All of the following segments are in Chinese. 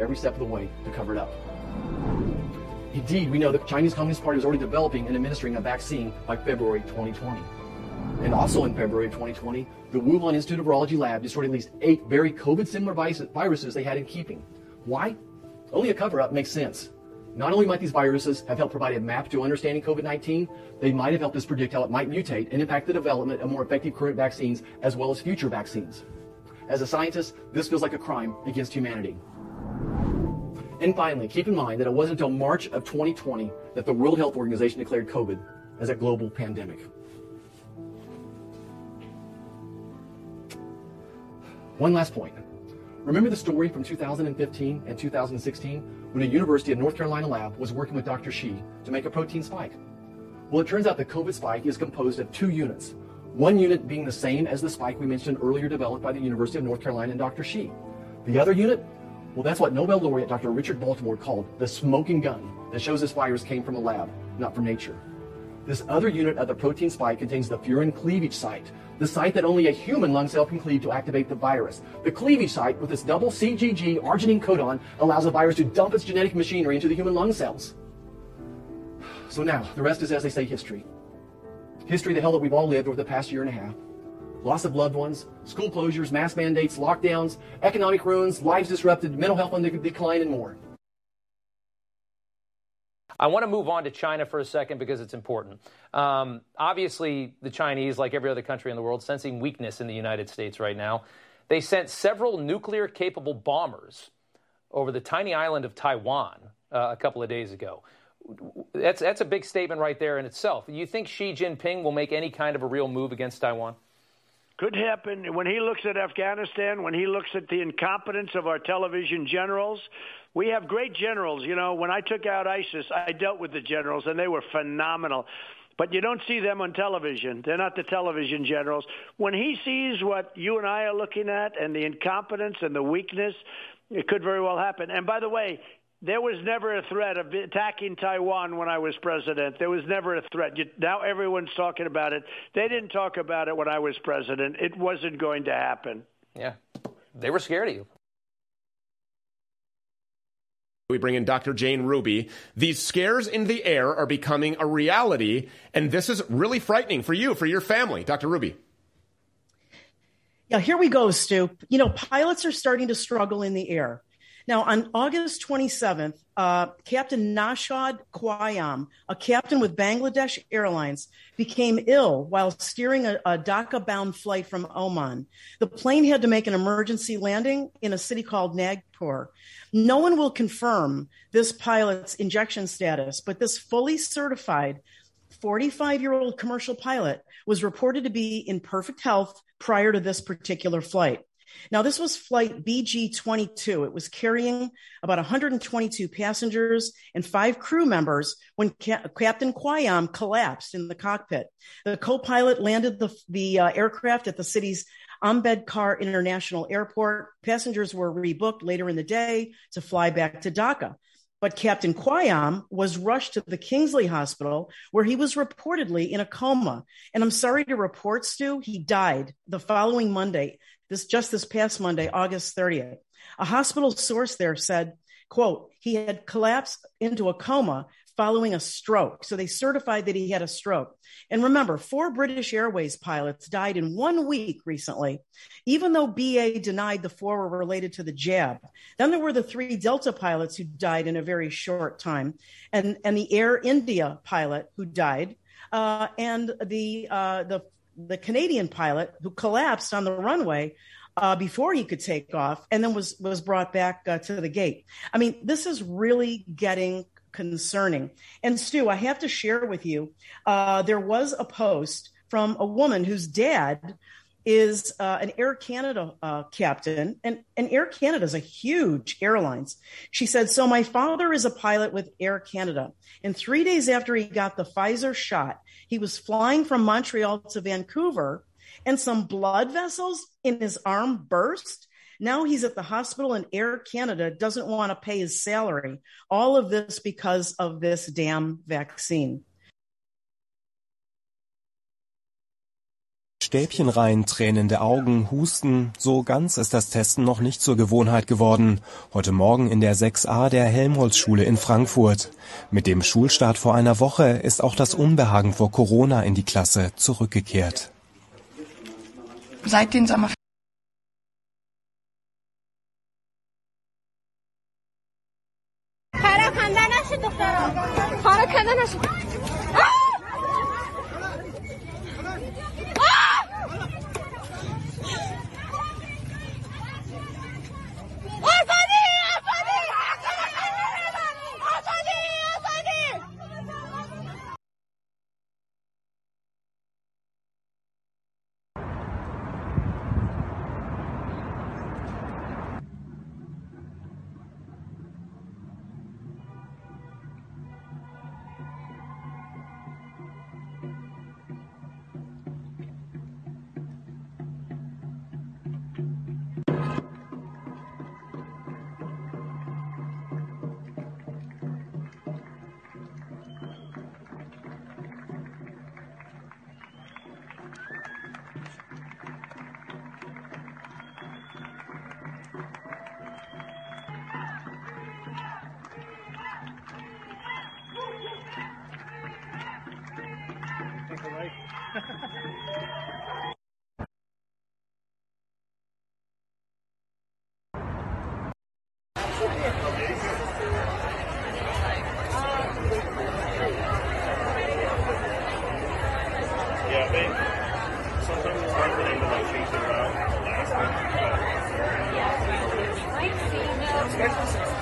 every step of the way to cover it up. Indeed, we know the Chinese Communist Party was already developing and administering a vaccine by February 2020. And also in February of 2020, the Wuhan Institute of Virology lab destroyed at least eight very COVID similar viruses they had in keeping. Why? Only a cover up makes sense. Not only might these viruses have helped provide a map to understanding COVID 19, they might have helped us predict how it might mutate and impact the development of more effective current vaccines as well as future vaccines. As a scientist, this feels like a crime against humanity. And finally, keep in mind that it wasn't until March of 2020 that the World Health Organization declared COVID as a global pandemic. One last point. Remember the story from 2015 and 2016 when a University of North Carolina lab was working with Dr. Shi to make a protein spike? Well, it turns out the COVID spike is composed of two units. One unit being the same as the spike we mentioned earlier developed by the University of North Carolina and Dr. Shi. The other unit, well, that's what Nobel laureate Dr. Richard Baltimore called the smoking gun that shows this virus came from a lab, not from nature. This other unit of the protein spike contains the furin cleavage site, the site that only a human lung cell can cleave to activate the virus. The cleavage site with its double CGG arginine codon allows the virus to dump its genetic machinery into the human lung cells. So now, the rest is, as they say, history. History, the hell that we've all lived over the past year and a half. Loss of loved ones, school closures, mass mandates, lockdowns, economic ruins, lives disrupted, mental health on the decline, and more. I want to move on to China for a second because it's important. Um, obviously, the Chinese, like every other country in the world, sensing weakness in the United States right now. They sent several nuclear capable bombers over the tiny island of Taiwan uh, a couple of days ago. That's, that's a big statement right there in itself. You think Xi Jinping will make any kind of a real move against Taiwan? Could happen. When he looks at Afghanistan, when he looks at the incompetence of our television generals, we have great generals. You know, when I took out ISIS, I dealt with the generals, and they were phenomenal. But you don't see them on television. They're not the television generals. When he sees what you and I are looking at and the incompetence and the weakness, it could very well happen. And by the way, there was never a threat of attacking Taiwan when I was president. There was never a threat. You, now everyone's talking about it. They didn't talk about it when I was president. It wasn't going to happen. Yeah. They were scared of you. We bring in Dr. Jane Ruby. These scares in the air are becoming a reality, and this is really frightening for you, for your family. Dr. Ruby. Yeah, here we go, Stu. You know, pilots are starting to struggle in the air. Now, on August 27th, uh, Captain Nashad Quayam, a captain with Bangladesh Airlines, became ill while steering a, a Dhaka bound flight from Oman. The plane had to make an emergency landing in a city called Nagpur. No one will confirm this pilot's injection status, but this fully certified 45 year old commercial pilot was reported to be in perfect health prior to this particular flight. Now, this was flight BG 22. It was carrying about 122 passengers and five crew members when Ca- Captain Quayam collapsed in the cockpit. The co pilot landed the, the uh, aircraft at the city's Ambedkar International Airport. Passengers were rebooked later in the day to fly back to Dhaka. But Captain Quayam was rushed to the Kingsley Hospital where he was reportedly in a coma. And I'm sorry to report, Stu, he died the following Monday, this just this past Monday, August 30th. A hospital source there said, quote, he had collapsed into a coma following a stroke. So they certified that he had a stroke. And remember, four British Airways pilots died in one week recently, even though BA denied the four were related to the jab. Then there were the three Delta pilots who died in a very short time, and, and the Air India pilot who died, uh, and the, uh, the, the Canadian pilot who collapsed on the runway uh, before he could take off and then was was brought back uh, to the gate. I mean, this is really getting concerning. And Stu, I have to share with you, uh, there was a post from a woman whose dad is uh, an Air Canada uh, captain, and, and Air Canada is a huge airlines. She said, So my father is a pilot with Air Canada. And three days after he got the Pfizer shot, he was flying from Montreal to Vancouver, and some blood vessels in his arm burst now he's at the hospital and Air Canada doesn't want to pay his salary. All of this because of this damn vaccine. Stäbchen rein, tränende Augen, Husten. So ganz ist das Testen noch nicht zur Gewohnheit geworden. Heute Morgen in der 6a der Helmholtz-Schule in Frankfurt. Mit dem Schulstart vor einer Woche ist auch das Unbehagen vor Corona in die Klasse zurückgekehrt. Seit den Sommer Yeah, they sometimes it's hard for them to like chase it around last minute. But, yeah.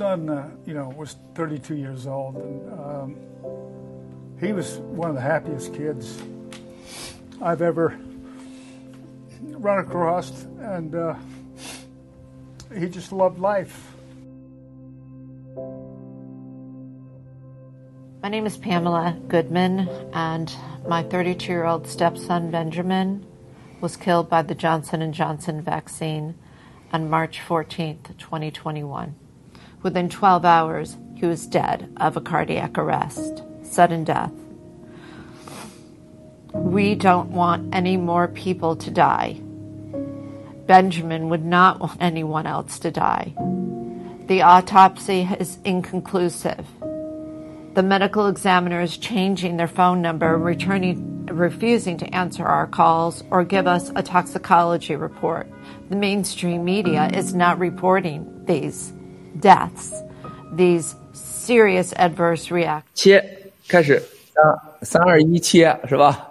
Son, uh, you know, was 32 years old, and um, he was one of the happiest kids I've ever run across, and uh, he just loved life. My name is Pamela Goodman, and my 32-year-old stepson Benjamin was killed by the Johnson & Johnson vaccine on March 14th, 2021. Within 12 hours, he was dead of a cardiac arrest, sudden death. We don't want any more people to die. Benjamin would not want anyone else to die. The autopsy is inconclusive. The medical examiner is changing their phone number, returning, refusing to answer our calls or give us a toxicology report. The mainstream media is not reporting these deaths, these serious adverse reactions. 切，开始，三三二一切，是吧？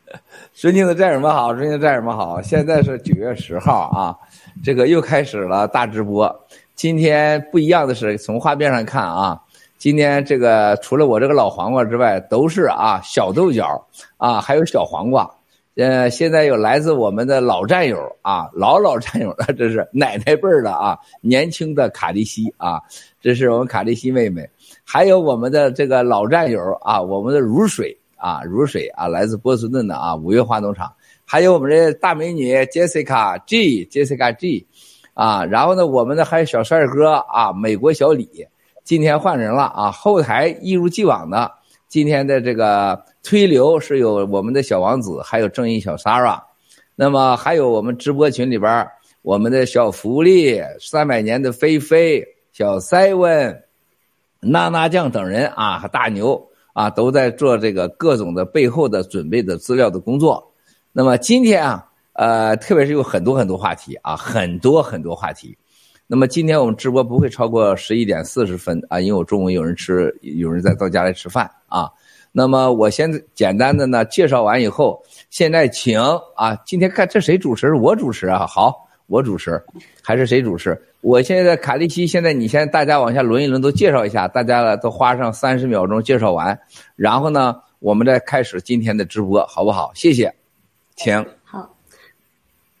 尊敬的战友们好，尊敬的战友们好，现在是九月十号啊，这个又开始了大直播。今天不一样的是，从画面上看啊，今天这个除了我这个老黄瓜之外，都是啊小豆角啊，还有小黄瓜。呃，现在有来自我们的老战友啊，老老战友了，这是奶奶辈儿的啊，年轻的卡利西啊，这是我们卡利西妹妹，还有我们的这个老战友啊，我们的如水啊，如水啊，来自波士顿的啊，五月花农场，还有我们的大美女 Jessica G，Jessica G，啊，然后呢，我们的还有小帅哥啊，美国小李。今天换人了啊，后台一如既往的，今天的这个推流是有我们的小王子，还有正义小 Sara，那么还有我们直播群里边我们的小福利，三百年的菲菲、小 Seven、娜娜酱等人啊，大牛啊，都在做这个各种的背后的准备的资料的工作。那么今天啊，呃，特别是有很多很多话题啊，很多很多话题。那么今天我们直播不会超过十一点四十分啊，因为我中午有人吃，有人在到家来吃饭啊。那么我先简单的呢介绍完以后，现在请啊，今天看这谁主持？我主持啊，好，我主持，还是谁主持？我现在卡利西，现在你先大家往下轮一轮，都介绍一下，大家都花上三十秒钟介绍完，然后呢，我们再开始今天的直播，好不好？谢谢，请。好，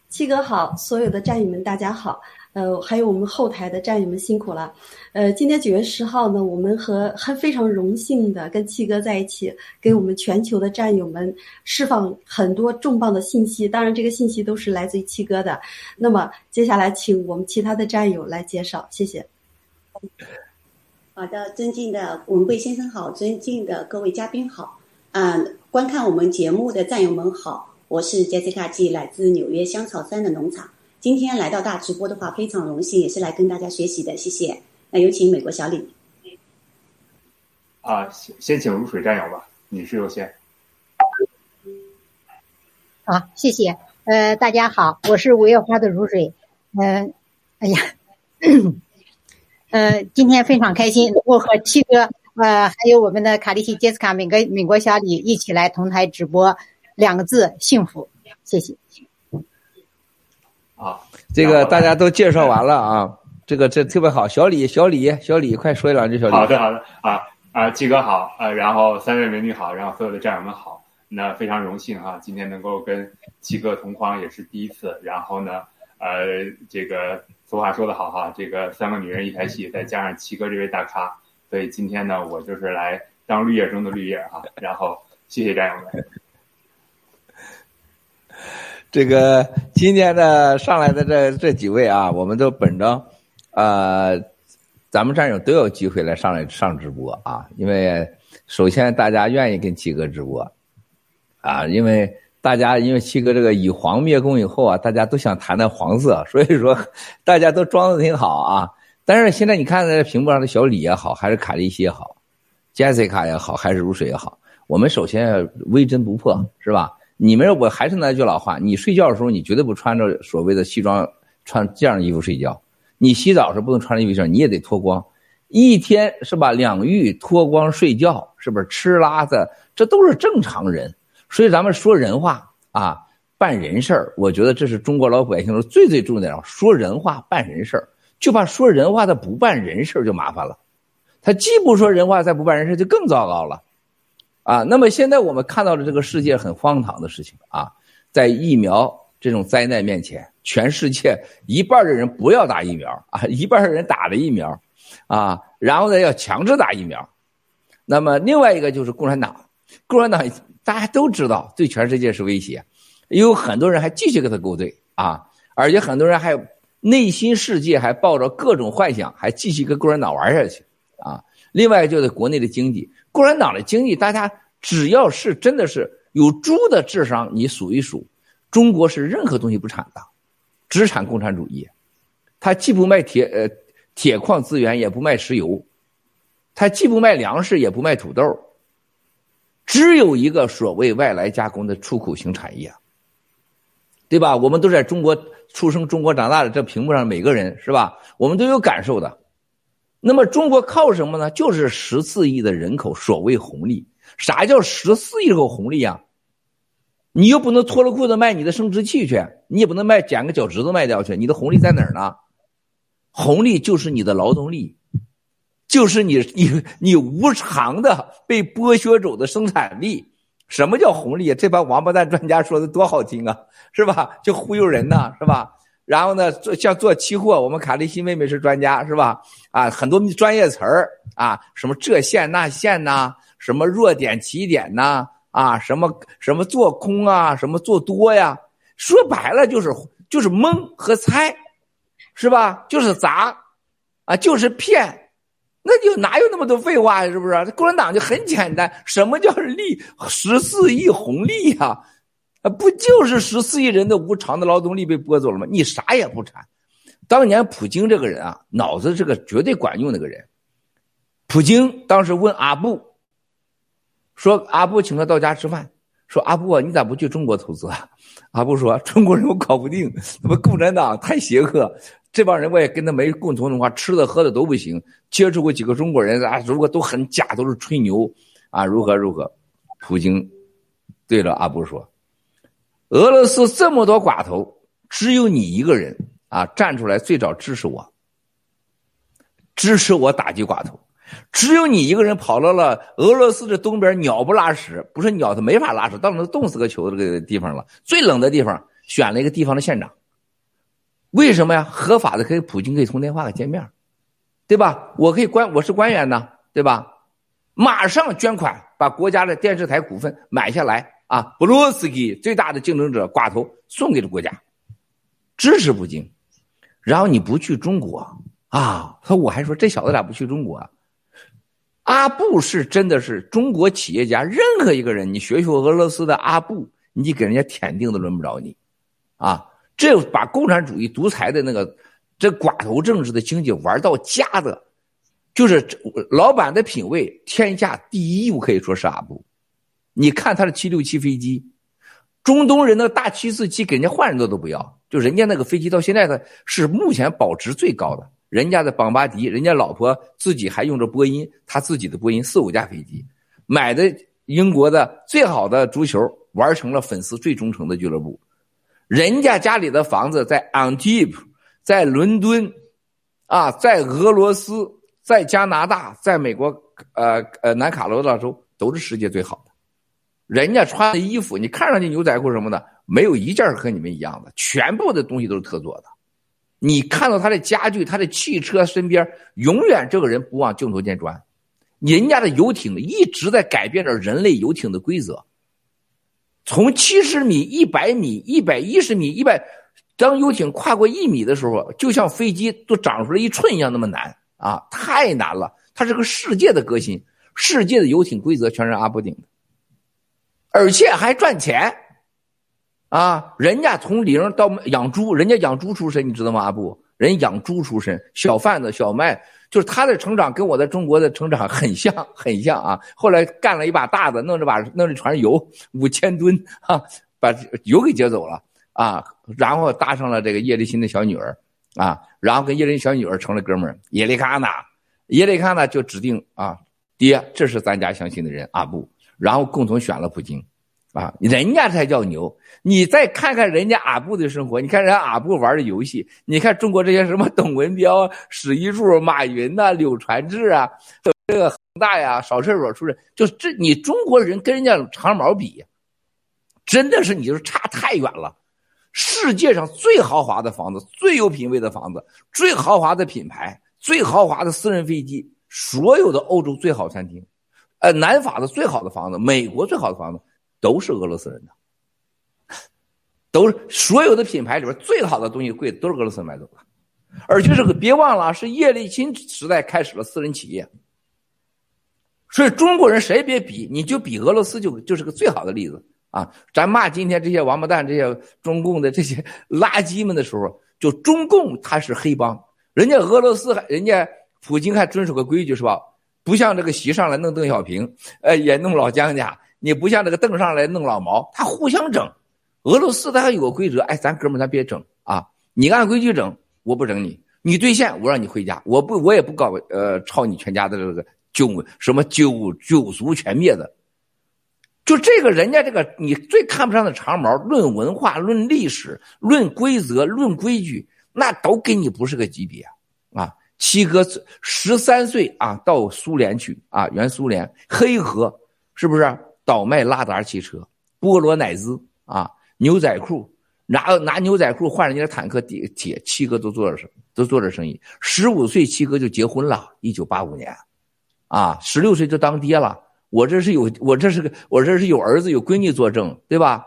七哥好，所有的战友们大家好。呃，还有我们后台的战友们辛苦了。呃，今天九月十号呢，我们和很非常荣幸的跟七哥在一起，给我们全球的战友们释放很多重磅的信息。当然，这个信息都是来自于七哥的。那么，接下来请我们其他的战友来介绍，谢谢。好的，尊敬的文贵先生好，尊敬的各位嘉宾好，啊，观看我们节目的战友们好，我是杰西卡季，来自纽约香草山的农场。今天来到大直播的话，非常荣幸，也是来跟大家学习的，谢谢。那有请美国小李。啊，先先请如水战友吧，女士优先。好，谢谢。呃，大家好，我是五月花的如水。嗯，哎呀，呃，今天非常开心，能够和七哥，呃，还有我们的卡利西杰斯卡、美国美国小李一起来同台直播，两个字，幸福。谢谢。啊，这个大家都介绍完了啊，这个这特别好。小李，小李，小李，快说两句。小李，好的，好的啊啊，季哥好啊，然后三位美女好，然后所有的战友们好，那非常荣幸哈，今天能够跟七哥同框也是第一次。然后呢，呃，这个俗话说得好哈，这个三个女人一台戏，再加上七哥这位大咖，所以今天呢，我就是来当绿叶中的绿叶哈。然后谢谢战友们。这个今天的上来的这这几位啊，我们都本着，呃，咱们战友都有机会来上来上直播啊，因为首先大家愿意跟七哥直播，啊，因为大家因为七哥这个以黄灭共以后啊，大家都想谈谈黄色，所以说 大家都装的挺好啊。但是现在你看在屏幕上的小李也好，还是卡利西也好杰西卡也好，还是如水也好，我们首先要微针不破，是吧？你们我还是那句老话，你睡觉的时候你绝对不穿着所谓的西装，穿这样的衣服睡觉。你洗澡时不能穿着衣服睡，你也得脱光。一天是吧？两浴脱光睡觉，是不是吃拉的？这都是正常人。所以咱们说人话啊，办人事儿，我觉得这是中国老百姓最最重要的。说人话办人事儿，就怕说人话他不办人事儿就麻烦了。他既不说人话，再不办人事就更糟糕了。啊，那么现在我们看到的这个世界很荒唐的事情啊，在疫苗这种灾难面前，全世界一半的人不要打疫苗啊，一半的人打了疫苗，啊，然后呢要强制打疫苗，那么另外一个就是共产党，共产党大家都知道对全世界是威胁，有很多人还继续跟他勾兑啊，而且很多人还内心世界还抱着各种幻想，还继续跟共产党玩下去啊。另外就是国内的经济。共产党的经济，大家只要是真的是有猪的智商，你数一数，中国是任何东西不产的，只产共产主义。它既不卖铁呃铁矿资源，也不卖石油，它既不卖粮食，也不卖土豆，只有一个所谓外来加工的出口型产业，对吧？我们都在中国出生、中国长大的，这屏幕上每个人是吧？我们都有感受的。那么中国靠什么呢？就是十四亿的人口，所谓红利。啥叫十四亿口红利啊？你又不能脱了裤子卖你的生殖器去，你也不能卖剪个脚趾头卖掉去，你的红利在哪儿呢？红利就是你的劳动力，就是你你你无偿的被剥削走的生产力。什么叫红利？这帮王八蛋专家说的多好听啊，是吧？就忽悠人呢，是吧？然后呢，做像做期货，我们卡利西妹妹是专家，是吧？啊，很多专业词儿啊，什么这线那线呐，什么弱点起点呐，啊，什么什么做空啊，什么做多呀，说白了就是就是蒙和猜，是吧？就是砸，啊，就是骗，那就哪有那么多废话呀？是不是？共产党就很简单，什么叫利十四亿红利呀？啊不就是十四亿人的无偿的劳动力被剥走了吗？你啥也不产。当年普京这个人啊，脑子是个绝对管用那个人。普京当时问阿布，说阿布请他到家吃饭，说阿布啊，你咋不去中国投资啊？阿布说中国人我搞不定，他妈共产党太邪恶。这帮人我也跟他没共同文化，吃的喝的都不行。接触过几个中国人啊，如果都很假，都是吹牛啊，如何如何。普京对着阿布说：“俄罗斯这么多寡头，只有你一个人啊站出来最早支持我，支持我打击寡头。只有你一个人跑到了俄罗斯的东边，鸟不拉屎，不是鸟，它没法拉屎，到那冻死个球这个地方了，最冷的地方，选了一个地方的县长。”为什么呀？合法的可以普京可以通电话见面，对吧？我可以官我是官员呢，对吧？马上捐款把国家的电视台股份买下来啊！布罗斯基最大的竞争者寡头送给了国家，支持普京。然后你不去中国啊？说我还说这小子咋不去中国啊？阿布是真的是中国企业家，任何一个人你学学俄罗斯的阿布，你给人家舔腚都轮不着你，啊！这把共产主义独裁的那个这寡头政治的经济玩到家的，就是老板的品位，天下第一，我可以说是阿布。你看他的七六七飞机，中东人的大七四七给人家换人都都不要，就人家那个飞机到现在的是目前保值最高的。人家的邦巴迪，人家老婆自己还用着波音，他自己的波音四五架飞机，买的英国的最好的足球，玩成了粉丝最忠诚的俱乐部。人家家里的房子在 Antip，在伦敦，啊，在俄罗斯，在加拿大，在美国，呃呃，南卡罗来州都是世界最好的。人家穿的衣服，你看上去牛仔裤什么的，没有一件和你们一样的，全部的东西都是特做的。你看到他的家具，他的汽车身边，永远这个人不往镜头前钻。人家的游艇一直在改变着人类游艇的规则。从七十米、一百米、一百一十米、一百，当游艇跨过一米的时候，就像飞机都长出来一寸一样那么难啊！太难了，它是个世界的革新，世界的游艇规则全是阿布定的，而且还赚钱啊！人家从零到养猪，人家养猪出身，你知道吗？阿布，人养猪出身，小贩子、小麦。就是他的成长跟我在中国的成长很像，很像啊！后来干了一把大的，弄着把弄着船油五千吨啊，把油给接走了啊，然后搭上了这个叶利钦的小女儿啊，然后跟叶利钦小女儿成了哥们儿。叶利卡纳，叶利卡纳就指定啊，爹，这是咱家相信的人阿布，然后共同选了普京。啊，人家才叫牛！你再看看人家阿布的生活，你看人家阿布玩的游戏，你看中国这些什么董文彪、史玉柱、马云呐、柳传志啊，这个恒大呀、少厕所出身，就这你中国人跟人家长毛比，真的是你就是差太远了。世界上最豪华的房子、最有品位的房子、最豪华的品牌、最豪华的私人飞机，所有的欧洲最好餐厅，呃，南法的最好的房子，美国最好的房子。都是俄罗斯人的，都是所有的品牌里边最好的东西贵都是俄罗斯买走的，而且这个别忘了是叶利钦时代开始了私人企业，所以中国人谁别比，你就比俄罗斯就就是个最好的例子啊！咱骂今天这些王八蛋、这些中共的这些 垃圾们的时候，就中共他是黑帮，人家俄罗斯还人家普京还遵守个规矩是吧？不像这个席上来弄邓小平，呃，也弄老江家。你不像这个邓上来弄老毛，他互相整。俄罗斯他还有个规则，哎，咱哥们咱别整啊！你按规矩整，我不整你。你兑现，我让你回家，我不我也不搞呃抄你全家的这个九什么九九族全灭的。就这个人家这个你最看不上的长毛，论文化、论历史、论规则、论规矩，那都跟你不是个级别啊！七哥十三岁啊，到苏联去啊，原苏联黑河是不是？倒卖拉达汽车，波罗乃兹啊，牛仔裤，拿拿牛仔裤换人家的坦克、铁铁，七哥都做着生，都做着生意。十五岁七哥就结婚了，一九八五年，啊，十六岁就当爹了。我这是有，我这是个，我这是有儿子有闺女作证，对吧？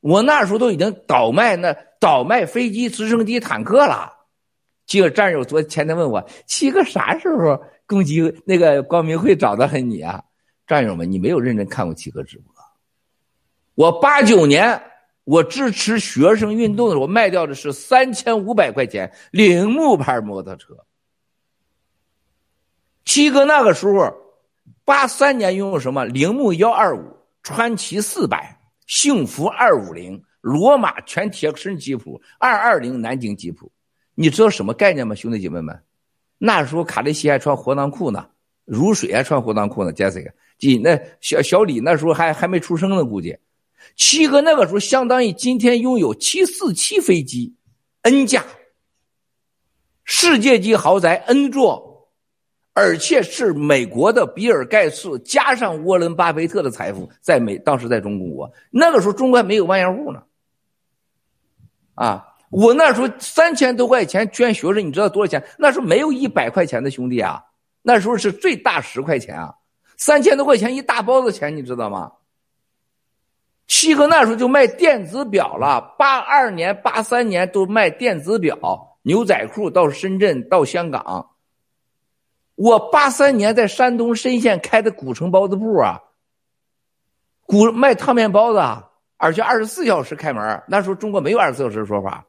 我那时候都已经倒卖那倒卖飞机、直升机、坦克了，结果战友昨前天问我，七哥啥时候攻击那个光明会找到很你啊？战友们，你没有认真看过七哥直播。我八九年我支持学生运动的时候，卖掉的是三千五百块钱铃木牌摩托车。七哥那个时候，八三年拥有什么？铃木幺二五、川崎四百、幸福二五零、罗马全铁身吉普、二二零南京吉普。你知道什么概念吗，兄弟姐妹们？那时候卡利西还穿活裆裤呢，如水还穿活裆裤呢。Jessica，那小小李那时候还还没出生呢，估计。七哥那个时候相当于今天拥有七四七飞机，N 架，世界级豪宅 N 座，而且是美国的比尔盖茨加上沃伦巴菲特的财富，在美当时在中国那个时候中国还没有万元户呢，啊。我那时候三千多块钱捐学生，你知道多少钱？那时候没有一百块钱的兄弟啊，那时候是最大十块钱啊，三千多块钱一大包子钱，你知道吗？七哥那时候就卖电子表了，八二年、八三年都卖电子表，牛仔裤到深圳到香港。我八三年在山东莘县开的古城包子铺啊，古卖烫面包子，而且二十四小时开门。那时候中国没有二十四小时的说法。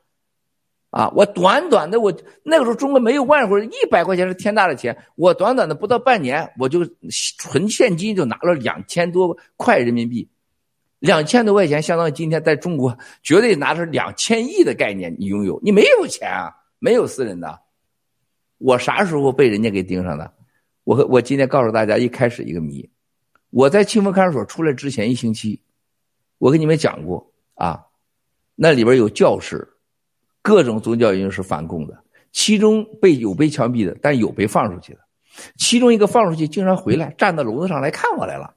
啊！我短短的，我那个时候中国没有万户，一百块钱是天大的钱。我短短的不到半年，我就纯现金就拿了两千多块人民币，两千多块钱相当于今天在中国绝对拿着两千亿的概念。你拥有，你没有钱啊，没有私人的。我啥时候被人家给盯上的？我我今天告诉大家，一开始一个谜。我在清风看守所出来之前一星期，我跟你们讲过啊，那里边有教室。各种宗教人士反共的，其中被有被枪毙的，但有被放出去的。其中一个放出去，竟然回来站到笼子上来看我来了。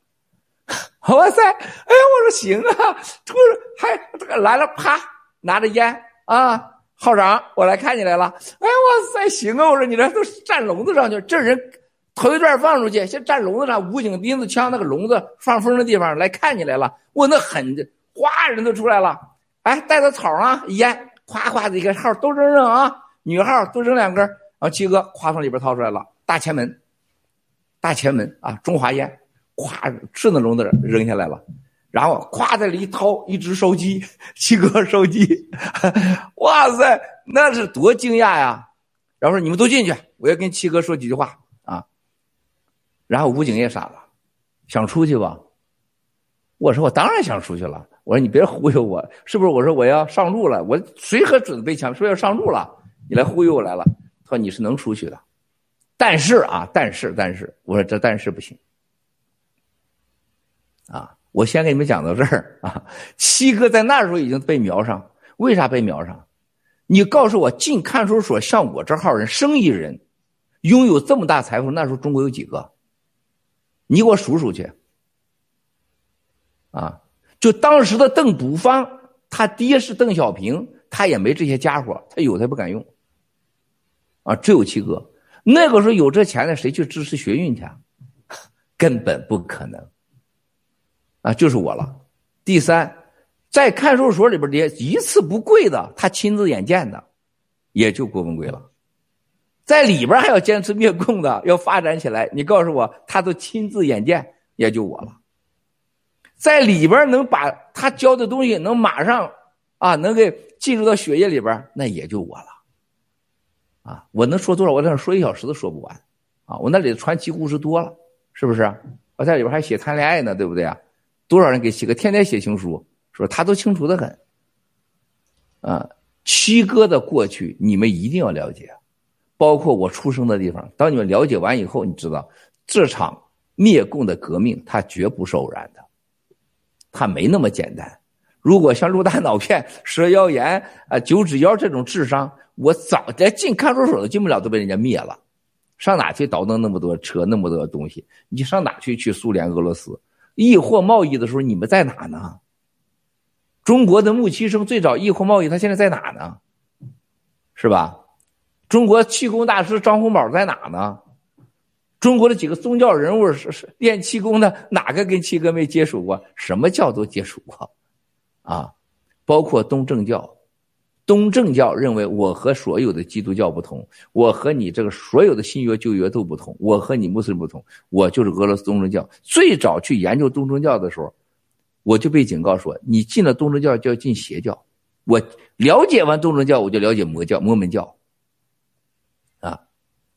哇塞！哎呀，我说行啊，突然还这个来了，啪，拿着烟啊，号长，我来看你来了。哎，哇塞，行啊！我说你这都站笼子上去，这人头一段放出去，先站笼子上，武警钉子枪那个笼子放风的地方来看你来了。我那狠，哗，人都出来了。哎，带着草啊，烟。夸夸的一个号都扔扔啊，女号都扔两根然后七哥夸从里边掏出来了大前门，大前门啊，中华烟，咵顺着笼子扔下来了，然后咵在里一掏一只烧鸡，七哥烧鸡，哇塞，那是多惊讶呀！然后说你们都进去，我要跟七哥说几句话啊。然后武警也傻了，想出去吧？我说我当然想出去了。我说你别忽悠我，是不是？我说我要上路了，我随和准备枪，说要上路了，你来忽悠我来了。他说你是能出去的，但是啊，但是但是，我说这但是不行。啊，我先给你们讲到这儿啊。七哥在那时候已经被瞄上，为啥被瞄上？你告诉我，进看守所像我这号人，生意人，拥有这么大财富，那时候中国有几个？你给我数数去。啊。就当时的邓笃方，他爹是邓小平，他也没这些家伙，他有他不敢用。啊，只有七哥，那个时候有这钱的，谁去支持学运去？根本不可能。啊，就是我了。第三，在看守所里边的一次不跪的，他亲自眼见的，也就郭文贵了。在里边还要坚持灭共的，要发展起来，你告诉我，他都亲自眼见，也就我了。在里边能把他教的东西能马上啊，能给进入到血液里边，那也就我了。啊，我能说多少？我在那说一小时都说不完。啊，我那里的传奇故事多了，是不是？我在里边还写谈恋爱呢，对不对啊？多少人给七哥天天写情书，说他都清楚的很。啊，七哥的过去你们一定要了解，包括我出生的地方。当你们了解完以后，你知道这场灭共的革命，它绝不是偶然的。他没那么简单。如果像陆大脑片、蛇妖炎啊、九指妖这种智商，我早在进看守所都进不了，都被人家灭了。上哪去倒腾那么多车、那么多东西？你上哪去？去苏联、俄罗斯，易货贸易的时候，你们在哪呢？中国的穆其生最早易货贸易，他现在在哪呢？是吧？中国气功大师张洪宝在哪呢？中国的几个宗教人物是是练气功的，哪个跟七哥没接触过？什么教都接触过，啊，包括东正教，东正教认为我和所有的基督教不同，我和你这个所有的新约旧约都不同，我和你穆斯林不同，我就是俄罗斯东正教。最早去研究东正教的时候，我就被警告说，你进了东正教就要进邪教。我了解完东正教，我就了解魔教、摩门教，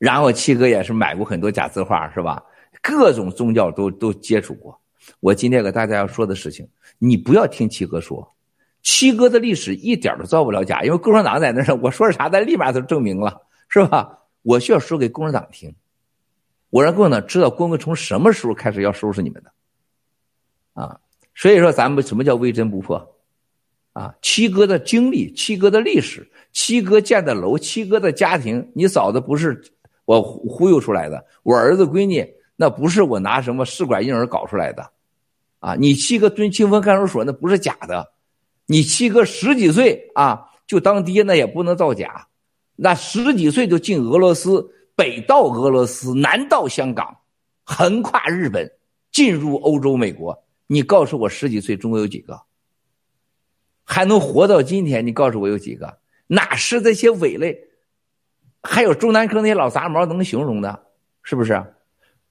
然后七哥也是买过很多假字画，是吧？各种宗教都都接触过。我今天给大家要说的事情，你不要听七哥说。七哥的历史一点都造不了假，因为共产党在那儿，我说啥，他立马就证明了，是吧？我需要说给共产党听，我让共产党知道共产从什么时候开始要收拾你们的，啊！所以说，咱们什么叫微针不破？啊，七哥的经历，七哥的历史，七哥建的楼，七哥的家庭，你嫂子不是我忽悠出来的，我儿子闺女那不是我拿什么试管婴儿搞出来的，啊，你七哥蹲清风看守所那不是假的。你七哥十几岁啊，就当爹，那也不能造假。那十几岁就进俄罗斯，北到俄罗斯，南到香港，横跨日本，进入欧洲、美国。你告诉我，十几岁中国有几个还能活到今天？你告诉我有几个？哪是这些伪类？还有中南科那些老杂毛能形容的？是不是？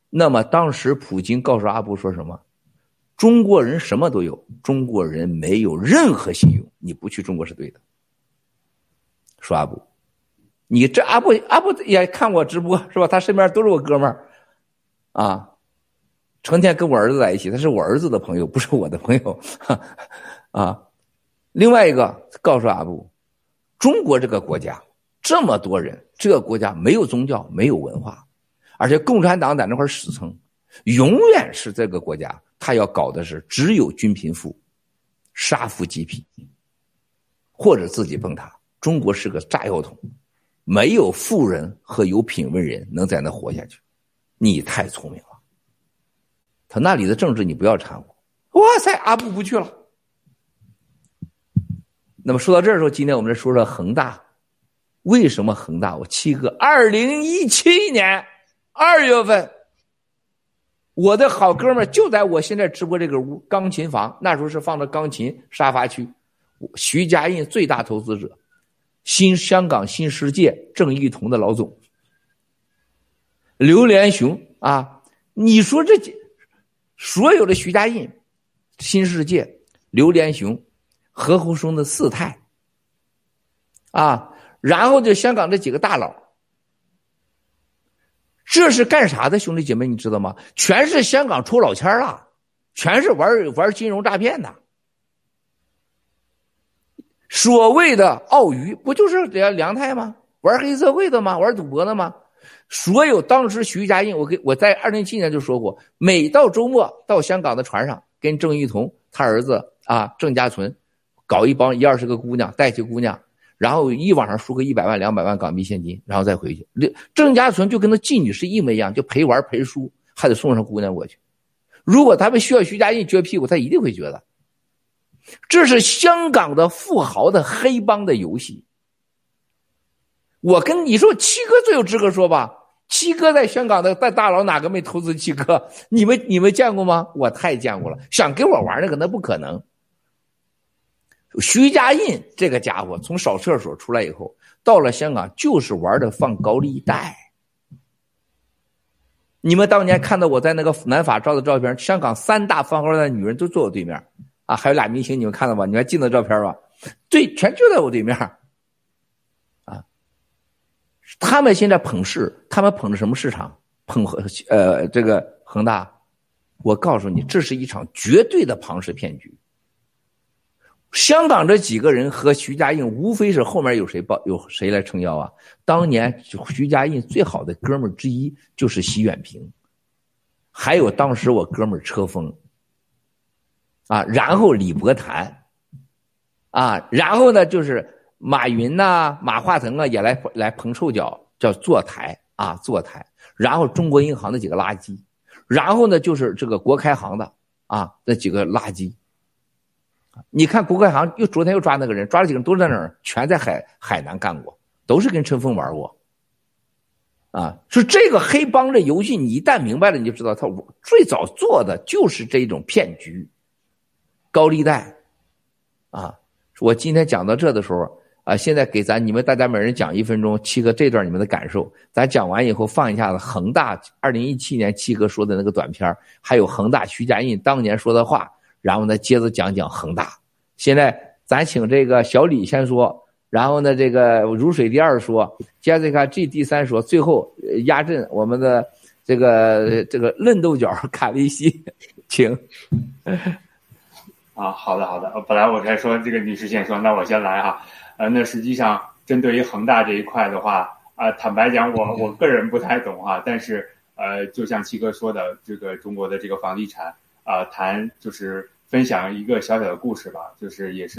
那么当时普京告诉阿布说什么？中国人什么都有，中国人没有任何信用。你不去中国是对的。说阿布，你这阿布阿布也看我直播是吧？他身边都是我哥们儿，啊，成天跟我儿子在一起，他是我儿子的朋友，不是我的朋友，啊。另外一个告诉阿布，中国这个国家这么多人，这个国家没有宗教，没有文化，而且共产党在那块死撑，永远是这个国家。他要搞的是只有均贫富，杀富济贫，或者自己崩塌。中国是个炸药桶，没有富人和有品位人能在那活下去。你太聪明了，他那里的政治你不要掺和。哇塞，阿布不去了。那么说到这儿的时候，今天我们来说说恒大，为什么恒大？我七哥，二零一七年二月份。我的好哥们就在我现在直播这个屋，钢琴房那时候是放的钢琴沙发区。徐家印最大投资者，新香港新世界郑裕彤的老总，刘连雄啊，你说这所有的徐家印、新世界、刘连雄、何鸿燊的四太啊，然后就香港这几个大佬。这是干啥的，兄弟姐妹，你知道吗？全是香港出老千了，全是玩玩金融诈骗的。所谓的澳娱，不就是梁梁太吗？玩黑社会的吗？玩赌博的吗？所有当时徐家印，我给我在二零一七年就说过，每到周末到香港的船上，跟郑裕彤他儿子啊郑家纯，搞一帮一二十个姑娘，带起姑娘。然后一晚上输个一百万两百万港币现金，然后再回去。郑家纯就跟那妓女是一模一样，就陪玩陪输，还得送上姑娘过去。如果他们需要徐家印撅屁股，他一定会觉得，这是香港的富豪的黑帮的游戏。我跟你说，七哥最有资格说吧。七哥在香港的在大佬哪个没投资七哥？你们你们见过吗？我太见过了。想跟我玩那个那不可能。徐家印这个家伙从扫厕所出来以后，到了香港就是玩的放高利贷。你们当年看到我在那个南法照的照片，香港三大放高利贷女人都坐我对面啊，还有俩明星，你们看到吗？你还记得照片吧？对，全就在我对面啊。他们现在捧市，他们捧的什么市场？捧呃这个恒大。我告诉你，这是一场绝对的庞氏骗局。香港这几个人和徐家印无非是后面有谁帮有谁来撑腰啊？当年徐家印最好的哥们之一就是习远平，还有当时我哥们车峰，啊，然后李伯谈，啊，然后呢就是马云呐、马化腾啊也来来捧臭脚，叫坐台。啊坐台，然后中国银行的几个垃圾，然后呢就是这个国开行的。啊那几个垃圾。你看，国开行又昨天又抓那个人，抓了几个人都在哪儿？全在海海南干过，都是跟陈峰玩过。啊，说这个黑帮的游戏，你一旦明白了，你就知道他最早做的就是这种骗局，高利贷。啊，我今天讲到这的时候，啊，现在给咱你们大家每人讲一分钟，七哥这段你们的感受，咱讲完以后放一下子恒大二零一七年七哥说的那个短片，还有恒大徐家印当年说的话，然后呢接着讲讲恒大。现在咱请这个小李先说，然后呢这个如水第二说，Jessica G 第三说，最后压阵我们的这个这个嫩豆角卡利西，请。啊，好的好的，本来我该说这个女士先说，那我先来哈。呃，那实际上针对于恒大这一块的话，啊，坦白讲，我我个人不太懂哈。但是呃，就像七哥说的，这个中国的这个房地产啊，谈就是分享一个小小的故事吧，就是也是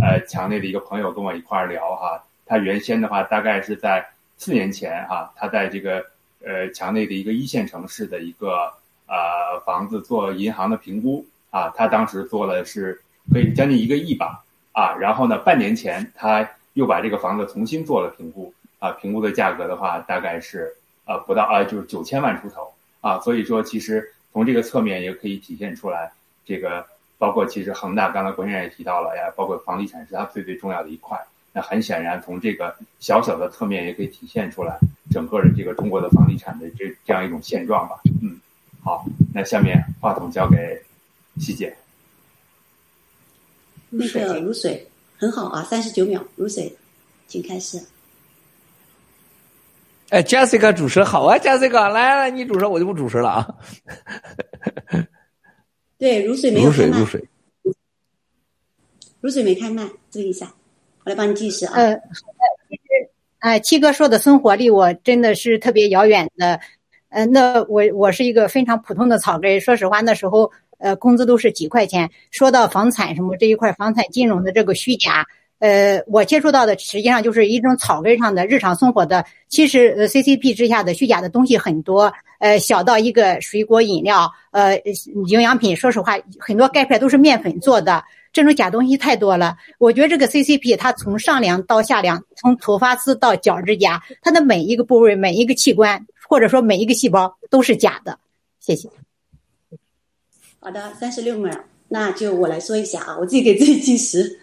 呃墙内的一个朋友跟我一块儿聊哈。他原先的话，大概是在四年前哈，他在这个呃墙内的一个一线城市的一个呃房子做银行的评估。啊，他当时做了是可以将近一个亿吧，啊，然后呢，半年前他又把这个房子重新做了评估，啊，评估的价格的话大概是呃不到啊，就是九千万出头，啊，所以说其实从这个侧面也可以体现出来，这个包括其实恒大刚才国先生也提到了呀，包括房地产是它最最重要的一块，那很显然从这个小小的侧面也可以体现出来整个的这个中国的房地产的这这样一种现状吧，嗯，好，那下面话筒交给。细节，那个如水很好啊，三十九秒，如水，请开始。哎，Jessica 主持好啊，Jessica 来来，你主持我就不主持了啊。对，如水没有开麦，如水，如水没开麦，注意一下，我来帮你计时啊。呃，其实，哎，七哥说的生活离我真的是特别遥远的。呃，那我我是一个非常普通的草根，说实话，那时候。呃，工资都是几块钱。说到房产什么这一块，房产金融的这个虚假，呃，我接触到的实际上就是一种草根上的日常生活的。其实，呃，CCP 之下的虚假的东西很多。呃，小到一个水果饮料，呃，营养品，说实话，很多钙片都是面粉做的。这种假东西太多了。我觉得这个 CCP 它从上梁到下梁，从头发丝到脚趾甲，它的每一个部位、每一个器官，或者说每一个细胞都是假的。谢谢。好的，三十六秒，那就我来说一下啊，我自己给自己计时。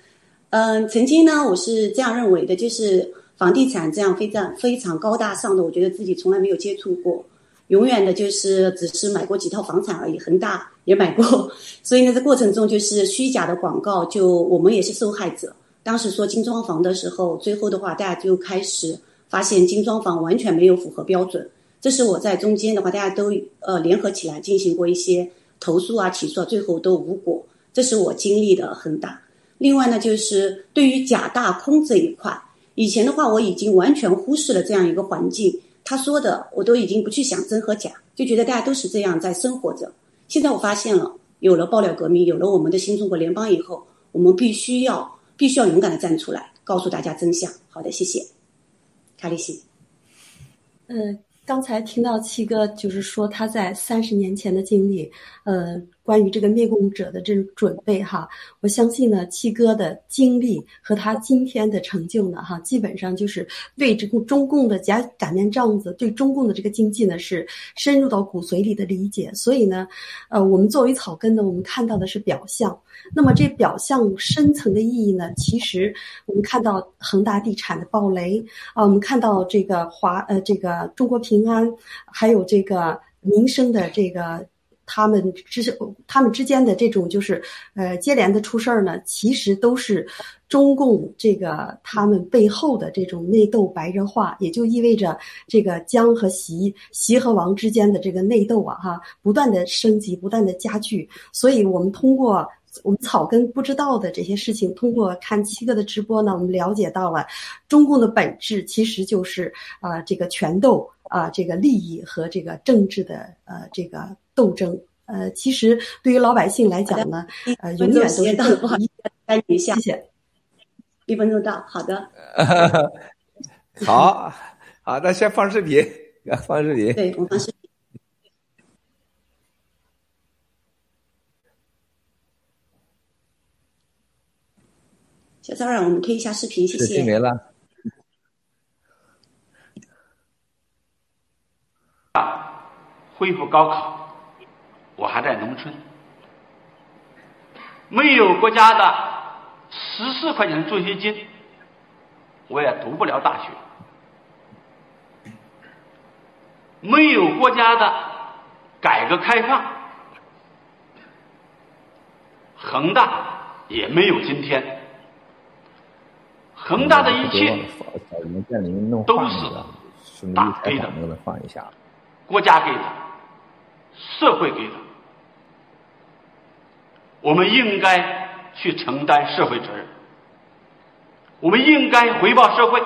嗯，曾经呢，我是这样认为的，就是房地产这样非常非常高大上的，我觉得自己从来没有接触过，永远的就是只是买过几套房产而已。恒大也买过，所以呢，在过程中就是虚假的广告，就我们也是受害者。当时说精装房的时候，最后的话大家就开始发现精装房完全没有符合标准。这是我在中间的话，大家都呃联合起来进行过一些。投诉啊，起诉啊，最后都无果，这是我经历的恒大。另外呢，就是对于假大空这一块，以前的话我已经完全忽视了这样一个环境。他说的我都已经不去想真和假，就觉得大家都是这样在生活着。现在我发现了，有了爆料革命，有了我们的新中国联邦以后，我们必须要必须要勇敢的站出来，告诉大家真相。好的，谢谢，卡利西。嗯。刚才听到七哥就是说他在三十年前的经历，呃，关于这个灭共者的这种准备哈，我相信呢，七哥的经历和他今天的成就呢，哈，基本上就是对这个中共的假擀面杖子，对中共的这个经济呢是深入到骨髓里的理解。所以呢，呃，我们作为草根呢，我们看到的是表象。那么这表象深层的意义呢？其实我们看到恒大地产的暴雷啊，我们看到这个华呃这个中国平安，还有这个民生的这个他们之他们之间的这种就是呃接连的出事儿呢，其实都是中共这个他们背后的这种内斗白热化，也就意味着这个江和习、习和王之间的这个内斗啊哈，不断的升级，不断的加剧，所以我们通过。我们草根不知道的这些事情，通过看七哥的直播呢，我们了解到了中共的本质其实就是啊，这个权斗啊，这个利益和这个政治的呃这个斗争。呃，其实对于老百姓来讲呢，呃，永远都是不好意思，暂停一下。谢谢。一分钟到，好的。好，好，那先放视频，放视频。对，我放视频。小骚扰，我们推一下视频，谢谢。视频没了。恢复高考，我还在农村，没有国家的十四块钱的助学金，我也读不了大学。没有国家的改革开放，恒大也没有今天。恒大的一切都是大给的，放一下，国家给的，社会给的，我们应该去承担社会责任，我们应该回报社会，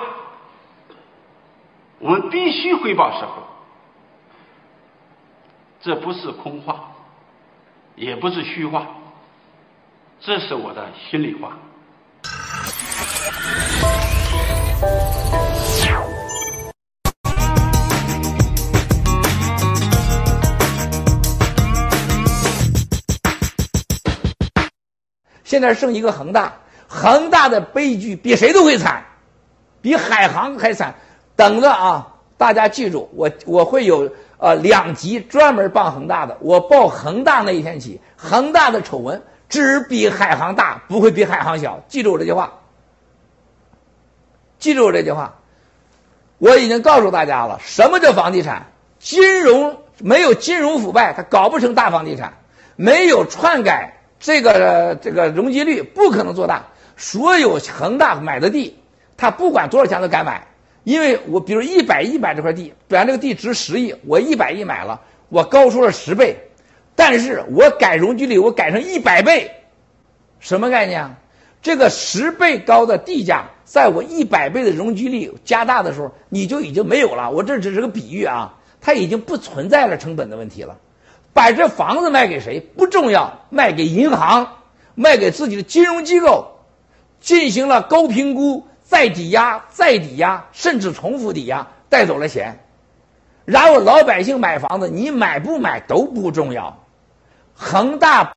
我们必须回报社会，这不是空话，也不是虚话，这是我的心里话。现在剩一个恒大，恒大的悲剧比谁都会惨，比海航还惨。等着啊，大家记住，我我会有呃两集专门报恒大的。我报恒大那一天起，恒大的丑闻只比海航大，不会比海航小。记住我这句话。记住我这句话，我已经告诉大家了，什么叫房地产？金融没有金融腐败，它搞不成大房地产；没有篡改这个这个容积率，不可能做大。所有恒大买的地，他不管多少钱都敢买，因为我比如一百亿买这块地，本来这个地值十亿，我一百亿买了，我高出了十倍，但是我改容积率，我改成一百倍，什么概念啊？这个十倍高的地价。在我一百倍的容积率加大的时候，你就已经没有了。我这只是个比喻啊，它已经不存在了成本的问题了。把这房子卖给谁不重要，卖给银行，卖给自己的金融机构，进行了高评估，再抵押，再抵押，甚至重复抵押，带走了钱。然后老百姓买房子，你买不买都不重要。恒大。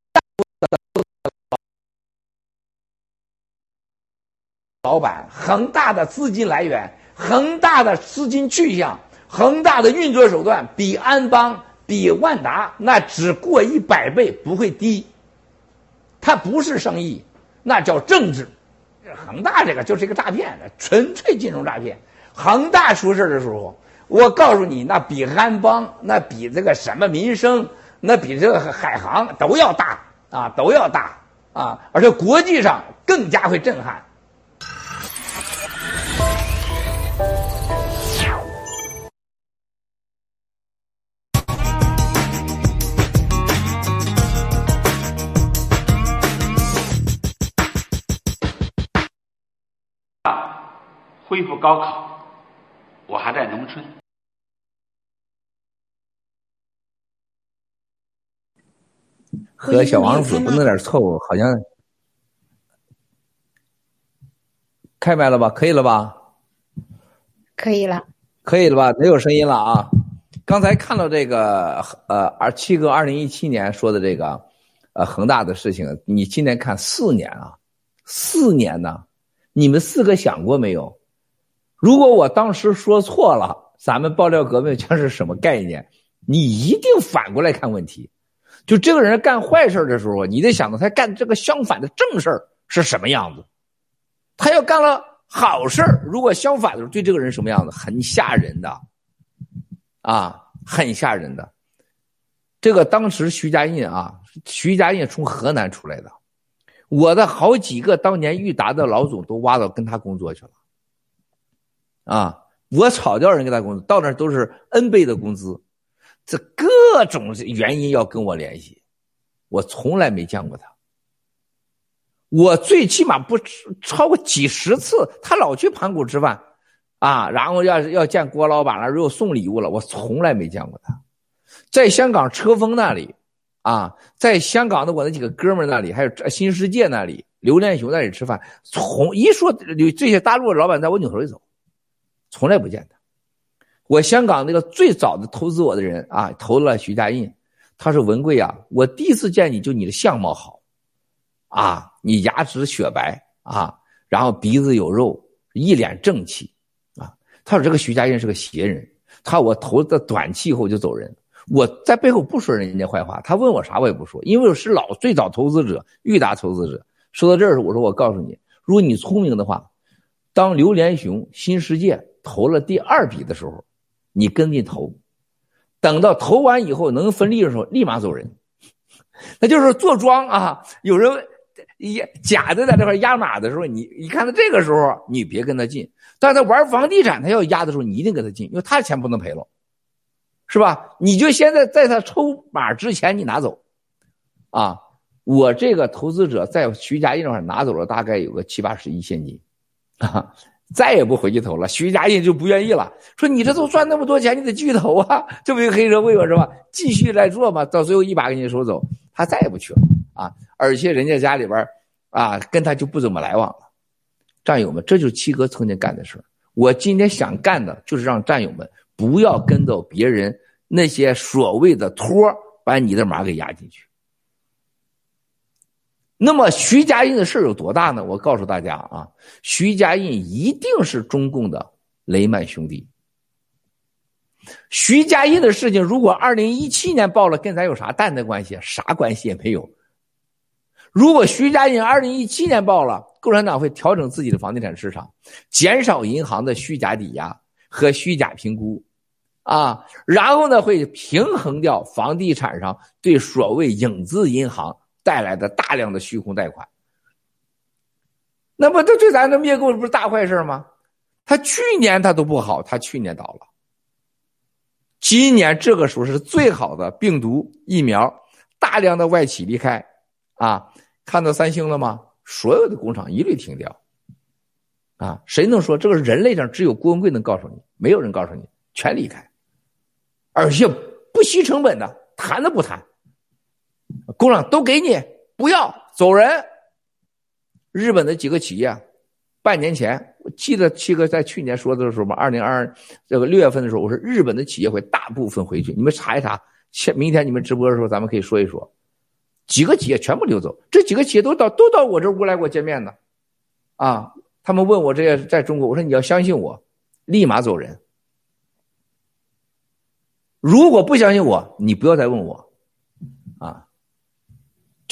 老板，恒大的资金来源，恒大的资金去向，恒大的运作手段比安邦、比万达那只过一百倍不会低。它不是生意，那叫政治。恒大这个就是一个诈骗，纯粹金融诈骗。恒大出事的时候，我告诉你，那比安邦、那比这个什么民生、那比这个海航都要大啊，都要大啊，而且国际上更加会震撼。恢复高考，我还在农村。和小王子不弄点错误，好像开麦了吧？可以了吧？可以了，可以了吧？没有声音了啊！刚才看到这个呃，二七哥二零一七年说的这个呃恒大的事情，你今年看四年啊，四年呢？你们四个想过没有？如果我当时说错了，咱们爆料革命将是什么概念？你一定反过来看问题。就这个人干坏事的时候，你得想到他干这个相反的正事是什么样子。他要干了好事如果相反的时候，对这个人什么样子？很吓人的，啊，很吓人的。这个当时徐家印啊，徐家印从河南出来的，我的好几个当年裕达的老总都挖到跟他工作去了。啊！我炒掉人给他工资，到那都是 N 倍的工资，这各种原因要跟我联系，我从来没见过他。我最起码不超过几十次，他老去盘古吃饭，啊，然后要要见郭老板了，又送礼物了，我从来没见过他。在香港车峰那里，啊，在香港的我那几个哥们那里，还有新世界那里，刘连雄那里吃饭，从一说有这些大陆的老板在我扭头就走。从来不见他。我香港那个最早的投资我的人啊，投了徐家印，他说文贵啊，我第一次见你就你的相貌好，啊，你牙齿雪白啊，然后鼻子有肉，一脸正气啊。他说这个徐家印是个邪人，他我投的短期以后就走人。我在背后不说人家坏话，他问我啥我也不说，因为我是老最早投资者，裕达投资者。说到这儿，我说我告诉你，如果你聪明的话。当刘连雄新世界投了第二笔的时候，你跟进投，等到投完以后能分利润的时候，立马走人。那就是坐庄啊！有人也假的在这块压码的时候，你你看到这个时候，你别跟他进。但他玩房地产，他要压的时候，你一定跟他进，因为他的钱不能赔了，是吧？你就现在在他抽码之前，你拿走，啊！我这个投资者在徐家印上拿走了大概有个七八十亿现金，啊，再也不回去投了。徐家印就不愿意了，说你这都赚那么多钱，你得继续投啊，这不就黑社会吗？是吧？继续来做嘛，到最后一把给你收走，他再也不去了啊！而且人家家里边啊，跟他就不怎么来往了。战友们，这就是七哥曾经干的事我今天想干的就是让战友们不要跟到别人那些所谓的托，把你的马给压进去。那么徐家印的事有多大呢？我告诉大家啊，徐家印一定是中共的雷曼兄弟。徐家印的事情，如果二零一七年报了，跟咱有啥蛋的关系？啥关系也没有。如果徐家印二零一七年报了，共产党会调整自己的房地产市场，减少银行的虚假抵押和虚假评估，啊，然后呢会平衡掉房地产上对所谓影子银行。带来的大量的虚空贷款，那么这对咱的灭共不是大坏事吗？他去年他都不好，他去年倒了。今年这个时候是最好的病毒疫苗，大量的外企离开，啊，看到三星了吗？所有的工厂一律停掉，啊，谁能说这个人类上只有郭文贵能告诉你？没有人告诉你，全离开，而且不惜成本的，谈都不谈。工厂都给你，不要走人。日本的几个企业，半年前我记得七哥在去年说的时候嘛，二零二这个六月份的时候，我说日本的企业会大部分回去，你们查一查。明天你们直播的时候，咱们可以说一说，几个企业全部流走。这几个企业都到都到我这屋来给我见面的，啊，他们问我这些在中国，我说你要相信我，立马走人。如果不相信我，你不要再问我。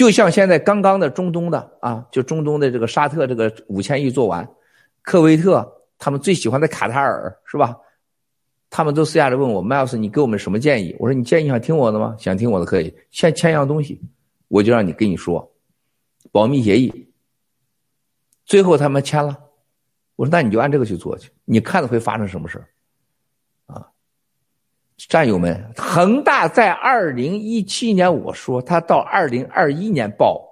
就像现在刚刚的中东的啊，就中东的这个沙特这个五千亿做完，科威特他们最喜欢的卡塔尔是吧？他们都私下里问我，Miles，，你给我们什么建议？我说你建议想听我的吗？想听我的可以，先签一样东西，我就让你跟你说，保密协议。最后他们签了，我说那你就按这个去做去，你看会发生什么事战友们，恒大在二零一七年，我说他到二零二一年报，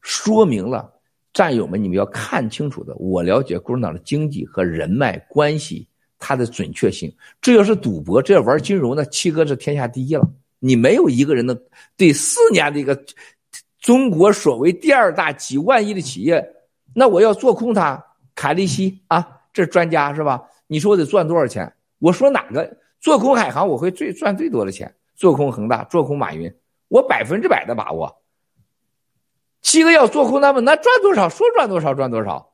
说明了战友们，你们要看清楚的。我了解共产党的经济和人脉关系，它的准确性。这要是赌博，这要玩金融，那七哥是天下第一了。你没有一个人能对四年的一个中国所谓第二大几万亿的企业，那我要做空它。凯利希啊，这专家是吧？你说我得赚多少钱？我说哪个？做空海航，我会最赚最多的钱；做空恒大，做空马云，我百分之百的把握。七个要做空他们，那赚多少说赚多少赚多少，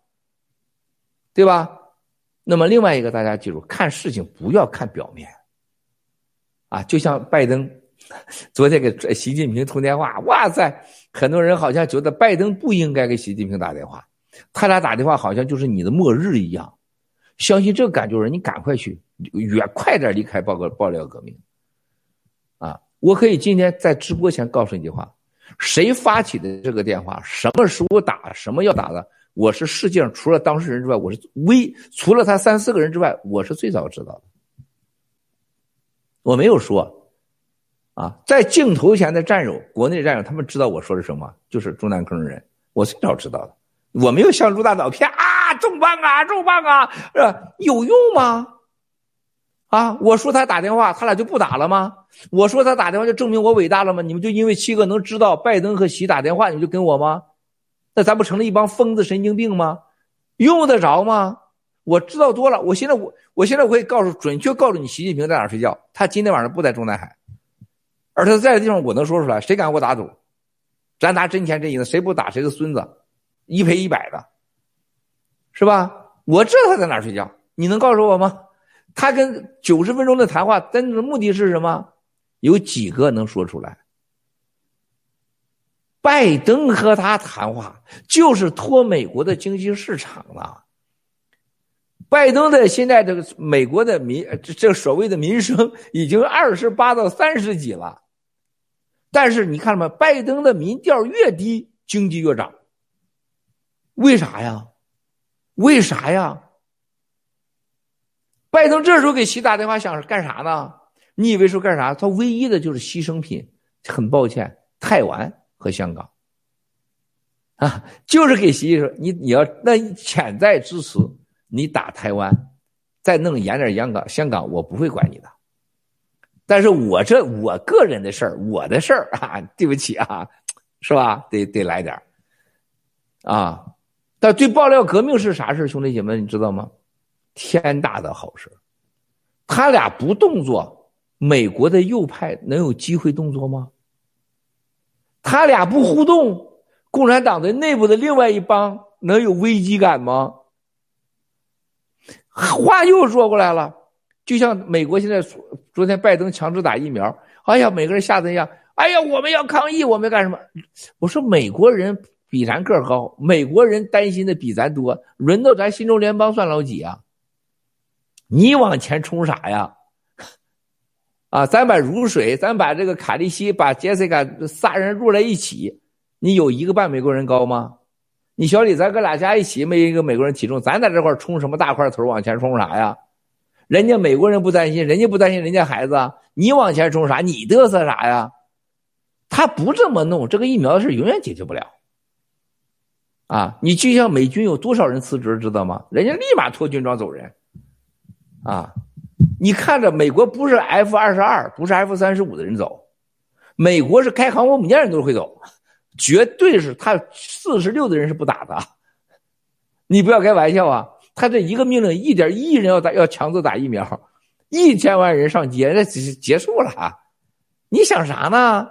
对吧？那么另外一个，大家记住，看事情不要看表面。啊，就像拜登 昨天给习近平通电话，哇塞，很多人好像觉得拜登不应该给习近平打电话，他俩打电话好像就是你的末日一样。相信这个感觉人，你赶快去。越快点离开爆个爆料革命，啊！我可以今天在直播前告诉你一句话：谁发起的这个电话，什么时候打，什么要打的，我是世界上除了当事人之外，我是唯除了他三四个人之外，我是最早知道的。我没有说，啊，在镜头前的战友，国内战友，他们知道我说的什么，就是中南坑人，我最早知道的。我没有向陆大岛骗啊，重磅啊，重磅啊，是吧？有用吗？啊！我说他打电话，他俩就不打了吗？我说他打电话就证明我伟大了吗？你们就因为七哥能知道拜登和习打电话，你就跟我吗？那咱不成了一帮疯子、神经病吗？用得着吗？我知道多了。我现在我我现在我可以告诉准确告诉你，习近平在哪睡觉？他今天晚上不在中南海，而他在的地方我能说出来。谁敢给我打赌？咱拿真钱真银子，谁不打谁的孙子，一赔一百的，是吧？我知道他在哪睡觉，你能告诉我吗？他跟九十分钟的谈话，真的目的是什么？有几个能说出来？拜登和他谈话，就是拖美国的经济市场了。拜登的现在这个美国的民这这所谓的民生已经二十八到三十几了，但是你看了吗？拜登的民调越低，经济越涨。为啥呀？为啥呀？拜登这时候给习打电话，想干啥呢？你以为说干啥？他唯一的就是牺牲品。很抱歉，台湾和香港啊，就是给习说你你要那潜在支持你打台湾，再弄严点香港，香港我不会管你的。但是我这我个人的事儿，我的事儿 啊，对不起啊，是吧？得得来点啊。但对爆料革命是啥事兄弟姐妹，你知道吗？天大的好事他俩不动作，美国的右派能有机会动作吗？他俩不互动，共产党的内部的另外一帮能有危机感吗？话又说过来了，就像美国现在昨天拜登强制打疫苗，哎呀，每个人吓得一样，哎呀，我们要抗议，我们要干什么？我说美国人比咱个高，美国人担心的比咱多，轮到咱新中联邦算老几啊？你往前冲啥呀？啊，咱把如水，咱把这个卡利西，把杰西卡仨人入在一起，你有一个半美国人高吗？你小李，咱哥俩加一起没一个美国人体重，咱在这块冲什么大块头往前冲啥呀？人家美国人不担心，人家不担心人家孩子，你往前冲啥？你嘚瑟啥呀？他不这么弄，这个疫苗的事永远解决不了。啊，你就像美军有多少人辞职，知道吗？人家立马脱军装走人。啊，你看着美国不是 F 二十二，不是 F 三十五的人走，美国是开航空母舰的人都会走，绝对是他四十六的人是不打的，你不要开玩笑啊！他这一个命令，一点一亿人要打，要强制打疫苗，一千万人上街，那结结束了，你想啥呢？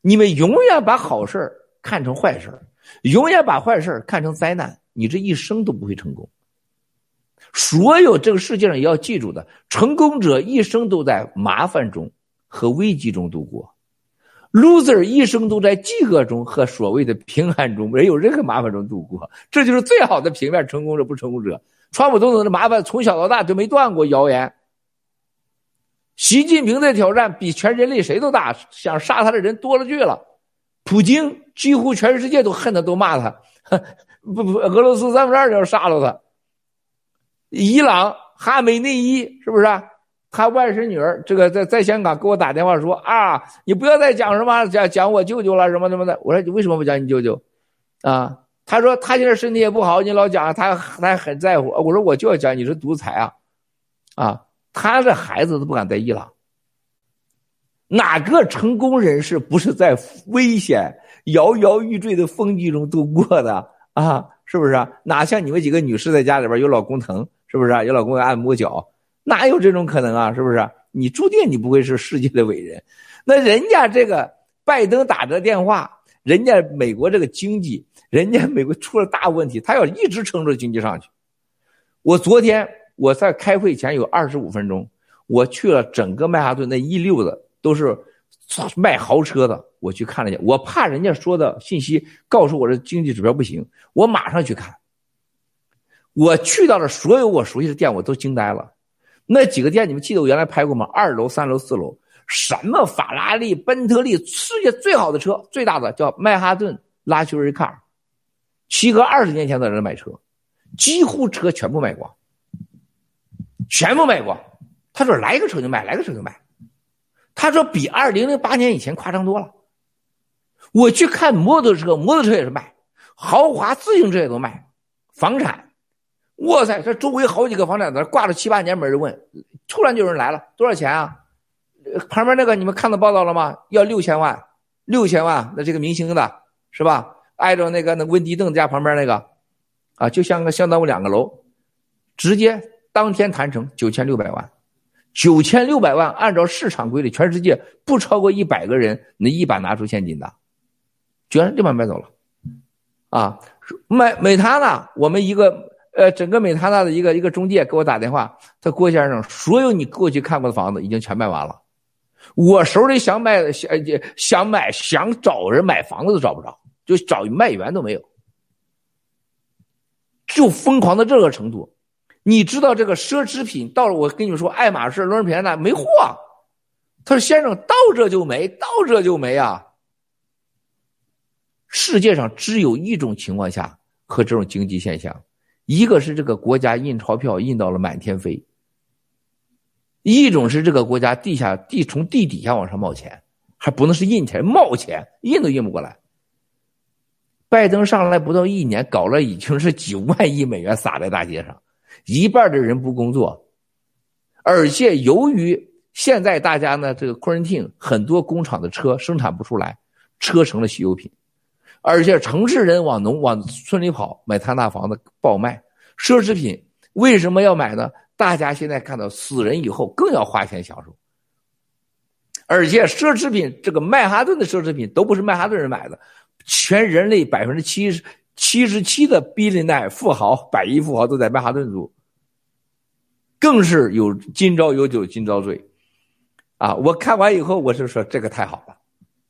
你们永远把好事看成坏事永远把坏事看成灾难，你这一生都不会成功。所有这个世界上也要记住的，成功者一生都在麻烦中和危机中度过，loser 一生都在饥饿中和所谓的平安中，没有任何麻烦中度过。这就是最好的平面成功者不成功者。川普总统的麻烦从小到大就没断过，谣言。习近平的挑战比全人类谁都大，想杀他的人多了去了。普京几乎全世界都恨他，都骂他，不不，俄罗斯三分之二要杀了他。伊朗哈梅内伊是不是？他外甥女儿这个在在香港给我打电话说啊，你不要再讲什么讲讲我舅舅了什么什么的。我说你为什么不讲你舅舅？啊，他说他现在身体也不好，你老讲他他很在乎。我说我就要讲你是独裁啊，啊，他这孩子都不敢在伊朗。哪个成功人士不是在危险摇摇欲坠的风季中度过的啊？是不是？哪像你们几个女士在家里边有老公疼？是不是啊？有老公按摩脚，哪有这种可能啊？是不是？你注定你不会是世界的伟人。那人家这个拜登打这电话，人家美国这个经济，人家美国出了大问题，他要一直撑着经济上去。我昨天我在开会前有二十五分钟，我去了整个曼哈顿那一溜子都是卖豪车的，我去看了一下。我怕人家说的信息告诉我这经济指标不行，我马上去看。我去到了所有我熟悉的店，我都惊呆了。那几个店，你们记得我原来拍过吗？二楼、三楼、四楼，什么法拉利、奔特利，世界最好的车，最大的叫曼哈顿拉修瑞卡，七哥二十年前在这买车，几乎车全部卖光，全部卖光。他说来个车就卖，来个车就卖。他说比二零零八年以前夸张多了。我去看摩托车，摩托车也是卖，豪华自行车也都卖，房产。哇塞！这周围好几个房产在挂了七八年，没人问，突然就有人来了，多少钱啊？旁边那个你们看到报道了吗？要六千万，六千万，那这个明星的是吧？挨着那个那温迪邓家旁边那个，啊，就像个相当于两个楼，直接当天谈成九千六百万，九千六百万，按照市场规律，全世界不超过一百个人能一把拿出现金的，居然立马买走了，啊，买美他呢？我们一个。呃，整个美他那的一个一个中介给我打电话，他郭先生，所有你过去看过的房子已经全卖完了，我手里想买想想买想找人买房子都找不着，就找卖员都没有，就疯狂到这个程度。你知道这个奢侈品到了，我跟你们说，爱马仕、伦平那没货。他说：“先生，到这就没，到这就没啊。世界上只有一种情况下和这种经济现象，一个是这个国家印钞票印到了满天飞，一种是这个国家地下地从地底下往上冒钱，还不能是印钱，冒钱，印都印不过来。拜登上来不到一年，搞了已经是几万亿美元撒在大街上。”一半的人不工作，而且由于现在大家呢，这个 quarantine 很多工厂的车生产不出来，车成了稀有品，而且城市人往农往村里跑买他那房子爆卖，奢侈品为什么要买呢？大家现在看到死人以后更要花钱享受，而且奢侈品这个曼哈顿的奢侈品都不是曼哈顿人买的，全人类百分之七十。七十七的比林奈富豪、百亿富豪都在曼哈顿住，更是有今朝有酒今朝醉，啊！我看完以后，我是说这个太好了，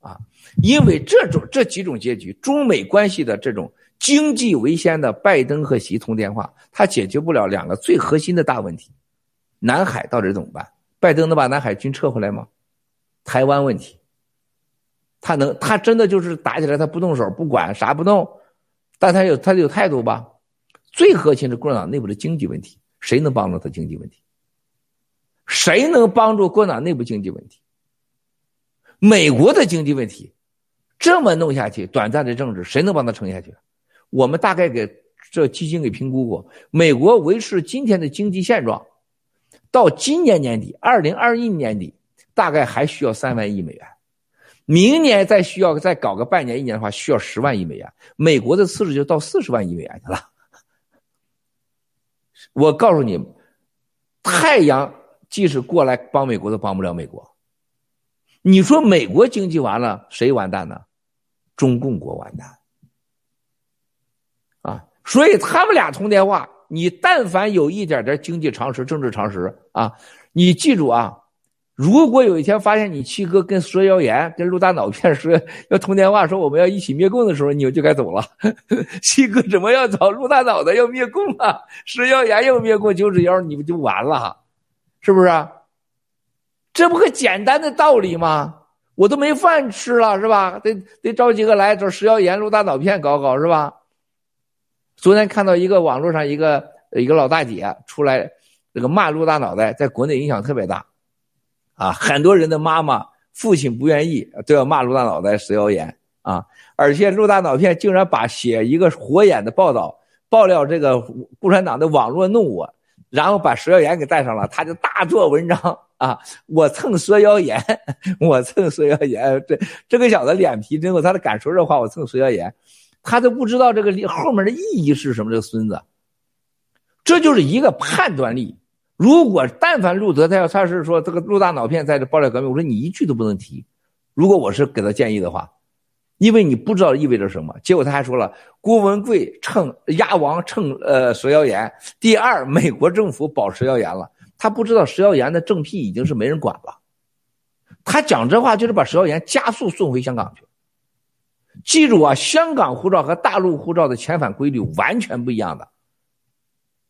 啊！因为这种这几种结局，中美关系的这种经济为先的拜登和习通电话，他解决不了两个最核心的大问题：南海到底怎么办？拜登能把南海军撤回来吗？台湾问题，他能？他真的就是打起来他不动手不管啥不动？但他有他有态度吧？最核心的共产党内部的经济问题，谁能帮助他经济问题？谁能帮助共产党内部经济问题？美国的经济问题，这么弄下去，短暂的政治，谁能帮他撑下去？我们大概给这基金给评估过，美国维持今天的经济现状，到今年年底，二零二一年底，大概还需要三万亿美元。明年再需要再搞个半年一年的话，需要十万亿美元。美国的赤字就到四十万亿美元去了。我告诉你，太阳即使过来帮美国，都帮不了美国。你说美国经济完了，谁完蛋呢？中共国完蛋。啊，所以他们俩通电话，你但凡有一点点经济常识、政治常识啊，你记住啊。如果有一天发现你七哥跟蛇妖言、跟陆大脑片说要通电话，说我们要一起灭共的时候，你就该走了。七哥怎么要找陆大脑袋要灭共啊？蛇妖言要灭共，九指妖你们就完了，是不是？这不个简单的道理吗？我都没饭吃了，是吧？得得找几个来找石妖言、陆大脑片搞搞，是吧？昨天看到一个网络上一个一个老大姐出来，这个骂陆大脑袋，在国内影响特别大。啊，很多人的妈妈、父亲不愿意，都要骂陆大脑袋、食谣言啊！而且陆大脑片竟然把写一个火眼的报道爆料这个共产党的网络弄我，然后把蛇妖言给带上了，他就大做文章啊！我蹭蛇妖言，我蹭蛇妖言，这这个小子脸皮真厚，他都敢说这话，我蹭蛇妖言，他都不知道这个后面的意义是什么。这个孙子，这就是一个判断力。如果但凡路德他要他是说这个陆大脑片在这爆料革命，我说你一句都不能提。如果我是给他建议的话，因为你不知道意味着什么。结果他还说了，郭文贵蹭鸭王蹭呃蛇谣言。第二，美国政府保持谣言了，他不知道石耀岩的正批已经是没人管了。他讲这话就是把石耀岩加速送回香港去。记住啊，香港护照和大陆护照的遣返规律完全不一样的。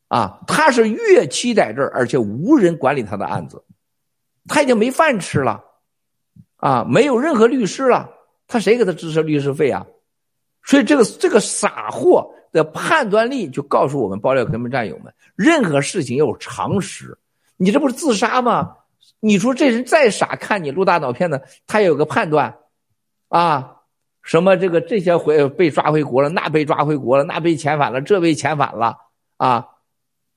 啊，他是越期在这儿，而且无人管理他的案子，他已经没饭吃了，啊，没有任何律师了，他谁给他支持律师费啊？所以这个这个傻货的判断力就告诉我们爆料革命战友们，任何事情要有常识。你这不是自杀吗？你说这人再傻，看你录大脑片的，他有个判断，啊，什么这个这些回被抓回国了，那被抓回国了，那被遣返了，这被遣返了，啊。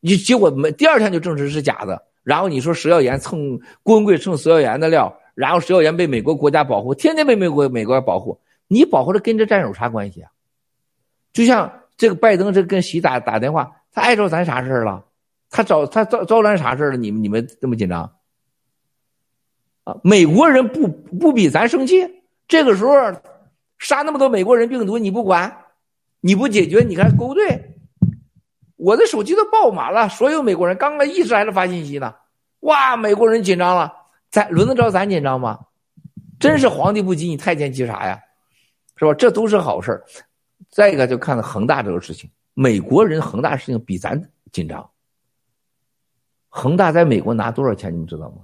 你结果没第二天就证实是假的，然后你说石耀岩蹭郭文贵蹭石耀岩的料，然后石耀岩被美国国家保护，天天被美国美国保护，你保护的跟这战友啥关系啊？就像这个拜登这跟习打打电话，他碍着咱啥事了？他找他招招咱啥事了？你们你们这么紧张？啊，美国人不不比咱生气？这个时候杀那么多美国人病毒你不管，你不解决，你看勾兑？我的手机都爆满了，所有美国人刚刚一直还在发信息呢。哇，美国人紧张了，咱轮得着咱紧张吗？真是皇帝不急，你太监急啥呀？是吧？这都是好事再一个就看到恒大这个事情，美国人恒大事情比咱紧张，恒大在美国拿多少钱？你们知道吗？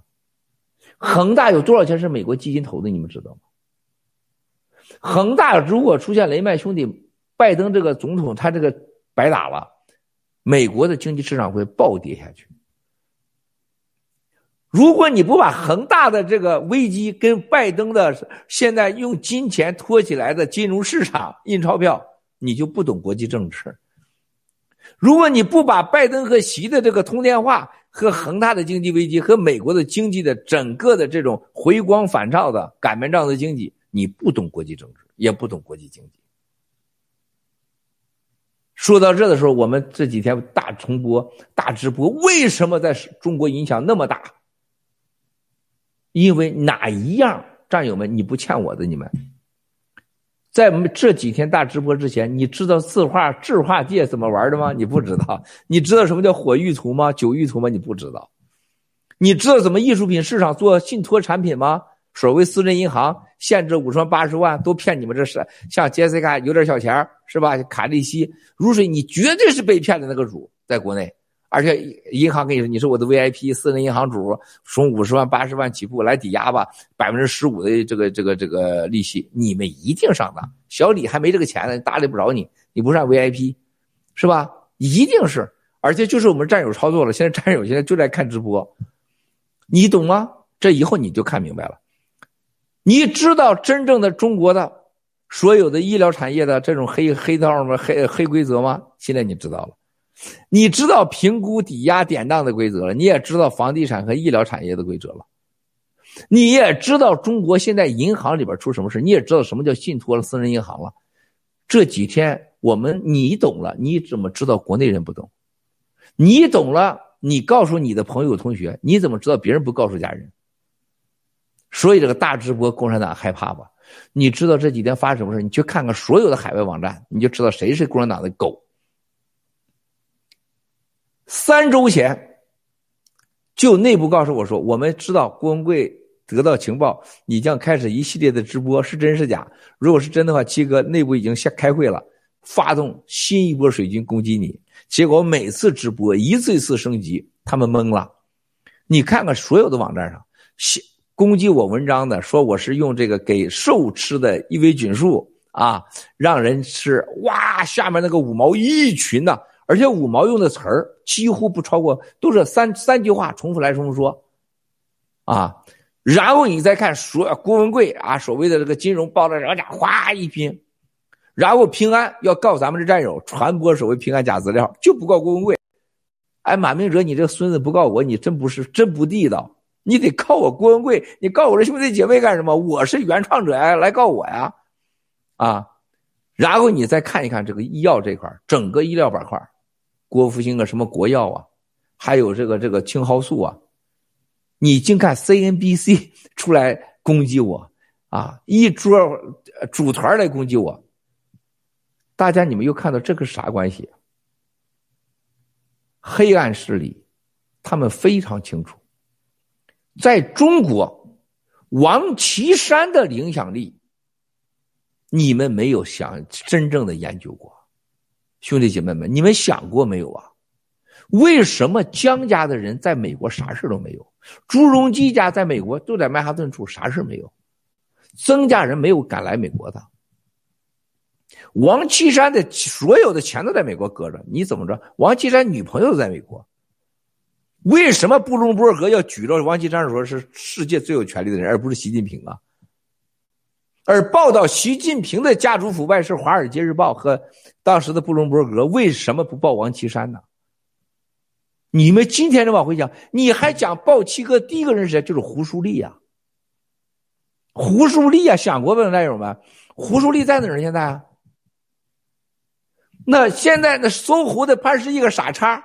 恒大有多少钱是美国基金投的？你们知道吗？恒大如果出现雷曼兄弟，拜登这个总统他这个白打了，美国的经济市场会暴跌下去。如果你不把恒大的这个危机跟拜登的现在用金钱托起来的金融市场印钞票，你就不懂国际政治。如果你不把拜登和习的这个通电话和恒大的经济危机和美国的经济的整个的这种回光返照的擀面杖的经济，你不懂国际政治，也不懂国际经济。说到这的时候，我们这几天大重播、大直播，为什么在中国影响那么大？因为哪一样，战友们，你不欠我的？你们在我们这几天大直播之前，你知道字画制画界怎么玩的吗？你不知道。你知道什么叫火玉图吗？九玉图吗？你不知道。你知道怎么艺术品市场做信托产品吗？所谓私人银行限制五十万、八十万，都骗你们这是像杰西卡有点小钱是吧？卡利息如水，你绝对是被骗的那个主，在国内。而且银行跟你说你是我的 VIP 私人银行主，从五十万八十万起步来抵押吧，百分之十五的这个这个这个利息，你们一定上当。小李还没这个钱呢，搭理不着你，你不上 VIP，是吧？一定是，而且就是我们战友操作了。现在战友现在就在看直播，你懂吗？这以后你就看明白了。你知道真正的中国的所有的医疗产业的这种黑黑道吗？黑黑规则吗？现在你知道了。你知道评估抵押典当的规则了，你也知道房地产和医疗产业的规则了，你也知道中国现在银行里边出什么事，你也知道什么叫信托了私人银行了。这几天我们你懂了，你怎么知道国内人不懂？你懂了，你告诉你的朋友同学，你怎么知道别人不告诉家人？所以这个大直播，共产党害怕吧？你知道这几天发生什么事？你去看看所有的海外网站，你就知道谁是共产党的狗。三周前，就内部告诉我说，我们知道郭文贵得到情报，你将开始一系列的直播，是真是假？如果是真的话，七哥内部已经下开会了，发动新一波水军攻击你。结果每次直播一次一次升级，他们懵了。你看看所有的网站上，攻击我文章的，说我是用这个给兽吃的伊维菌素啊，让人吃，哇，下面那个五毛一群的。而且五毛用的词儿几乎不超过，都是三三句话重复来重复说，啊，然后你再看说郭文贵啊，所谓的这个金融爆炸人家哗一拼，然后平安要告咱们的战友传播所谓平安假资料，就不告郭文贵，哎，马明哲，你这个孙子不告我，你真不是真不地道，你得告我郭文贵，你告我这兄弟姐妹干什么？我是原创者呀，来告我呀，啊，然后你再看一看这个医药这块整个医疗板块。郭复兴啊，什么国药啊，还有这个这个青蒿素啊，你净看 CNBC 出来攻击我啊，一桌组团来攻击我。大家你们又看到这个啥关系？黑暗势力，他们非常清楚，在中国，王岐山的影响力，你们没有想真正的研究过。兄弟姐妹们，你们想过没有啊？为什么江家的人在美国啥事都没有？朱镕基家在美国就在曼哈顿住，啥事没有？曾家人没有敢来美国的。王岐山的所有的钱都在美国搁着，你怎么着？王岐山女朋友在美国，为什么布隆伯格要举着王岐山说是世界最有权力的人，而不是习近平啊？而报道习近平的家族腐败是《华尔街日报》和当时的布隆伯格，为什么不报王岐山呢？你们今天就往回讲，你还讲报七哥第一个人是谁？就是胡舒立呀。胡舒立呀，想过没，战友们？胡舒立在哪儿？现在啊？那现在那搜狐的潘石屹个傻叉，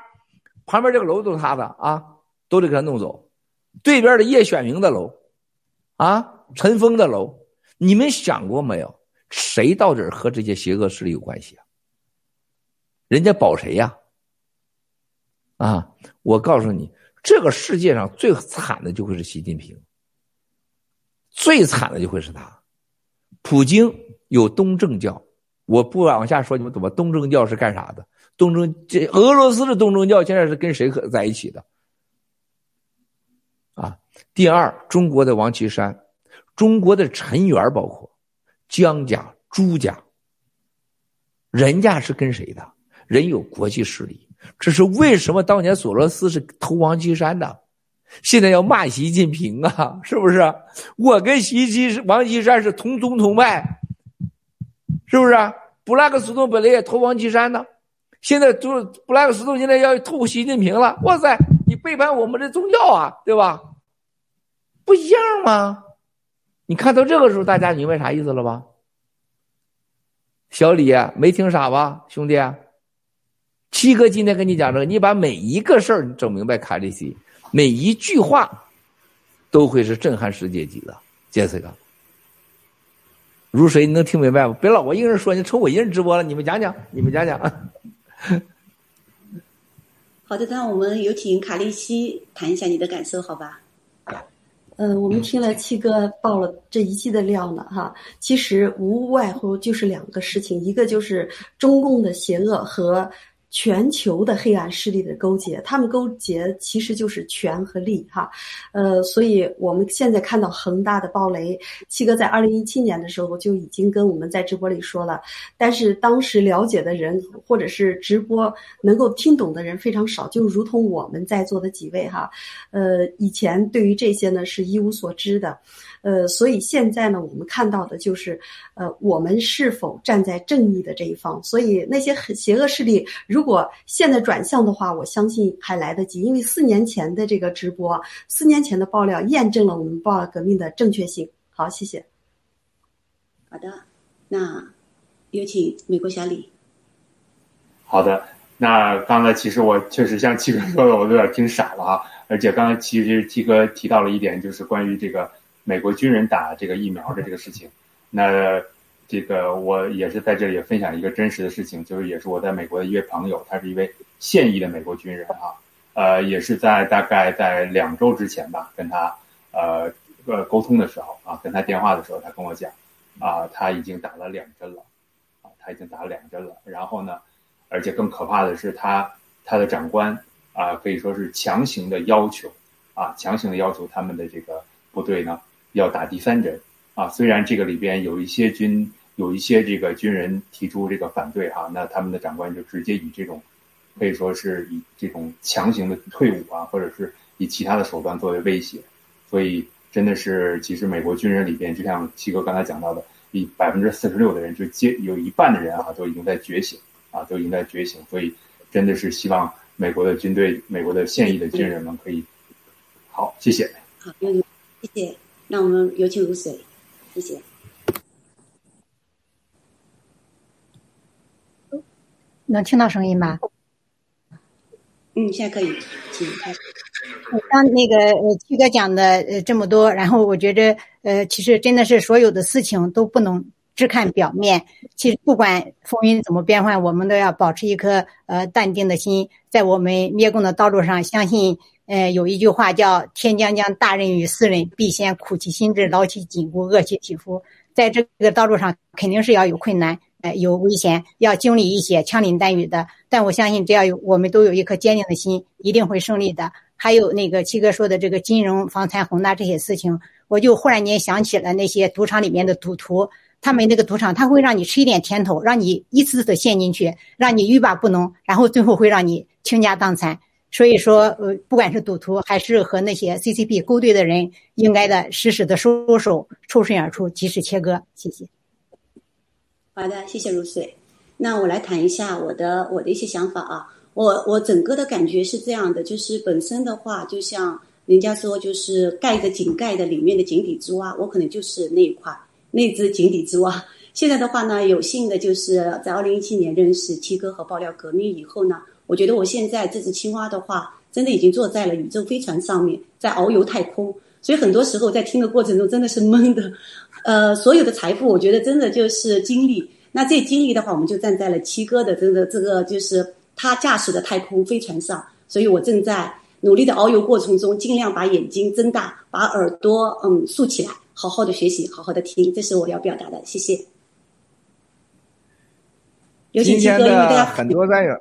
旁边这个楼都是他的啊，都得给他弄走。对边的叶选明的楼，啊，陈峰的楼。你们想过没有，谁到底和这些邪恶势力有关系啊？人家保谁呀？啊！我告诉你，这个世界上最惨的就会是习近平，最惨的就会是他。普京有东正教，我不往下说，你们懂吧？东正教是干啥的？东正这俄罗斯的东正教现在是跟谁合在一起的？啊第二，中国的王岐山，中国的陈元，包括江家、朱家，人家是跟谁的？人有国际势力，这是为什么当年索罗斯是投王岐山的？现在要骂习近平啊，是不是？我跟习近王岐山是同宗同脉，是不是？布拉克斯通本来也投王岐山的，现在就布拉克斯通现在要投习近平了。哇塞，你背叛我们的宗教啊，对吧？不一样吗？你看到这个时候，大家明白啥意思了吧？小李没听傻吧，兄弟？七哥今天跟你讲这个，你把每一个事儿整明白，卡利西。每一句话都会是震撼世界级的，杰斯哥。如谁？你能听明白吗？别老我一个人说，你瞅我一人直播了。你们讲讲，你们讲讲。好的，那我们有请卡利西谈一下你的感受，好吧？呃，我们听了七哥爆了这一季的料呢，哈，其实无外乎就是两个事情，一个就是中共的邪恶和。全球的黑暗势力的勾结，他们勾结其实就是权和利，哈，呃，所以我们现在看到恒大的暴雷，七哥在二零一七年的时候就已经跟我们在直播里说了，但是当时了解的人或者是直播能够听懂的人非常少，就如同我们在座的几位哈，呃，以前对于这些呢是一无所知的。呃，所以现在呢，我们看到的就是，呃，我们是否站在正义的这一方？所以那些邪恶势力，如果现在转向的话，我相信还来得及，因为四年前的这个直播，四年前的爆料验证了我们爆料革命的正确性。好，谢谢。好的，那有请美国小李。好的，那刚才其实我确实像七哥说的，我有点听傻了啊。而且刚才其实七哥提到了一点，就是关于这个。美国军人打这个疫苗的这个事情，那这个我也是在这里也分享一个真实的事情，就是也是我在美国的一位朋友，他是一位现役的美国军人啊，呃，也是在大概在两周之前吧，跟他呃呃沟通的时候啊，跟他电话的时候，他跟我讲啊，他已经打了两针了，啊，他已经打了两针了，然后呢，而且更可怕的是，他他的长官啊，可以说是强行的要求啊，强行的要求他们的这个部队呢。要打第三针啊！虽然这个里边有一些军有一些这个军人提出这个反对哈，那他们的长官就直接以这种可以说是以这种强行的退伍啊，或者是以其他的手段作为威胁。所以真的是，其实美国军人里边，就像七哥刚才讲到的，以百分之四十六的人就接有一半的人啊，都已经在觉醒啊，都已经在觉醒。所以真的是希望美国的军队、美国的现役的军人们可以好，谢谢。好，谢谢。那我们有请如水，谢谢。能听到声音吗？嗯，现在可以，请开始。刚那个呃七哥讲的呃这么多，然后我觉着呃其实真的是所有的事情都不能只看表面，其实不管风云怎么变幻，我们都要保持一颗呃淡定的心，在我们灭共的道路上，相信。呃，有一句话叫“天将降大任于斯人，必先苦其心志，劳其筋骨，饿其体肤”。在这个道路上，肯定是要有困难，呃，有危险，要经历一些枪林弹雨的。但我相信，只要有我们都有一颗坚定的心，一定会胜利的。还有那个七哥说的这个金融、房产、宏大这些事情，我就忽然间想起了那些赌场里面的赌徒，他们那个赌场他会让你吃一点甜头，让你一次次陷进去，让你欲罢不能，然后最后会让你倾家荡产。所以说，呃，不管是赌徒还是和那些 CCP 勾兑的人，应该的适时的收手，抽身而出，及时切割。谢谢。好的，谢谢如水。那我来谈一下我的我的一些想法啊。我我整个的感觉是这样的，就是本身的话，就像人家说，就是盖着井盖的里面的井底之蛙，我可能就是那一块那只井底之蛙。现在的话呢，有幸的就是在二零一七年认识七哥和爆料革命以后呢。我觉得我现在这只青蛙的话，真的已经坐在了宇宙飞船上面，在遨游太空。所以很多时候在听的过程中，真的是懵的。呃，所有的财富，我觉得真的就是经历。那这经历的话，我们就站在了七哥的这个这个，就是他驾驶的太空飞船上。所以我正在努力的遨游过程中，尽量把眼睛睁大，把耳朵嗯竖起来，好好的学习，好好的听。这是我要表达的，谢谢。有请七哥，因为大家很多战友。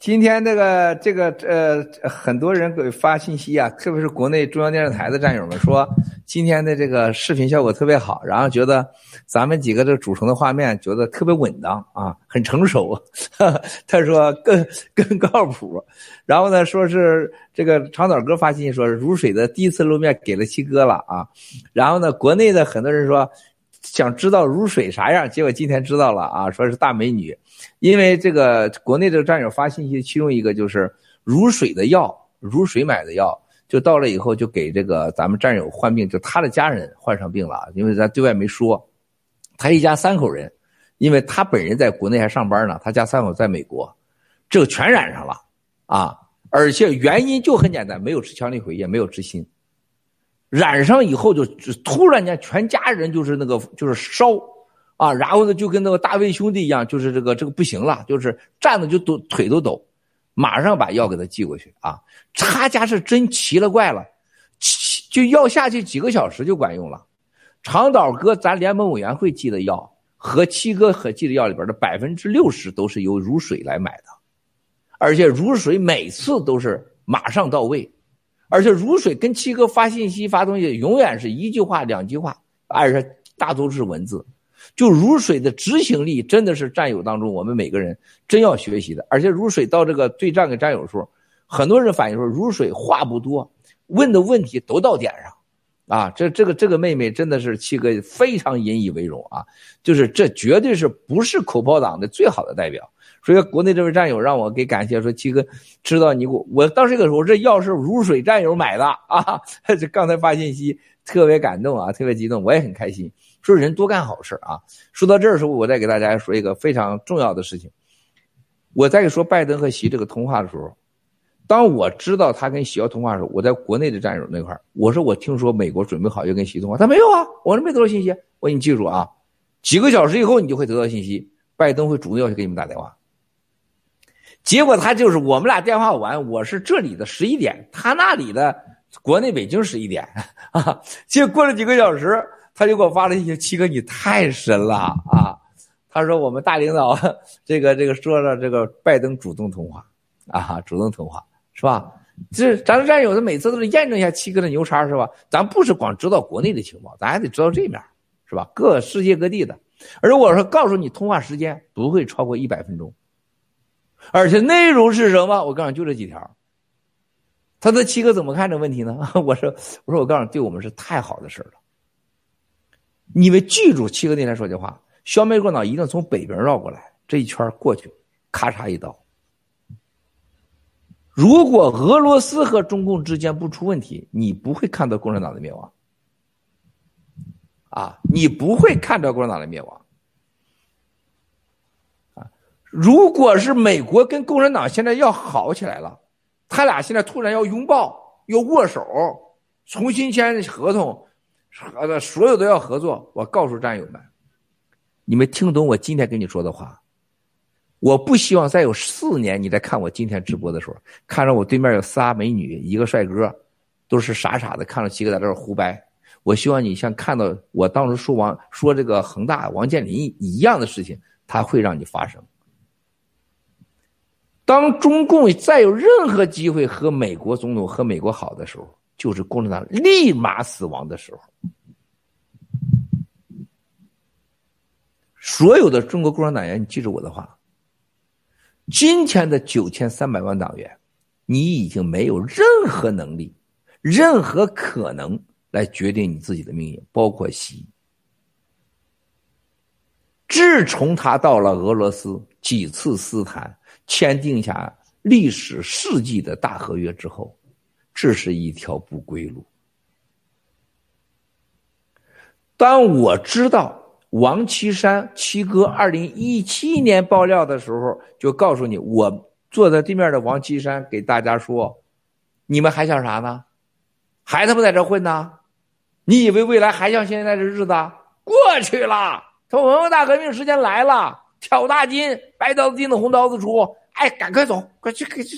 今天这个这个呃，很多人给发信息啊，特别是国内中央电视台的战友们说，今天的这个视频效果特别好，然后觉得咱们几个这组成的画面觉得特别稳当啊，很成熟。他说更更靠谱。然后呢，说是这个长岛哥发信息说，如水的第一次露面给了七哥了啊。然后呢，国内的很多人说想知道如水啥样，结果今天知道了啊，说是大美女。因为这个国内这个战友发信息，其中一个就是如水的药，如水买的药，就到了以后就给这个咱们战友患病，就他的家人患上病了，因为咱对外没说，他一家三口人，因为他本人在国内还上班呢，他家三口在美国，这个全染上了啊，而且原因就很简单，没有吃强力回，也没有吃锌，染上以后就突然间全家人就是那个就是烧。啊，然后呢，就跟那个大卫兄弟一样，就是这个这个不行了，就是站着就抖腿都抖，马上把药给他寄过去啊。他家是真奇了怪了，就药下去几个小时就管用了。长岛哥，咱联盟委员会寄的药和七哥和寄的药里边的百分之六十都是由如水来买的，而且如水每次都是马上到位，而且如水跟七哥发信息发东西永远是一句话两句话，而且大多是文字。就如水的执行力真的是战友当中我们每个人真要学习的，而且如水到这个对战给战友时候，很多人反映说如水话不多，问的问题都到点上，啊，这这个这个妹妹真的是七哥非常引以为荣啊，就是这绝对是不是口炮党的最好的代表，所以国内这位战友让我给感谢说七哥知道你我我当时个时候这药是如水战友买的啊，这刚才发信息特别感动啊，特别激动，我也很开心。说人多干好事啊！说到这儿的时候，我再给大家说一个非常重要的事情。我在说拜登和习这个通话的时候，当我知道他跟习要通话的时候，我在国内的战友那块我说我听说美国准备好要跟习通话，他没有啊，我说没得到信息。我说你记住啊，几个小时以后你就会得到信息，拜登会主动要去给你们打电话。结果他就是我们俩电话完，我是这里的十一点，他那里的国内北京十一点 啊，结果过了几个小时。他就给我发了一些七哥，你太神了啊！他说我们大领导这个这个说了，这个拜登主动通话啊，主动通话是吧？这咱的战友，的每次都是验证一下七哥的牛叉是吧？咱不是光知道国内的情况，咱还得知道这面是吧？各世界各地的，而我说告诉你，通话时间不会超过一百分钟，而且内容是什么？我告诉你，就这几条。他的七哥怎么看这问题呢？我说我说我告诉你，对我们是太好的事了。你们记住七哥那天说的话：消灭共产党一定从北边绕过来，这一圈过去，咔嚓一刀。如果俄罗斯和中共之间不出问题，你不会看到共产党的灭亡。啊，你不会看到共产党的灭亡。啊，如果是美国跟共产党现在要好起来了，他俩现在突然要拥抱、要握手、重新签合同。呃，所有都要合作。我告诉战友们，你们听懂我今天跟你说的话。我不希望再有四年，你在看我今天直播的时候，看着我对面有仨美女，一个帅哥，都是傻傻的看着七哥在这儿胡掰。我希望你像看到我当时说王说这个恒大王健林一样的事情，他会让你发生。当中共再有任何机会和美国总统和美国好的时候。就是共产党立马死亡的时候，所有的中国共产党员，你记住我的话。今天的九千三百万党员，你已经没有任何能力、任何可能来决定你自己的命运，包括习。自从他到了俄罗斯几次私谈，签订下历史世纪的大合约之后。这是一条不归路。当我知道王岐山七哥二零一七年爆料的时候，就告诉你，我坐在对面的王岐山给大家说：“你们还想啥呢？还他妈在这混呢？你以为未来还像现在这日子？过去了，从文化大革命时间来了，挑大金，白刀子进的红刀子出。哎，赶快走，快去，快去。”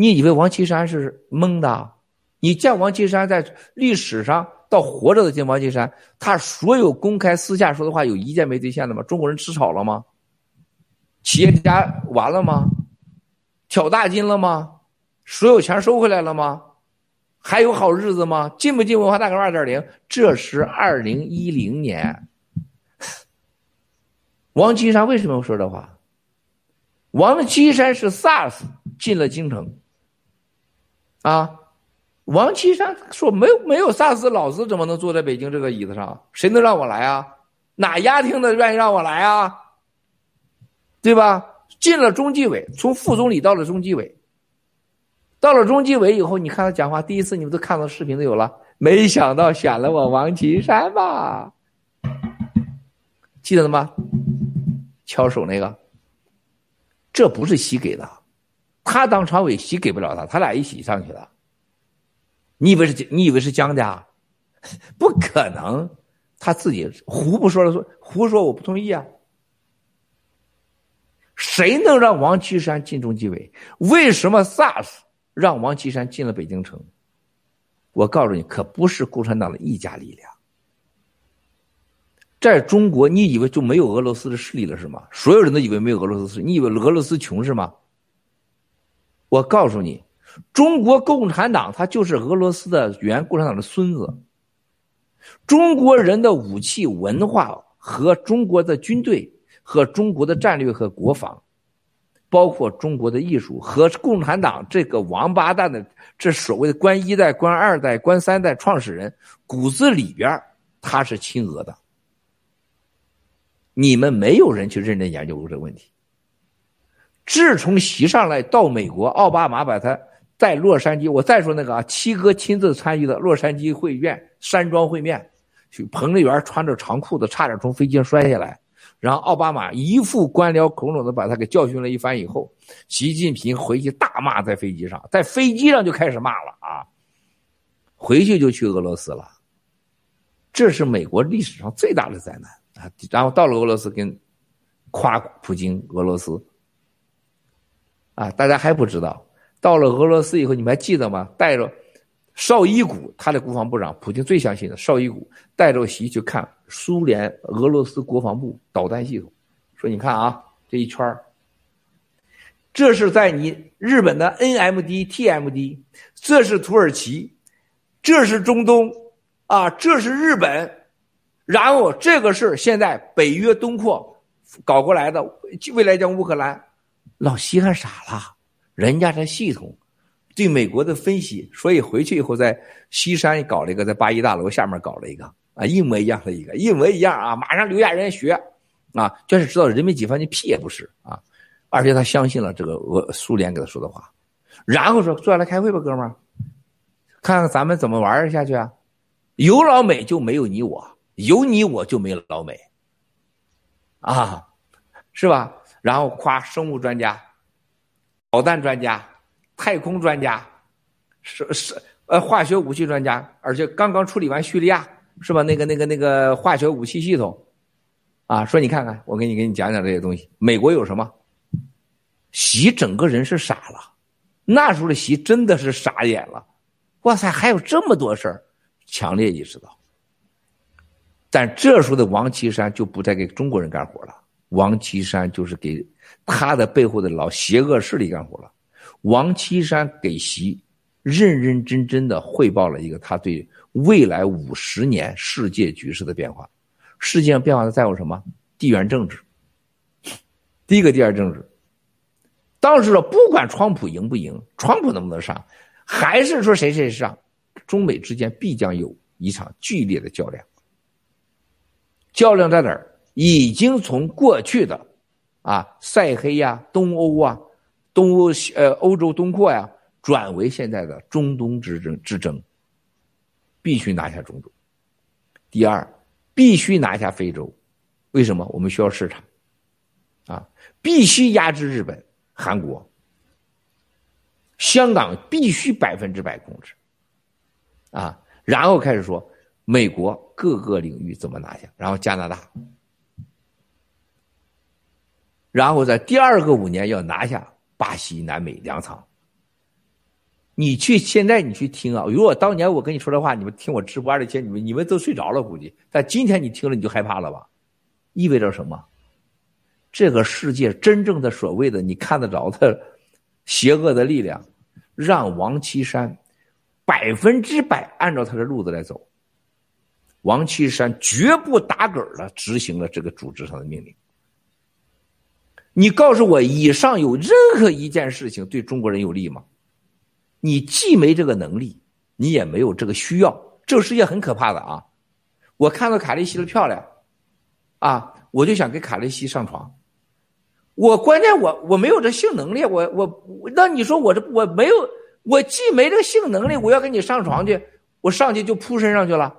你以为王岐山是蒙的？你见王岐山在历史上到活着的见王岐山，他所有公开私下说的话有一件没兑现的吗？中国人吃草了吗？企业家完了吗？挑大金了吗？所有钱收回来了吗？还有好日子吗？进不进文化大革命二点零？这是二零一零年。王岐山为什么说这话？王岐山是 SARS 进了京城，啊，王岐山说没有没有萨斯老子怎么能坐在北京这个椅子上？谁能让我来啊？哪家听的愿意让我来啊？对吧？进了中纪委，从副总理到了中纪委，到了中纪委以后，你看他讲话，第一次你们都看到视频都有了。没想到选了我王岐山吧？记得了吗？敲手那个，这不是习给的，他当常委，席给不了他，他俩一起上去的。你以为是？你以为是江家？不可能，他自己胡不说了说，胡说我不同意啊。谁能让王岐山进中纪委？为什么 SARS 让王岐山进了北京城？我告诉你，可不是共产党的一家力量。在中国，你以为就没有俄罗斯的势力了是吗？所有人都以为没有俄罗斯势力，你以为俄罗斯穷是吗？我告诉你，中国共产党他就是俄罗斯的原共产党的孙子。中国人的武器、文化和中国的军队。和中国的战略和国防，包括中国的艺术和共产党这个王八蛋的这所谓的官一代、官二代、官三代创始人骨子里边他是亲俄的。你们没有人去认真研究过这个问题。自从习上来到美国，奥巴马把他在洛杉矶，我再说那个啊，七哥亲自参与的洛杉矶会院山庄会面，彭丽媛穿着长裤子，差点从飞机上摔下来。然后奥巴马一副官僚孔种的把他给教训了一番以后，习近平回去大骂在飞机上，在飞机上就开始骂了啊，回去就去俄罗斯了，这是美国历史上最大的灾难啊！然后到了俄罗斯跟夸普京俄罗斯啊，大家还不知道，到了俄罗斯以后，你们还记得吗？带着。绍伊古，他的国防部长，普京最相信的绍伊古，带着习去看苏联俄罗斯国防部导弹系统，说：“你看啊，这一圈这是在你日本的 NMD、TMD，这是土耳其，这是中东，啊，这是日本，然后这个是现在北约东扩搞过来的，未来将乌克兰。老稀罕傻了，人家这系统。”对美国的分析，所以回去以后在西山搞了一个，在八一大楼下面搞了一个啊，一模一样的一个，一模一样啊，马上留下人学啊，就是知道人民解放军屁也不是啊，而且他相信了这个俄苏联给他说的话，然后说坐下来开会吧，哥们儿，看看咱们怎么玩下去啊？有老美就没有你我，有你我就没老美啊，是吧？然后夸生物专家、导弹专家。太空专家，是是呃化学武器专家，而且刚刚处理完叙利亚，是吧？那个那个那个化学武器系统，啊，说你看看，我给你给你讲讲这些东西。美国有什么？习整个人是傻了，那时候的习真的是傻眼了。哇塞，还有这么多事儿，强烈意识到。但这时候的王岐山就不再给中国人干活了，王岐山就是给他的背后的老邪恶势力干活了。王岐山给习认认真真的汇报了一个他对未来五十年世界局势的变化。世界上变化的在乎什么？地缘政治。第一个地缘政治，当时说不管川普赢不赢，川普能不能上，还是说谁谁上，中美之间必将有一场剧烈的较量。较量在哪儿？已经从过去的啊塞黑呀、东欧啊。东欧呃，欧洲东扩呀，转为现在的中东之争之争，必须拿下中东。第二，必须拿下非洲，为什么？我们需要市场，啊，必须压制日本、韩国，香港必须百分之百控制，啊，然后开始说美国各个领域怎么拿下，然后加拿大，然后在第二个五年要拿下。巴西、南美粮仓，你去现在你去听啊！如果当年我跟你说的话，你们听我直播那些，你们你们都睡着了，估计。但今天你听了你就害怕了吧？意味着什么？这个世界真正的所谓的你看得着的邪恶的力量，让王岐山百分之百按照他的路子来走。王岐山绝不打嗝的执行了这个组织上的命令。你告诉我，以上有任何一件事情对中国人有利吗？你既没这个能力，你也没有这个需要。这个世界很可怕的啊！我看到卡利西的漂亮，啊，我就想跟卡利西上床。我关键我我没有这性能力，我我那你说我这我没有，我既没这个性能力，我要跟你上床去，我上去就扑身上去了。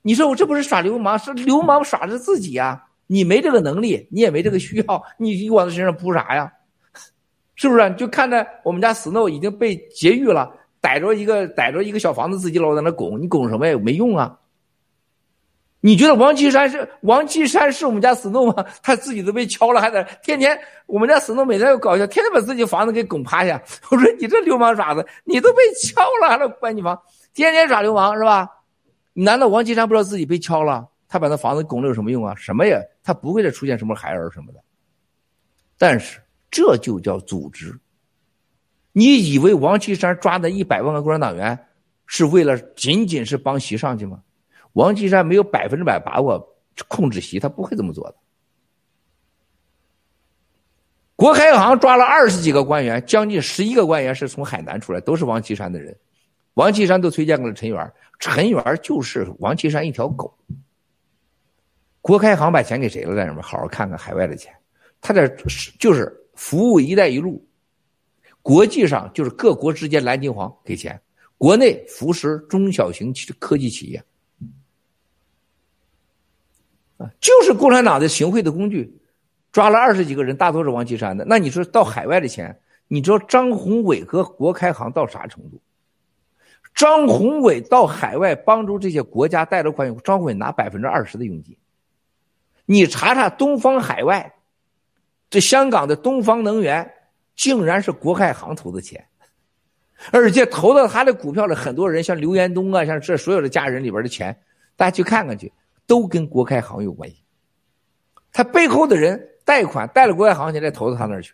你说我这不是耍流氓？是流氓耍着自己呀！你没这个能力，你也没这个需要，你你往他身上扑啥呀？是不是？就看着我们家 Snow 已经被劫狱了，逮着一个逮着一个小房子，自己老在那拱，你拱什么呀？没用啊！你觉得王岐山是王岐山是我们家 Snow 吗？他自己都被敲了，还在天天我们家 Snow 每天又搞笑，天天把自己房子给拱趴下。我说你这流氓爪子，你都被敲了，还能关你房？天天耍流氓是吧？难道王岐山不知道自己被敲了？他把那房子拱了有什么用啊？什么呀？他不会再出现什么孩儿什么的。但是这就叫组织。你以为王岐山抓那一百万个共产党员是为了仅仅是帮习上去吗？王岐山没有百分之百把握控制习，他不会这么做的。国开行抓了二十几个官员，将近十一个官员是从海南出来，都是王岐山的人。王岐山都推荐给了陈元，陈元就是王岐山一条狗。国开行把钱给谁了？在什么？好好看看海外的钱，他在就是服务“一带一路”，国际上就是各国之间蓝金黄给钱，国内扶持中小型科技企业，啊，就是共产党的行贿的工具。抓了二十几个人，大多是王岐山的。那你说到海外的钱，你知道张宏伟和国开行到啥程度？张宏伟到海外帮助这些国家贷了款，张宏伟拿百分之二十的佣金。你查查东方海外，这香港的东方能源竟然是国开行投的钱，而且投到他的股票的很多人，像刘延东啊，像这所有的家人里边的钱，大家去看看去，都跟国开行有关系。他背后的人贷款贷了国开行钱，再投到他那儿去。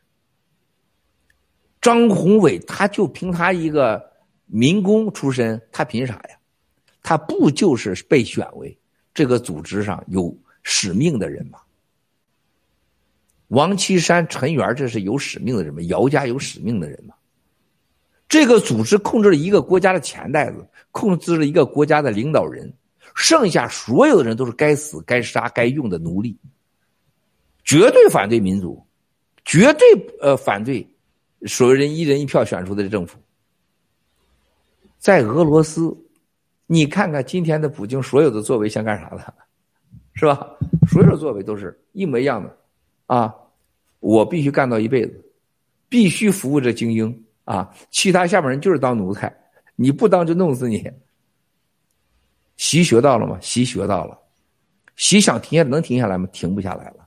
张宏伟他就凭他一个。民工出身，他凭啥呀？他不就是被选为这个组织上有使命的人吗？王岐山、陈元这是有使命的人吗？姚家有使命的人吗？这个组织控制了一个国家的钱袋子，控制了一个国家的领导人，剩下所有的人都是该死、该杀、该用的奴隶。绝对反对民主，绝对呃反对所有人一人一票选出的政府。在俄罗斯，你看看今天的普京所有的作为像干啥的，是吧？所有的作为都是一模一样的，啊，我必须干到一辈子，必须服务这精英啊，其他下面人就是当奴才，你不当就弄死你。习学到了吗？习学到了，习想停下能停下来吗？停不下来了。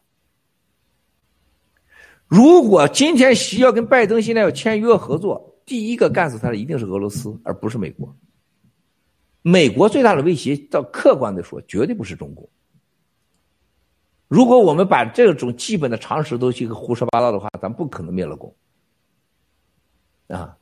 如果今天习要跟拜登现在要签约合作。第一个干死他的一定是俄罗斯，而不是美国。美国最大的威胁，到客观的说，绝对不是中国。如果我们把这种基本的常识都去胡说八道的话，咱不可能灭了共。啊，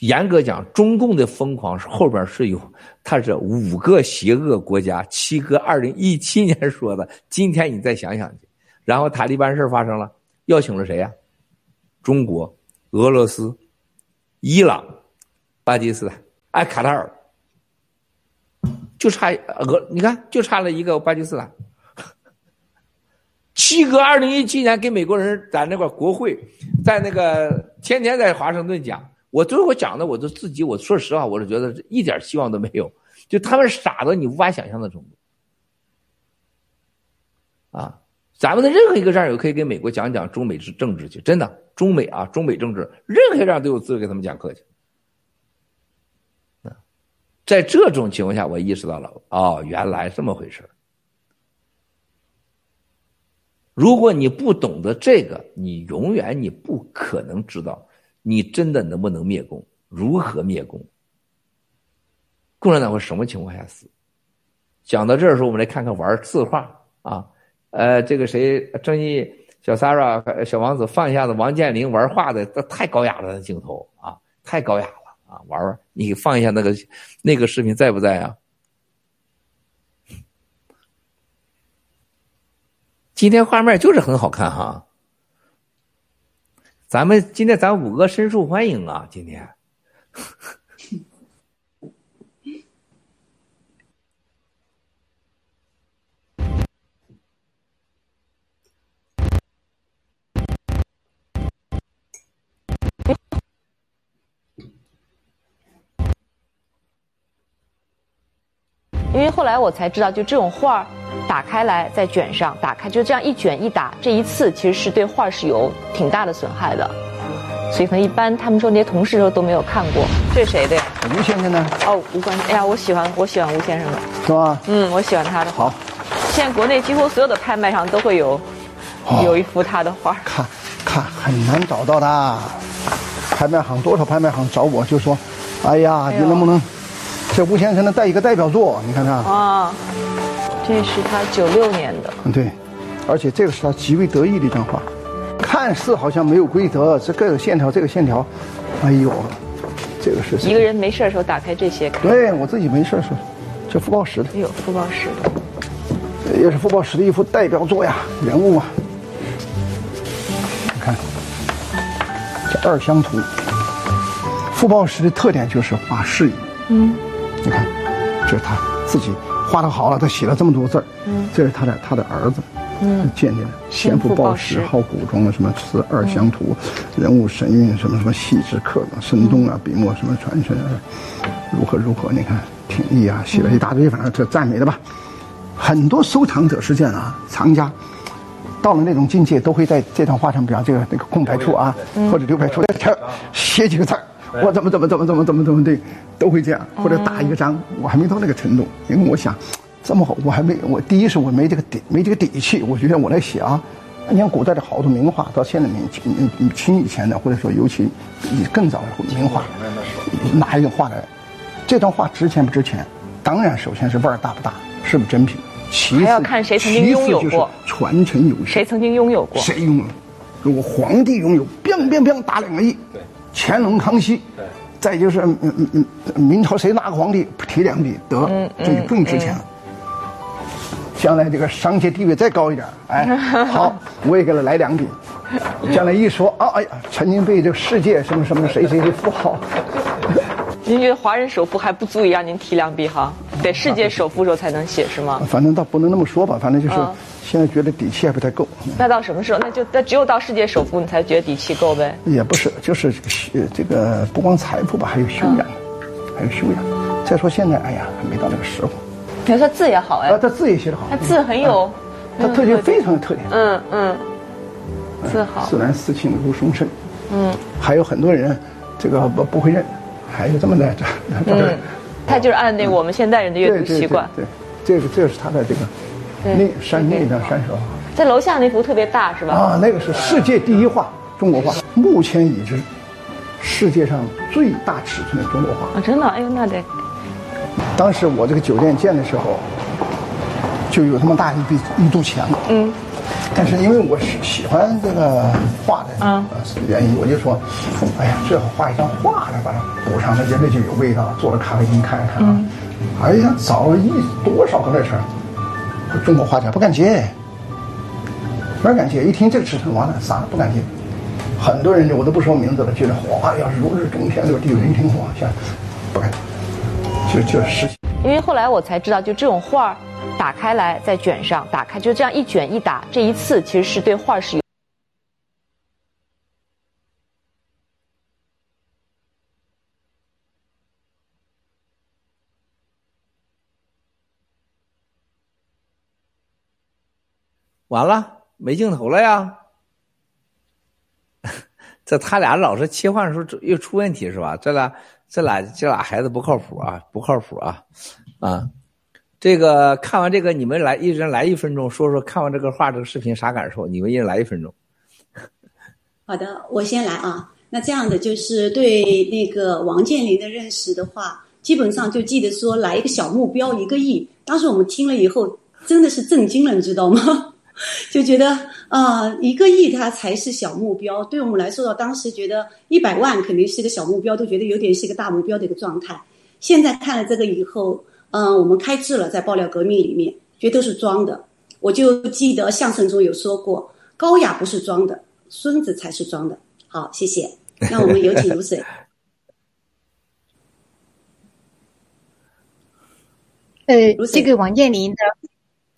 严格讲，中共的疯狂是后边是有，它是五个邪恶国家，七哥二零一七年说的。今天你再想想去，然后塔利班事发生了，邀请了谁呀？中国、俄罗斯。伊朗、巴基斯坦、哎，卡塔尔，就差俄，你看，就差了一个巴基斯坦。七哥二零一七年给美国人在那个国会，在那个天天在华盛顿讲，我最后讲的，我都自己，我说实话，我是觉得一点希望都没有，就他们傻到你无法想象的程度。啊，咱们的任何一个战友可以给美国讲讲中美之政治去，真的。中美啊，中美政治，任何一样都有资格给他们讲课去。在这种情况下，我意识到了，哦，原来这么回事如果你不懂得这个，你永远你不可能知道你真的能不能灭共，如何灭共。共产党会什么情况下死？讲到这儿的时候，我们来看看玩字画啊，呃，这个谁，正义。小 s a r a 小王子放一下子王健林玩画的，太高雅了，那镜头啊，太高雅了啊！玩玩，你放一下那个那个视频在不在啊？今天画面就是很好看哈。咱们今天咱五哥深受欢迎啊！今天。因为后来我才知道，就这种画儿打开来再卷上，打开就这样一卷一打，这一次其实是对画是有挺大的损害的。所以可能一般他们说那些同事说都没有看过。这是谁的呀？吴先生呢？哦，吴冠。哎呀，我喜欢我喜欢吴先生的。是吧？嗯，我喜欢他的。好。现在国内几乎所有的拍卖上都会有，有一幅他的画。看，看很难找到的。拍卖行多少拍卖行找我就说，哎呀，你能不能？这吴先生的带一个代表作，你看看啊，这是他九六年的，嗯对，而且这个是他极为得意的一张画，看似好像没有规则，这个线条这个线条，哎呦，这个是一个人没事的时候打开这些看，对我自己没事的时候，这傅抱石的，哎呦傅抱石的，也是傅抱石的一幅代表作呀，人物啊，你看这二香图，傅抱石的特点就是画视野。嗯，你看，这是他自己画的好了，他写了这么多字儿。嗯，这是他的他的儿子。嗯，鉴定先不报时好古装的什么词二乡图，人物神韵什么什么细致刻的生动啊，笔墨什么传承，如何如何？你看挺意啊，写了一大堆，反正这赞美的吧。很多收藏者是这样啊，藏家到了那种境界，都会在这张画上，比方这个那个空白处啊，或者留白处，这写几个字儿。我怎么怎么怎么怎么怎么怎么的，都会这样，或者打一个章，我还没到那个程度，因为我想，这么好，我还没，我第一是我没这个底，没这个底气，我觉得我来写啊，你看古代的好多名画，到现在明清清以前的，或者说尤其更早的名画，哪一个画来，这段画值钱不值钱？当然，首先是味儿大不大，是不是真品？其次，还要看谁曾经拥有过，传承有谁曾经拥有过？谁拥有？如果皇帝拥有，biang biang biang 打两个亿。对。乾隆、康熙，再就是嗯嗯嗯，明朝谁哪个皇帝提两笔得，这就更值钱了。将来这个商界地位再高一点，哎，好，我也给他来两笔。将来一说啊，哎呀，曾经被这个世界什么什么谁谁谁富豪。您觉得华人首富还不足以让您提两笔哈？得世界首富时候才能写是吗？反正倒不能那么说吧，反正就是。现在觉得底气还不太够，那到什么时候？那就那只有到世界首富，你才觉得底气够呗？也不是，就是这个不光财富吧，还有修养，还有修养。再说现在，哎呀，还没到那个时候。你说字也好哎，他字也写得好，他字很有，他特点非常有特点。嗯嗯，字好。自然思情如松声。嗯，还有很多人这个不不会认，还有这么来着。嗯，他就是按那我们现代人的阅读习惯。对，这个这是他的这个。那山那张山水画，在楼下那幅特别大是吧？啊，那个是世界第一画，中国画，目前已知世界上最大尺寸的中国画。啊，真的？哎呦，那得。当时我这个酒店建的时候，就有这么大一笔一堵墙。嗯。但是因为我是喜欢这个画的啊原因，我就说，哎呀，最好画一张画来把它补上，那就那就有味道。坐了咖啡厅看一看啊，哎呀，找了一多少个那事儿。中国画家不敢接，没敢接。一听这个尺寸，完了，傻了，不敢接。很多人我都不说名字了，觉得哇，要是如日中天，这个地方一听哇，像不敢，就就实情。因为后来我才知道，就这种画打开来再卷上，打开就这样一卷一打，这一次其实是对画是有。完了，没镜头了呀！这他俩老是切换的时候又出问题是吧？这俩这俩这俩孩子不靠谱啊，不靠谱啊！啊，这个看完这个，你们来一人来一分钟，说说看完这个画这个视频啥感受？你们一人来一分钟。好的，我先来啊。那这样的就是对那个王健林的认识的话，基本上就记得说来一个小目标一个亿。当时我们听了以后，真的是震惊了，你知道吗？就觉得啊、一个亿它才是小目标，对我们来说，当时觉得一百万肯定是个小目标，都觉得有点是个大目标的一个状态。现在看了这个以后，嗯、我们开智了，在爆料革命里面，觉得都是装的。我就记得相声中有说过，高雅不是装的，孙子才是装的。好，谢谢。那我们有请如水。呃，这个王健林的，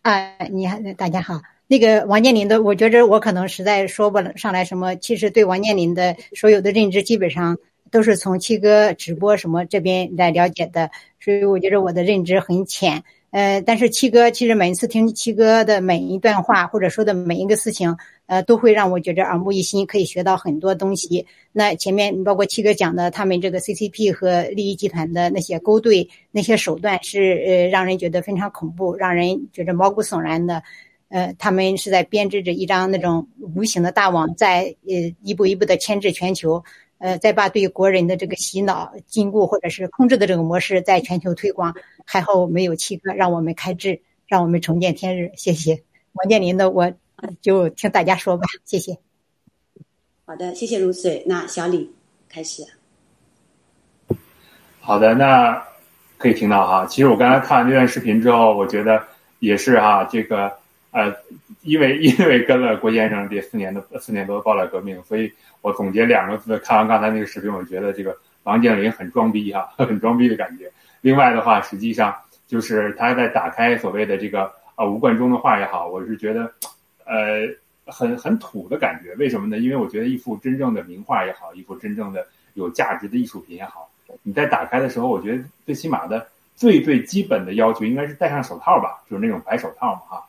啊、你好，大家好。那个王健林的，我觉着我可能实在说不上来什么。其实对王健林的所有的认知，基本上都是从七哥直播什么这边来了解的，所以我觉得我的认知很浅。呃，但是七哥其实每次听七哥的每一段话或者说的每一个事情，呃，都会让我觉着耳目一新，可以学到很多东西。那前面包括七哥讲的，他们这个 CCP 和利益集团的那些勾兑、那些手段是呃让人觉得非常恐怖，让人觉着毛骨悚然的。呃，他们是在编织着一张那种无形的大网，在呃一步一步的牵制全球，呃，再把对国人的这个洗脑、禁锢或者是控制的这个模式在全球推广。还好没有七哥让我们开智，让我们重见天日。谢谢王健林的，我就听大家说吧，谢谢。好的，谢谢如水。那小李开始。好的，那可以听到哈。其实我刚才看完这段视频之后，我觉得也是哈，这个呃，因为 因为跟了郭先生这四年的四年多的爆料革命，所以我总结两个字，看完刚才那个视频，我觉得这个王健林很装逼哈，很装逼的感觉。另外的话，实际上就是他在打开所谓的这个呃吴冠中的话也好，我是觉得呃很很土的感觉。为什么呢？因为我觉得一幅真正的名画也好，一幅真正的有价值的艺术品也好，你在打开的时候，我觉得最起码的最最基本的要求应该是戴上手套吧，就是那种白手套嘛哈啊，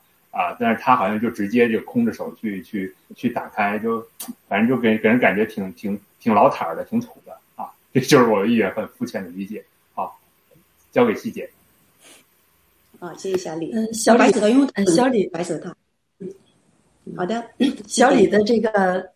但是他好像就直接就空着手去去去打开，就反正就给给人感觉挺挺挺老坦儿的，挺土的啊。这就是我的一点很肤浅的理解。好，交给细节。啊，谢谢小李。嗯，小李白手套，因为呃小李白手套。嗯好的，小李的这个，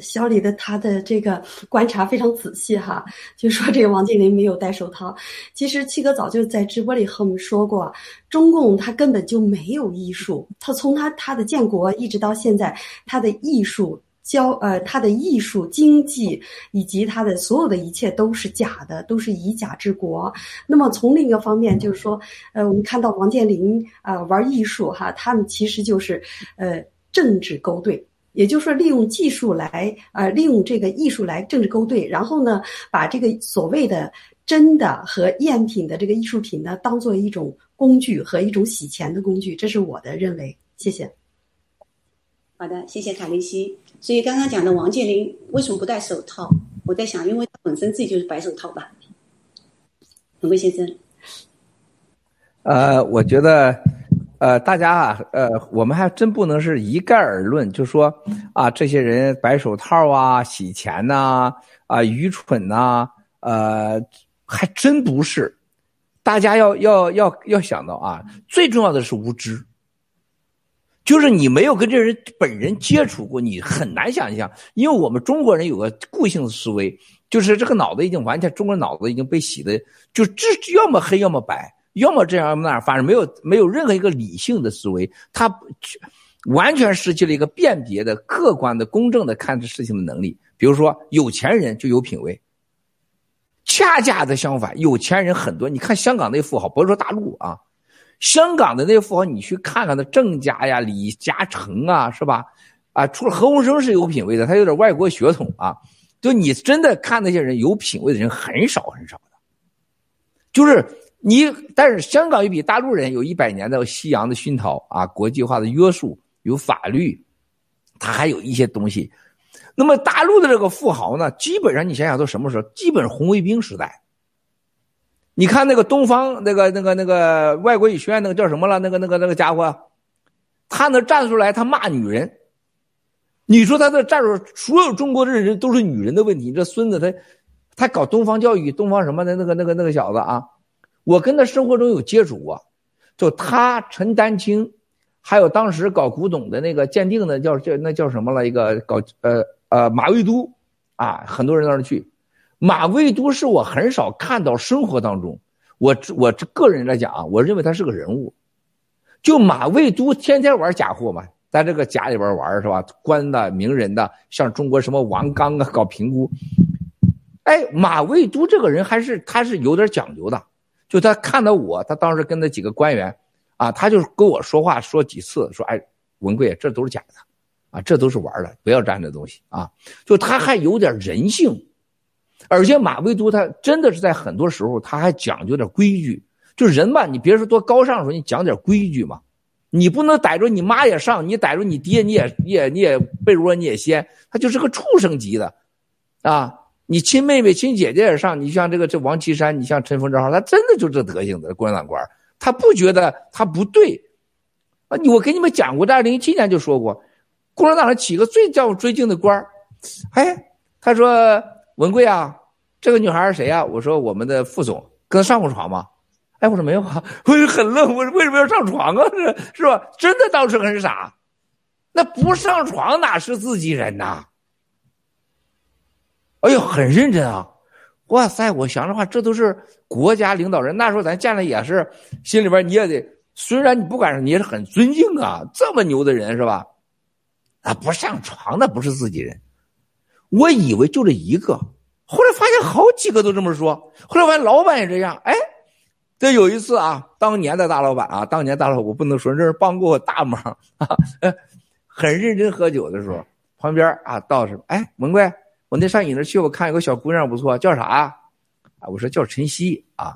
小李的他的这个观察非常仔细哈，就说这个王健林没有戴手套。其实七哥早就在直播里和我们说过，中共他根本就没有艺术，他从他他的建国一直到现在，他的艺术。教呃，他的艺术、经济以及他的所有的一切都是假的，都是以假治国。那么从另一个方面，就是说，呃，我们看到王健林啊、呃、玩艺术哈，他们其实就是呃政治勾兑。也就是说，利用技术来，呃，利用这个艺术来政治勾兑，然后呢，把这个所谓的真的和赝品的这个艺术品呢，当做一种工具和一种洗钱的工具，这是我的认为。谢谢。好的，谢谢卡利西。所以刚刚讲的王健林为什么不戴手套？我在想，因为他本身自己就是白手套吧。文贵先生，呃，我觉得，呃，大家啊，呃，我们还真不能是一概而论，就说啊，这些人白手套啊、洗钱呐、啊、愚蠢呐、呃，还真不是。大家要要要要想到啊，最重要的是无知。就是你没有跟这人本人接触过，你很难想象。因为我们中国人有个固性思维，就是这个脑子已经完全，中国人脑子已经被洗的，就这要么黑要么白，要么这样要么那样，反正没有没有任何一个理性的思维，他完全失去了一个辨别的、客观的、公正的看这事情的能力。比如说，有钱人就有品位，恰恰的相反，有钱人很多。你看香港那富豪，不是说大陆啊。香港的那富豪，你去看看那郑家呀、李嘉诚啊，是吧？啊，除了何鸿燊是有品位的，他有点外国血统啊。就你真的看那些人有品位的人很少很少的，就是你。但是香港又比大陆人有一百年的西洋的熏陶啊，国际化的约束，有法律，它还有一些东西。那么大陆的这个富豪呢，基本上你想想都什么时候？基本红卫兵时代。你看那个东方那个那个那个外国语学院那个叫什么了？那个那个那个家伙，他能站出来，他骂女人。你说他的站出，所有中国的人都是女人的问题。这孙子他，他搞东方教育，东方什么的那个那个那个小子啊，我跟他生活中有接触过。就他陈丹青，还有当时搞古董的那个鉴定的叫叫那叫什么了？一个搞呃呃马未都啊，很多人到那去。马未都是我很少看到生活当中，我我这个人来讲啊，我认为他是个人物。就马未都天天玩假货嘛，在这个家里边玩是吧？官的、名人的，像中国什么王刚啊，搞评估。哎，马未都这个人还是他是有点讲究的，就他看到我，他当时跟那几个官员，啊，他就跟我说话说几次，说哎，文贵，这都是假的，啊，这都是玩的，不要沾这东西啊。就他还有点人性，而且马未都他真的是在很多时候他还讲究点规矩。就人嘛，你别说多高尚的时候，你讲点规矩嘛。你不能逮着你妈也上，你逮着你爹你也你也你也被窝你也掀，他就是个畜生级的，啊！你亲妹妹亲姐姐也上，你像这个这王岐山，你像陈峰这号，他真的就这德行的共产党官，他不觉得他不对，啊！我给你们讲过，在二零一七年就说过，共产党上起个最叫我尊敬的官哎，他说文贵啊，这个女孩是谁呀？我说我们的副总，跟他上过床吗？哎，我说没有啊，我就很愣，我说为什么要上床啊？是 是吧？真的当时很傻，那不上床哪是自己人呐？哎呦，很认真啊！哇塞，我想的话，这都是国家领导人。那时候咱见了也是，心里边你也得，虽然你不管你也是很尊敬啊，这么牛的人是吧？啊，不上床那不是自己人。我以为就这一个，后来发现好几个都这么说。后来发现老板也这样，哎。这有一次啊，当年的大老板啊，当年大老板我不能说，这是帮过我大忙啊。很认真喝酒的时候，旁边啊道士，哎，文贵，我那上你那去，我看有个小姑娘不错，叫啥啊？我说叫晨曦啊，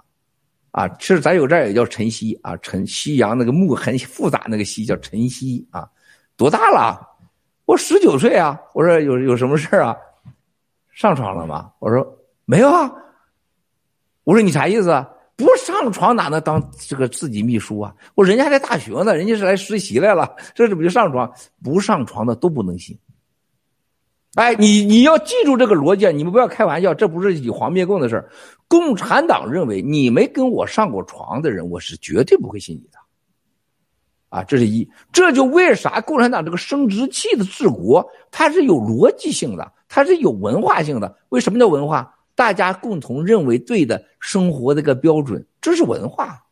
啊，是咱有这也叫晨曦啊，晨夕阳那个木很复杂那个曦叫晨曦啊，多大了？我十九岁啊。我说有有什么事啊？上床了吗？我说没有啊。我说你啥意思？啊？不上床哪能当这个自己秘书啊？我人家在大学呢，人家是来实习来了，这怎么就上床？不上床的都不能信。哎，你你要记住这个逻辑，你们不要开玩笑，这不是以皇灭共的事儿。共产党认为你没跟我上过床的人，我是绝对不会信你的。啊，这是一，这就为啥共产党这个生殖器的治国，它是有逻辑性的，它是有文化性的。为什么叫文化？大家共同认为对的生活这个标准，这是文化。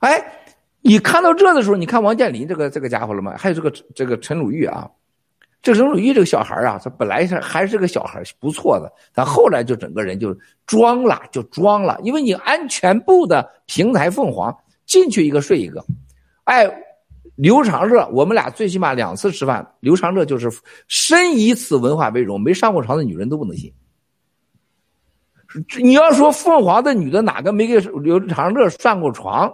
哎，你看到这的时候，你看王健林这个这个家伙了吗？还有这个这个陈鲁豫啊，这陈鲁豫这个小孩啊，他本来是还是个小孩，不错的，但后来就整个人就装了，就装了。因为你安全部的平台凤凰进去一个睡一个，哎，刘长乐，我们俩最起码两次吃饭，刘长乐就是深以此文化为荣，没上过床的女人都不能信。你要说凤凰的女的哪个没给刘长乐上过床，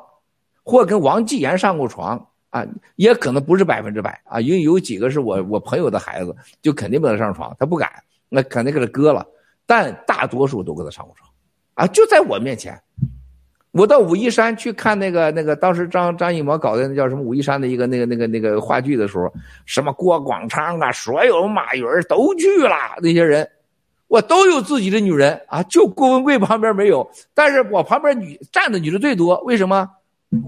或跟王继言上过床啊？也可能不是百分之百啊，因为有几个是我我朋友的孩子，就肯定不能上床，他不敢，那肯定给他割了。但大多数都跟他上过床，啊，就在我面前。我到武夷山去看那个那个当时张张艺谋搞的那叫什么武夷山的一个那个那个那个话剧的时候，什么郭广昌啊，所有马云都去了，那些人。我都有自己的女人啊，就郭文贵旁边没有，但是我旁边女站的女的最多。为什么？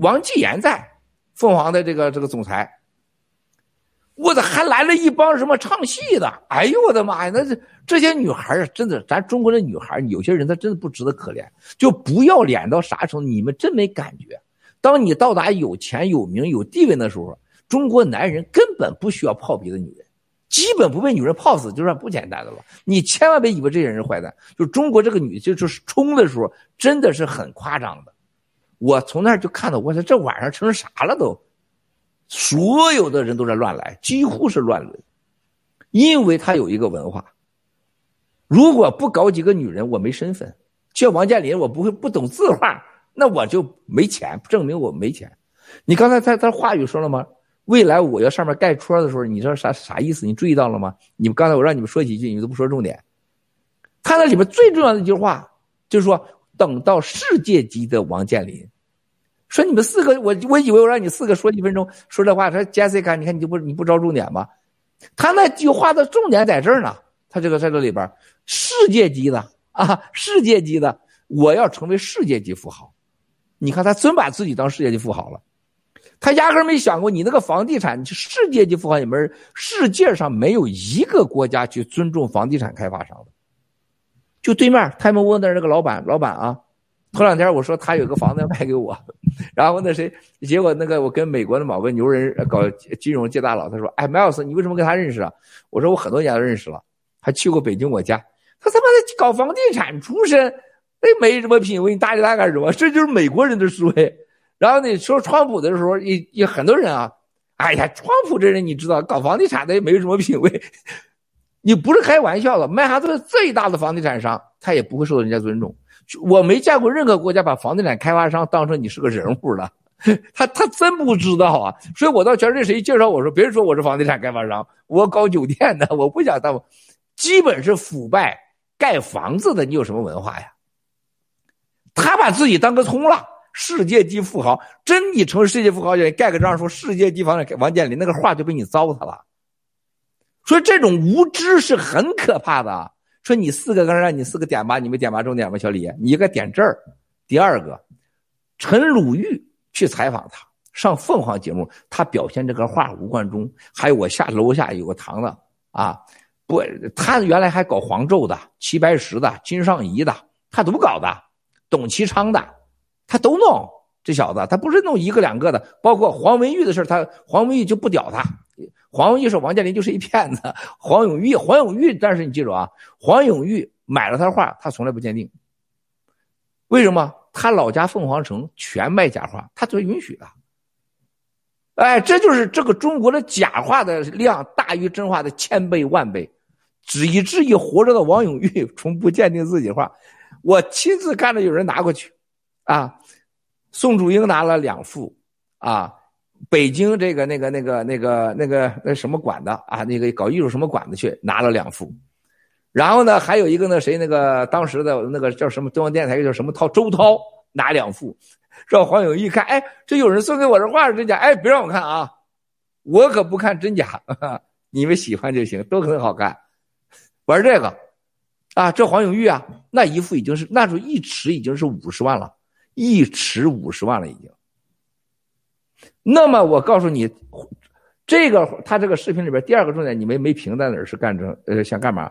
王继言在，凤凰的这个这个总裁。我的还来了一帮什么唱戏的？哎呦我的妈呀！那这这些女孩啊，真的，咱中国的女孩，有些人她真的不值得可怜，就不要脸到啥程度？你们真没感觉？当你到达有钱有名有地位的时候，中国男人根本不需要泡别的女人。基本不被女人泡死就算不简单的了。你千万别以为这些人是坏蛋。就中国这个女，就就是冲的时候真的是很夸张的。我从那儿就看到，我说这晚上成啥了都，所有的人都在乱来，几乎是乱伦，因为他有一个文化。如果不搞几个女人，我没身份。像王健林，我不会不懂字画，那我就没钱，证明我没钱。你刚才他他话语说了吗？未来我要上面盖戳的时候，你知道啥啥意思？你注意到了吗？你们刚才我让你们说几句，你们都不说重点。他那里面最重要的一句话就是说，等到世界级的王健林，说你们四个，我我以为我让你四个说一分钟，说这话，说 Jessica，你看你就不你不着重点吗？他那句话的重点在这儿呢。他这个在这里边，世界级的啊，世界级的，我要成为世界级富豪。你看他真把自己当世界级富豪了。他压根没想过，你那个房地产，世界级富豪里面，世界上没有一个国家去尊重房地产开发商的。就对面泰蒙沃那那个老板，老板啊，头两天我说他有个房子要卖给我，然后那谁，结果那个我跟美国的某个牛人搞金融界大佬，他说：“哎，麦尔斯，你为什么跟他认识啊？”我说：“我很多年都认识了，还去过北京我家。”他他妈的搞房地产出身，那没什么品位，你搭理他干什么？这就是美国人的思维。然后你说川普的时候，也也很多人啊，哎呀，川普这人你知道，搞房地产的也没什么品位。你不是开玩笑的，曼哈顿最大的房地产商，他也不会受到人家尊重。我没见过任何国家把房地产开发商当成你是个人物的，他他真不知道啊。所以我到全世界谁介绍我说，别人说我是房地产开发商，我搞酒店的，我不想当，基本是腐败盖房子的，你有什么文化呀？他把自己当个葱了，世界级富豪，真你成世界富豪，盖个章说世界级房产王健林那个画就被你糟蹋了。说这种无知是很可怕的。说你四个刚让你四个点吧，你没点吧重点吗？小李，你应该点这儿。第二个，陈鲁豫去采访他，上凤凰节目，他表现这个画，吴冠中，还有我下楼下有个堂的啊，不，他原来还搞黄胄的、齐白石的、金尚仪的，他都搞的，董其昌的，他都弄。这小子他不是弄一个两个的，包括黄文玉的事他黄文玉就不屌他。黄文玉说王健林就是一骗子，黄永玉，黄永玉，但是你记住啊，黄永玉买了他的画，他从来不鉴定。为什么？他老家凤凰城全卖假画，他都允许的。哎，这就是这个中国的假画的量大于真画的千倍万倍，只以至于活着的王永玉 从不鉴定自己画，我亲自看着有人拿过去，啊，宋祖英拿了两幅，啊。北京这个那个那个那个那个那什么馆的啊，那个搞艺术什么馆子去拿了两幅，然后呢，还有一个那谁那个当时的那个叫什么中央电视台叫什么涛周涛拿两幅，让黄永玉看，哎，这有人送给我的画是真假？哎，别让我看啊，我可不看真假，你们喜欢就行，都很好看。玩这个啊，这黄永玉啊，那一幅已经是那时候一尺已经是五十万了，一尺五十万了已经。那么我告诉你，这个他这个视频里边第二个重点，你们没评在哪儿是干这呃想干嘛？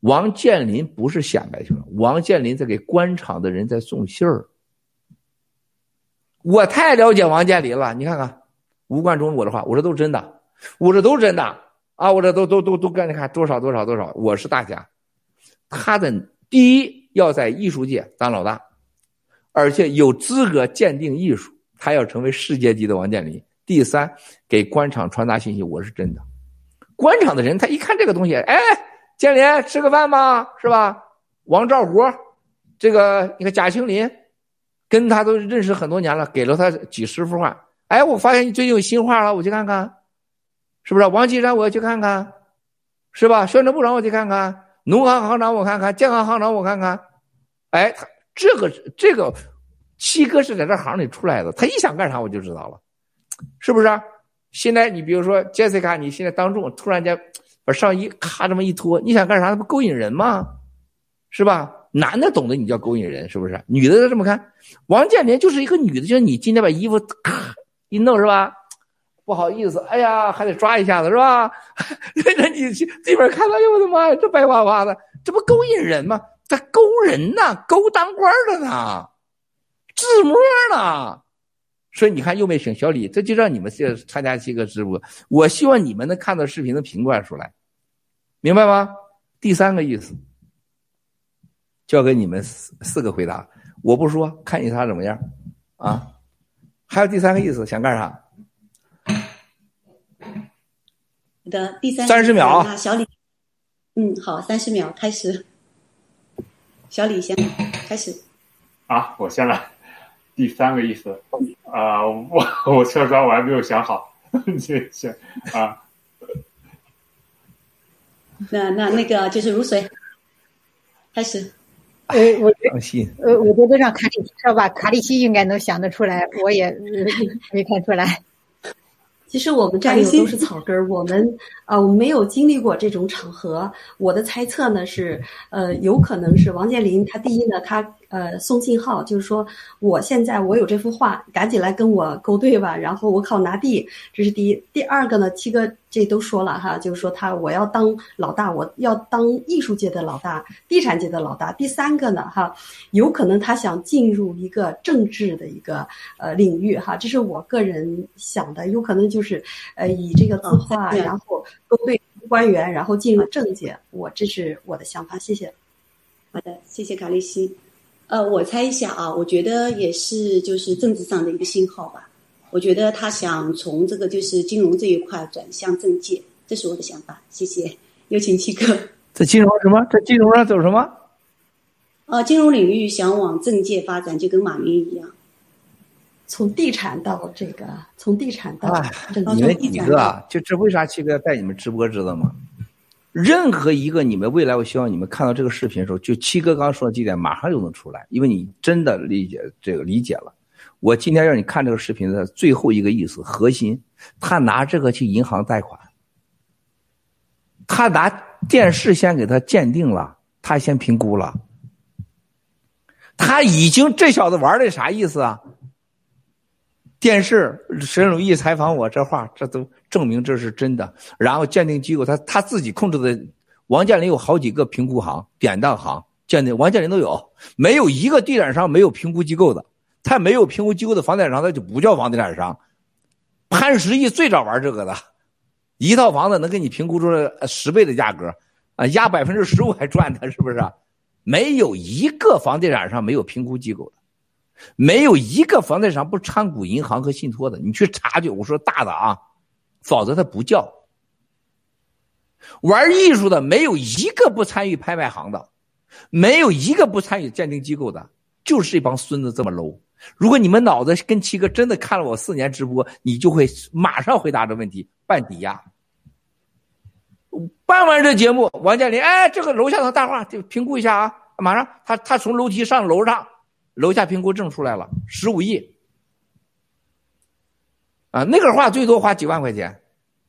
王健林不是显摆去了，王健林在给官场的人在送信儿。我太了解王健林了，你看看吴冠中我的话，我这都是真的，我这都是真的啊，我这都都都都干你看多少多少多少，我是大家。他的第一要在艺术界当老大，而且有资格鉴定艺术。他要成为世界级的王健林。第三，给官场传达信息，我是真的。官场的人，他一看这个东西，哎，健林吃个饭吧，是吧？王兆国，这个你看贾青林，跟他都认识很多年了，给了他几十幅画。哎，我发现你最近有新画了，我去看看，是不是？王岐山，我要去看看，是吧？宣传部长，我去看看。农行行长，我看看。建行行长，我看看。哎，他这个这个。七哥是在这行里出来的，他一想干啥我就知道了，是不是？现在你比如说 Jessica，你现在当众突然间把上衣咔这么一脱，你想干啥？那不勾引人吗？是吧？男的懂得你叫勾引人，是不是？女的都这么看。王健林就是一个女的，就是你今天把衣服咔一弄是吧？不好意思，哎呀，还得抓一下子是吧？那你去这边看到，哎呦我的妈呀，这白花花的，这不勾引人吗？他勾人呢，勾当官的呢。自摸呢，所以你看又没请小李，这就让你们这参加这个直播。我希望你们能看到视频的评论出来，明白吗？第三个意思，交给你们四四个回答，我不说，看你仨怎么样啊？还有第三个意思，想干啥？你的，第三三十秒啊，小李，嗯，好，三十秒开始，小李先开始啊，我先来。第三个意思，啊，我 我说实话我还没有想好，谢谢啊。那那那个就是如水，开始。呃，我呃，我觉得让卡里说吧，卡里西应该能想得出来，我也没看出来。其实我们战友都是草根儿，我们啊，我们没有经历过这种场合。我的猜测呢是，呃，有可能是王健林，他第一呢，他呃送信号，就是说我现在我有这幅画，赶紧来跟我勾兑吧，然后我靠拿地，这是第一。第二个呢，七哥这都说了哈，就是说他我要当老大，我要当艺术界的老大，地产界的老大。第三个呢，哈，有可能他想进入一个政治的一个呃领域哈，这是我个人想的，有可能就是呃以这个字画，然后勾兑官员，然后进入政界。我这是我的想法，谢谢。好的，谢谢卡利西。呃，我猜一下啊，我觉得也是就是政治上的一个信号吧。我觉得他想从这个就是金融这一块转向政界，这是我的想法。谢谢，有请七哥。在金融什么？在金融上走什么？呃，金融领域想往政界发展，就跟马云一样，从地产到这个，从地产到政界。你们几个啊，就这为啥七哥要带你们直播，知道吗？任何一个你们未来，我希望你们看到这个视频的时候，就七哥刚说的几点，马上就能出来，因为你真的理解这个理解了。我今天让你看这个视频的最后一个意思核心，他拿这个去银行贷款，他拿电视先给他鉴定了，他先评估了，他已经这小子玩的啥意思啊？电视沈鲁义采访我这话，这都证明这是真的。然后鉴定机构他他自己控制的，王健林有好几个评估行、典当行鉴定，王健林都有，没有一个地产商没有评估机构的。他没有评估机构的房地产商，他就不叫房地产商。潘石屹最早玩这个的，一套房子能给你评估出来十倍的价格，啊，压百分之十五还赚他，是不是？没有一个房地产商没有评估机构的。没有一个房地产不参股银行和信托的，你去查去。我说大的啊，否则他不叫。玩艺术的没有一个不参与拍卖行的，没有一个不参与鉴定机构的，就是这帮孙子这么 low。如果你们脑子跟七哥真的看了我四年直播，你就会马上回答这问题：办抵押。办完这节目，王健林，哎，这个楼下的大画就评估一下啊，马上他他从楼梯上楼上。楼下评估证出来了，十五亿，啊，那个画最多花几万块钱，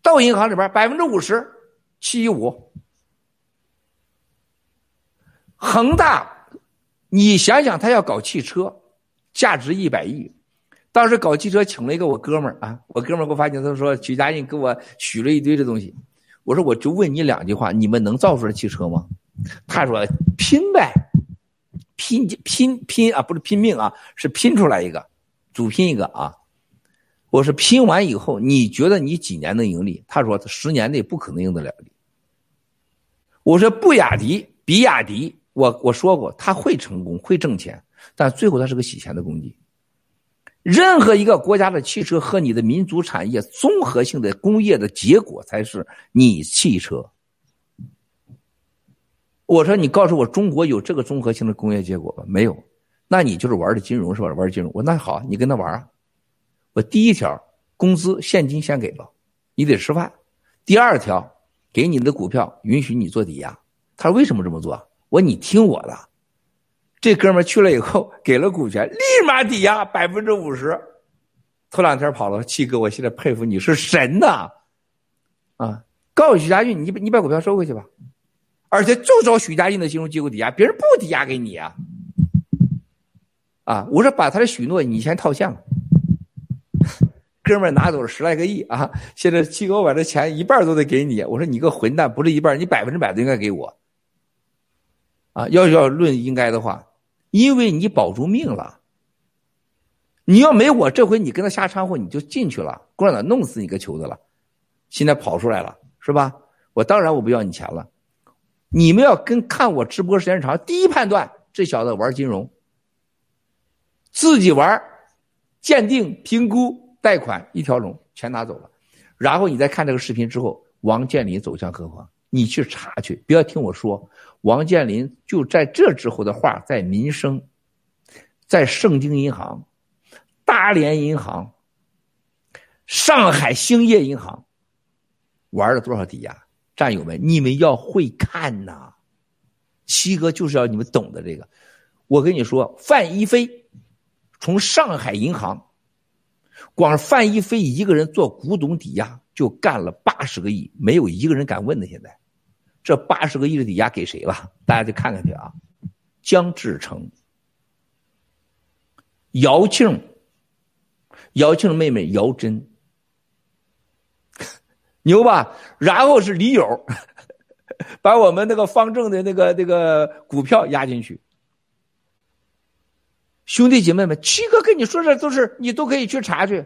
到银行里边百分之五十，七一五。恒大，你想想，他要搞汽车，价值一百亿，当时搞汽车请了一个我哥们儿啊，我哥们儿给我发信他说许家印给我许了一堆的东西，我说我就问你两句话，你们能造出来汽车吗？他说拼呗。拼拼拼啊，不是拼命啊，是拼出来一个，主拼一个啊。我说拼完以后，你觉得你几年能盈利？他说十年内不可能赢得了。我说布雅迪、比亚迪，我我说过他会成功，会挣钱，但最后他是个洗钱的工具。任何一个国家的汽车和你的民族产业综合性的工业的结果，才是你汽车。我说你告诉我中国有这个综合性的工业结果吗？没有，那你就是玩的金融是吧？玩金融，我那好，你跟他玩啊。我第一条，工资现金先给了，你得吃饭。第二条，给你的股票允许你做抵押。他说为什么这么做？我说你听我的。这哥们去了以后，给了股权，立马抵押百分之五十。头两天跑了，七哥，我现在佩服你是神呐！啊，告诉许家俊，你你把股票收回去吧。而且就找许家印的金融机构抵押，别人不抵押给你啊！啊，我说把他的许诺你先套现了，哥们拿走了十来个亿啊！现在七哥把这钱一半都得给你，我说你个混蛋，不是一半，你百分之百都应该给我。啊，要要论应该的话，因为你保住命了。你要没我，这回你跟他瞎掺和，你就进去了，共产党弄死你个球子了。现在跑出来了，是吧？我当然我不要你钱了。你们要跟看我直播时间长，第一判断这小子玩金融，自己玩，鉴定、评估、贷款一条龙全拿走了，然后你再看这个视频之后，王健林走向何方？你去查去，不要听我说。王健林就在这之后的话，在民生，在盛京银行、大连银行、上海兴业银行玩了多少抵押？战友们，你们要会看呐！七哥就是要你们懂得这个。我跟你说，范一飞从上海银行，光范一飞一个人做古董抵押就干了八十个亿，没有一个人敢问的。现在，这八十个亿的抵押给谁了？大家就看看去啊！江志成、姚庆，姚庆妹妹姚真，牛吧？然后是李友，把我们那个方正的那个那个股票压进去。兄弟姐妹们，七哥跟你说这都是你都可以去查去。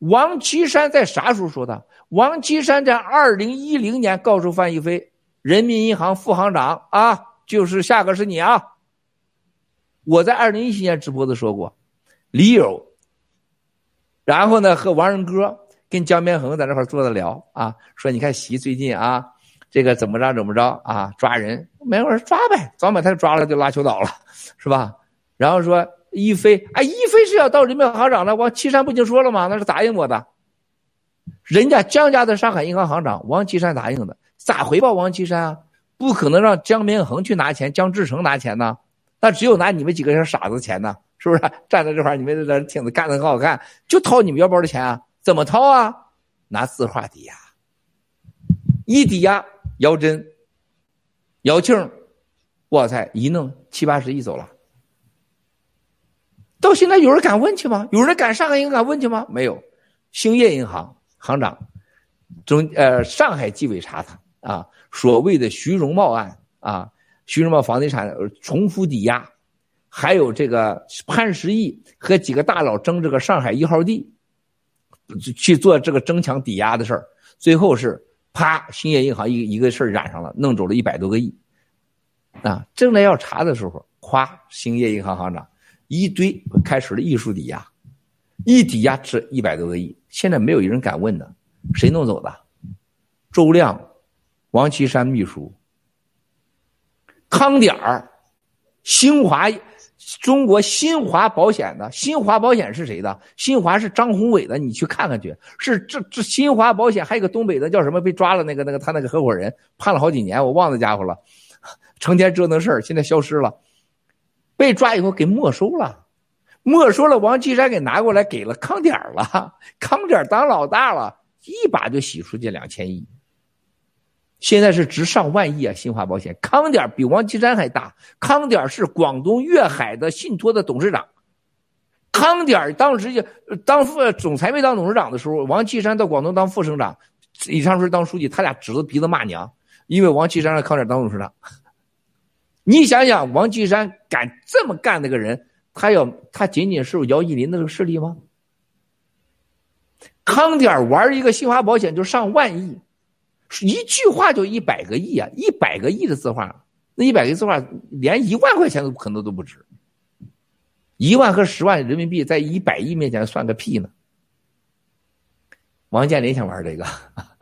王岐山在啥时候说的？王岐山在二零一零年告诉范一飞，人民银行副行长啊，就是下个是你啊。我在二零一七年直播的时候说过，李友，然后呢和王仁哥跟江边恒在那块坐着聊啊，说你看习最近啊，这个怎么着怎么着啊，抓人，没我说抓呗，早把他抓了就拉球岛了，是吧？然后说一飞哎，一飞是要到人民行长了，王岐山不就说了吗？那是答应我的，人家江家的上海银行行长王岐山答应的，咋回报王岐山啊？不可能让江明恒去拿钱，江志成拿钱呢？那只有拿你们几个小傻子钱呢，是不是？站在这块你们在这挺着干的很好看，就掏你们腰包的钱啊？怎么掏啊？拿字画抵押，一抵押，姚真、姚庆，哇塞，一弄七八十亿走了。到现在有人敢问去吗？有人敢上海银行敢问去吗？没有。兴业银行行长，中呃上海纪委查他啊，所谓的徐荣茂案啊。徐荣茂房地产重复抵押，还有这个潘石屹和几个大佬争这个上海一号地，去做这个争抢抵押的事儿，最后是啪，兴业银行一一个事儿染上了，弄走了一百多个亿，啊，正在要查的时候，哗，兴业银行行长一堆开始了艺术抵押，一抵押值一百多个亿，现在没有一人敢问的，谁弄走的？周亮、王岐山秘书。康点儿，新华，中国新华保险的新华保险是谁的？新华是张宏伟的，你去看看去。是这这新华保险还有个东北的叫什么被抓了？那个那个他那个合伙人判了好几年，我忘了家伙了，成天折腾事儿，现在消失了。被抓以后给没收了，没收了。王岐山给拿过来给了康点儿了，康点儿当老大了，一把就洗出去两千亿。现在是值上万亿啊！新华保险康点比王岐山还大，康点是广东粤海的信托的董事长。康点当时就当副总裁没当董事长的时候，王岐山到广东当副省长，李长春当书记，他俩指着鼻子骂娘，因为王岐山让康点当董事长。你想想，王岐山敢这么干那个人，他要他仅仅是姚依林的这个势力吗？康点玩一个新华保险就上万亿。一句话就一百个亿啊！一百个亿的字画，那一百个字画连一万块钱都可能都不值。一万和十万人民币在一百亿面前算个屁呢！王健林想玩这个，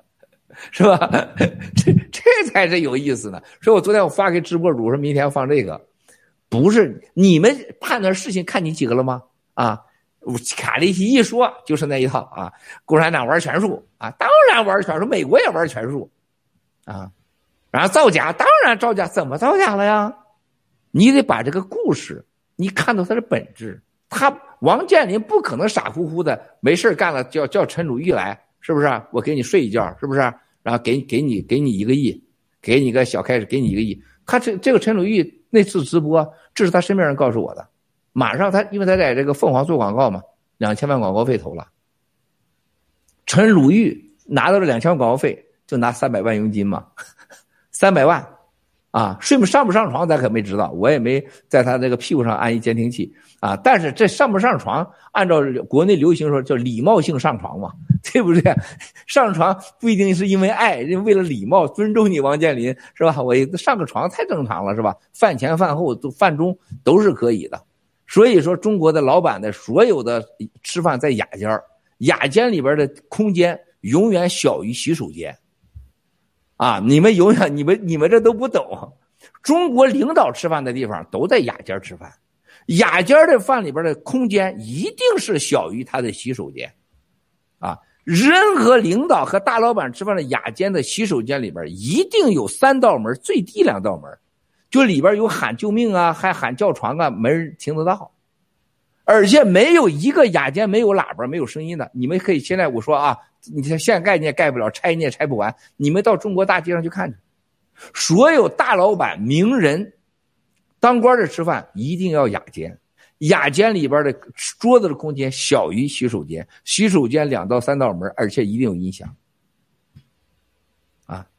是吧？这这才是有意思呢。所以我昨天我发给直播主说，明天要放这个，不是你们判断事情看你几个了吗？啊，卡利西一说就是那一套啊！共产党玩权术啊，当然玩权术，美国也玩权术，啊，然后造假，当然造假，怎么造假了呀？你得把这个故事，你看到它的本质。他王健林不可能傻乎乎的没事干了叫叫陈鲁豫来，是不是？我给你睡一觉，是不是？然后给给你给你一个亿，给你个小开始，给你一个亿。他这这个陈鲁豫那次直播，这是他身边人告诉我的。马上他因为他在这个凤凰做广告嘛，两千万广告费投了。陈鲁豫拿到了两千万广告费，就拿三百万佣金嘛，三百万，啊，睡不上不上床咱可没知道，我也没在他这个屁股上安一监听器啊。但是这上不上床，按照国内流行说叫礼貌性上床嘛，对不对？上床不一定是因为爱，为了礼貌尊重你王健林是吧？我上个床太正常了是吧？饭前饭后都饭中都是可以的。所以说，中国的老板的所有的吃饭在雅间雅间里边的空间永远小于洗手间，啊，你们永远你们你们这都不懂，中国领导吃饭的地方都在雅间吃饭，雅间的饭里边的空间一定是小于他的洗手间，啊，任何领导和大老板吃饭的雅间的洗手间里边一定有三道门，最低两道门。就里边有喊救命啊，还喊叫床啊，没人听得到，而且没有一个雅间没有喇叭、没有声音的。你们可以现在我说啊，你现现盖你也盖不了，拆你也拆不完。你们到中国大街上去看去，所有大老板、名人、当官的吃饭一定要雅间，雅间里边的桌子的空间小于洗手间，洗手间两到三道门，而且一定有音响。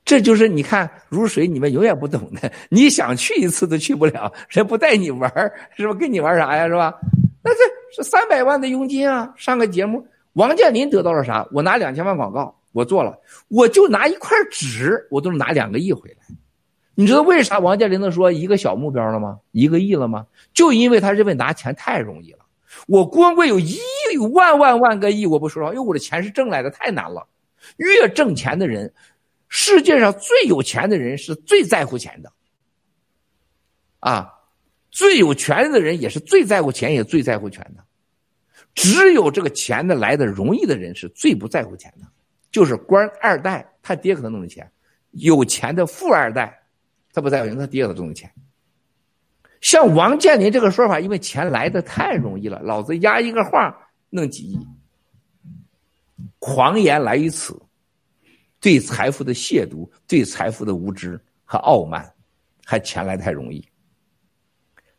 这就是你看如水，你们永远不懂的。你想去一次都去不了，人不带你玩是吧？跟你玩啥呀，是吧？那这是三百万的佣金啊！上个节目，王健林得到了啥？我拿两千万广告，我做了，我就拿一块纸，我都能拿两个亿回来。你知道为啥王健林能说一个小目标了吗？一个亿了吗？就因为他认为拿钱太容易了。我光棍有一亿万万万个亿，我不说，因为我的钱是挣来的，太难了。越挣钱的人。世界上最有钱的人是最在乎钱的，啊，最有权的人也是最在乎钱，也最在乎权的。只有这个钱的来的容易的人是最不在乎钱的，就是官二代，他爹给他弄的钱；有钱的富二代，他不在乎钱，他爹给他弄的钱。像王健林这个说法，因为钱来的太容易了，老子压一个画弄几亿，狂言来于此。对财富的亵渎，对财富的无知和傲慢，还钱来太容易。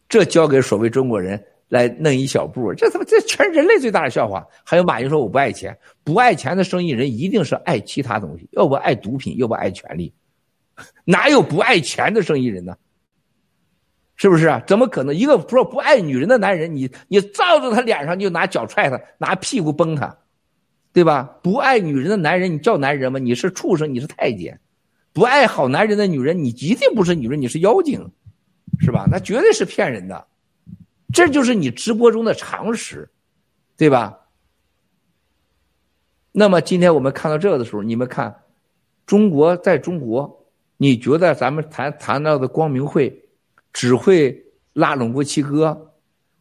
这交给所谓中国人来弄一小步，这他妈这全人类最大的笑话。还有马云说我不爱钱，不爱钱的生意人一定是爱其他东西，要不爱毒品，要不爱权力，哪有不爱钱的生意人呢？是不是啊？怎么可能？一个说不爱女人的男人，你你照着他脸上就拿脚踹他，拿屁股崩他。对吧？不爱女人的男人，你叫男人吗？你是畜生，你是太监。不爱好男人的女人，你一定不是女人，你是妖精，是吧？那绝对是骗人的。这就是你直播中的常识，对吧？那么今天我们看到这个的时候，你们看，中国在中国，你觉得咱们谈谈到的光明会只会拉拢过七哥？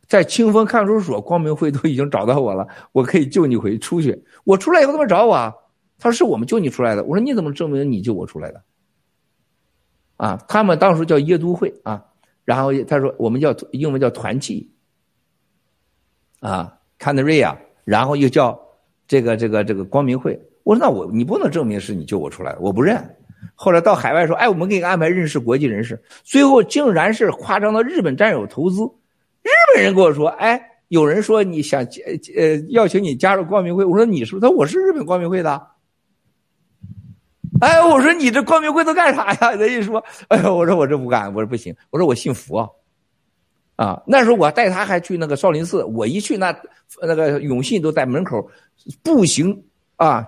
在清风看守所，光明会都已经找到我了，我可以救你回出去。我出来以后，他们找我啊，他说是我们救你出来的。我说你怎么证明你救我出来的？啊，他们当时叫耶都会啊，然后他说我们叫英文叫团契，啊 c a n a r i a 然后又叫这个这个这个光明会。我说那我你不能证明是你救我出来的，我不认。后来到海外说，哎，我们给你安排认识国际人士，最后竟然是夸张的日本战友投资。日本人跟我说：“哎，有人说你想呃邀请你加入光明会。”我说：“你是？”他说：“我是日本光明会的。”哎，我说：“你这光明会都干啥呀？”人一说：“哎呦，我说我这不干，我说不行，我说我信佛。”啊，那时候我带他还去那个少林寺，我一去那那个永信都在门口步行啊，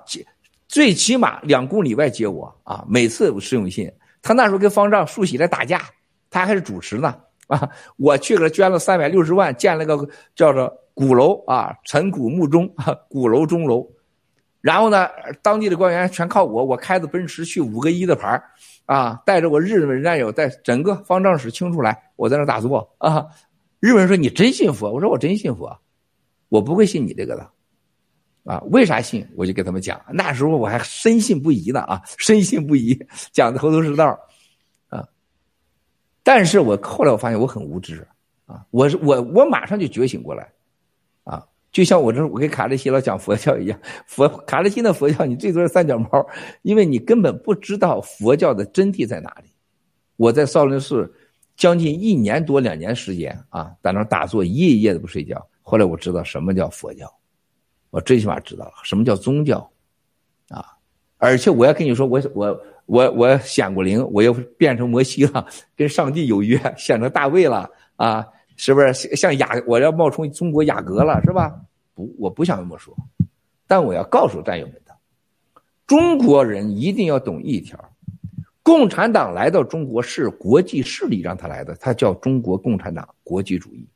最起码两公里外接我啊。每次是永信，他那时候跟方丈竖起来打架，他还是主持呢。啊，我去给他捐了三百六十万，建了个叫做鼓楼啊，陈鼓木钟，鼓楼钟楼。然后呢，当地的官员全靠我，我开着奔驰去五个一的牌啊，带着我日本战友在整个方丈室清出来，我在那打坐啊。日本人说你真信佛，我说我真信佛，我不会信你这个的，啊，为啥信？我就给他们讲，那时候我还深信不疑呢啊，深信不疑，讲的头头是道。但是我后来我发现我很无知，啊，我是我我马上就觉醒过来，啊，就像我这我跟卡利西老讲佛教一样，佛卡利西的佛教你最多是三脚猫，因为你根本不知道佛教的真谛在哪里。我在少林寺将近一年多两年时间啊，在那打坐一夜一夜的不睡觉。后来我知道什么叫佛教，我最起码知道了什么叫宗教，啊，而且我要跟你说，我我。我我显过灵，我又变成摩西了，跟上帝有约，显成大卫了啊！是不是像雅？我要冒充中国雅阁了，是吧？不，我不想这么说，但我要告诉战友们的，中国人一定要懂一条：共产党来到中国是国际势力让他来的，他叫中国共产党国际主义。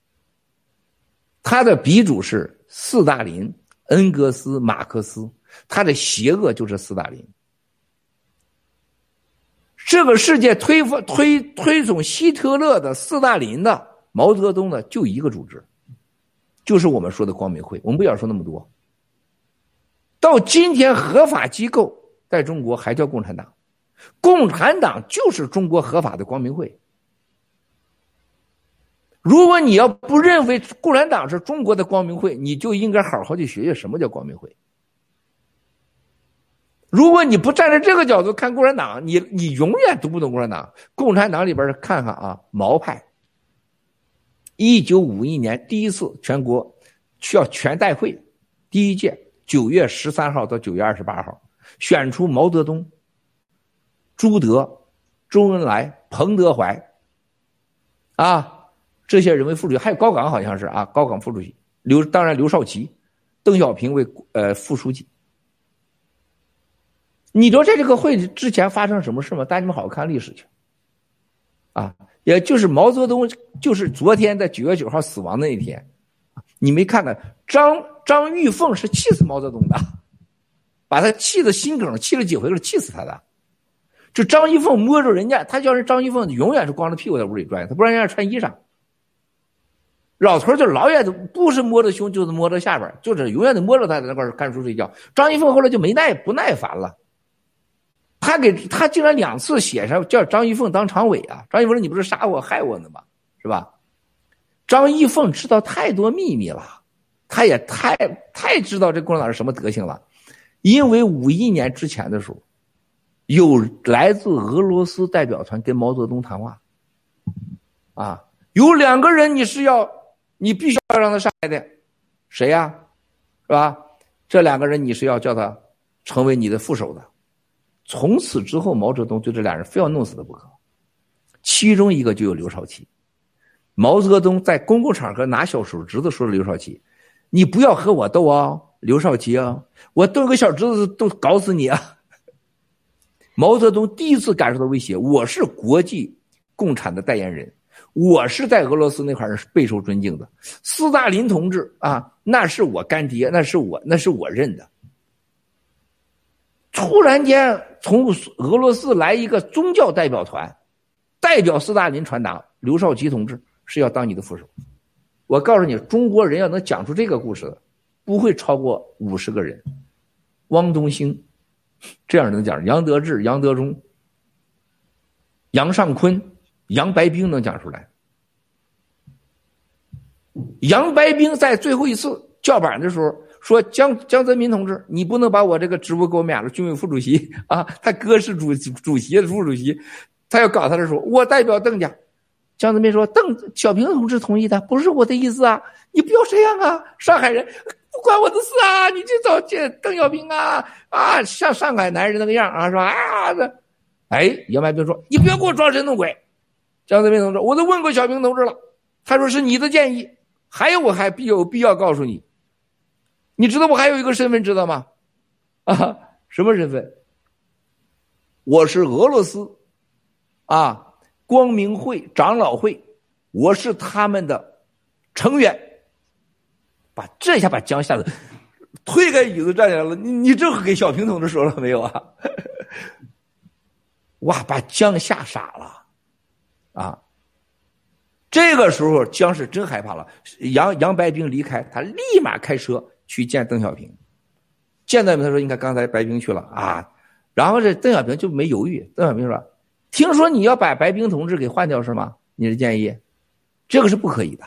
他的鼻祖是斯大林、恩格斯、马克思，他的邪恶就是斯大林。这个世界推翻推推崇希特勒的、斯大林的、毛泽东的，就一个组织，就是我们说的光明会。我们不要说那么多。到今天，合法机构在中国还叫共产党，共产党就是中国合法的光明会。如果你要不认为共产党是中国的光明会，你就应该好好去学学什么叫光明会。如果你不站在这个角度看共产党，你你永远读不懂共产党。共产党里边看看啊，毛派，一九五一年第一次全国需要全代会，第一届九月十三号到九月二十八号，选出毛泽东、朱德、周恩来、彭德怀，啊，这些人为副主席，还有高岗好像是啊，高岗副主席，刘当然刘少奇、邓小平为呃副书记。你知道在这个会之前发生什么事吗？大家你们好好看历史去。啊，也就是毛泽东，就是昨天在九月九号死亡的那天，你没看看张张玉凤是气死毛泽东的，把他气的心梗，气了几回了，气死他的。就张玉凤摸着人家，他叫人张玉凤永远是光着屁股在屋里转，他不让人家穿衣裳。老头就老远不是摸着胸就是摸着下边，就是永远得摸着他在那块看书睡觉。张玉凤后来就没耐不耐烦了。他给他竟然两次写上叫张玉凤当常委啊！张玉凤说：“你不是杀我害我呢吗？是吧？”张玉凤知道太多秘密了，他也太太知道这共产党是什么德行了。因为五一年之前的时候，有来自俄罗斯代表团跟毛泽东谈话，啊，有两个人你是要你必须要让他上来的，谁呀？是吧？这两个人你是要叫他成为你的副手的。从此之后，毛泽东对这俩人非要弄死他不可。其中一个就有刘少奇。毛泽东在公共场合拿小手指头说：“刘少奇，你不要和我斗啊，刘少奇啊，我动个小指头都搞死你啊！” 毛泽东第一次感受到威胁。我是国际共产的代言人，我是在俄罗斯那块儿是备受尊敬的。斯大林同志啊，那是我干爹，那是我，那是我认的。突然间，从俄罗斯来一个宗教代表团，代表斯大林传达刘少奇同志是要当你的副手。我告诉你，中国人要能讲出这个故事的，不会超过五十个人。汪东兴这样能讲，杨得志、杨德忠、杨尚昆、杨白冰能讲出来。杨白冰在最后一次叫板的时候。说江江泽民同志，你不能把我这个职务给我免了，军委副主席啊，他哥是主主席副主席，他要搞他的时候，我代表邓家。江泽民说：“邓小平同志同意的，不是我的意思啊，你不要这样啊，上海人不关我的事啊，你去找见邓小平啊啊，像上海男人那个样啊，是吧？啊，这，哎，杨白冰说：你不要给我装神弄鬼。江泽民同志，我都问过小平同志了，他说是你的建议，还有我还必有必要告诉你。”你知道我还有一个身份，知道吗？啊，什么身份？我是俄罗斯，啊，光明会长老会，我是他们的成员。把这下把江吓得推开椅子站起来了。你你这给小平同志说了没有啊？哇，把江吓傻了，啊！这个时候江是真害怕了。杨杨白冰离开，他立马开车。去见邓小平，见到他说：“你看刚才白冰去了啊。”然后这邓小平就没犹豫。邓小平说：“听说你要把白冰同志给换掉是吗？你的建议，这个是不可以的，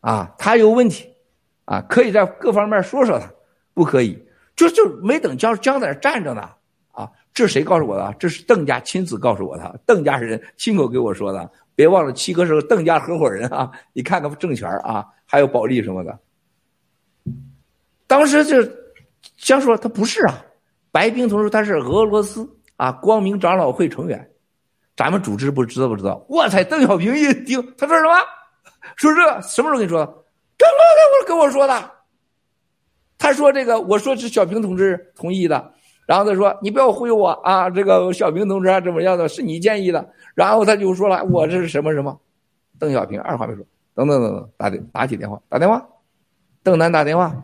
啊，他有问题，啊，可以在各方面说说他，不可以。就就没等江江在那站着呢，啊，这是谁告诉我的？这是邓家亲自告诉我的，邓家人亲口给我说的。别忘了七哥是个邓家合伙人啊，你看看政权啊，还有保利什么的。”当时就江说他不是啊，白冰同志他是俄罗斯啊光明长老会成员，咱们组织不知道不知道？我操！邓小平一听，他说什么？说这什么时候跟你说的？刚刚才我跟我说的。他说这个，我说是小平同志同意的，然后他说你不要忽悠我啊，这个小平同志啊怎么样的？是你建议的。然后他就说了，我这是什么什么？邓小平二话没说，等等等等，打的打起电话，打电话，邓楠打电话。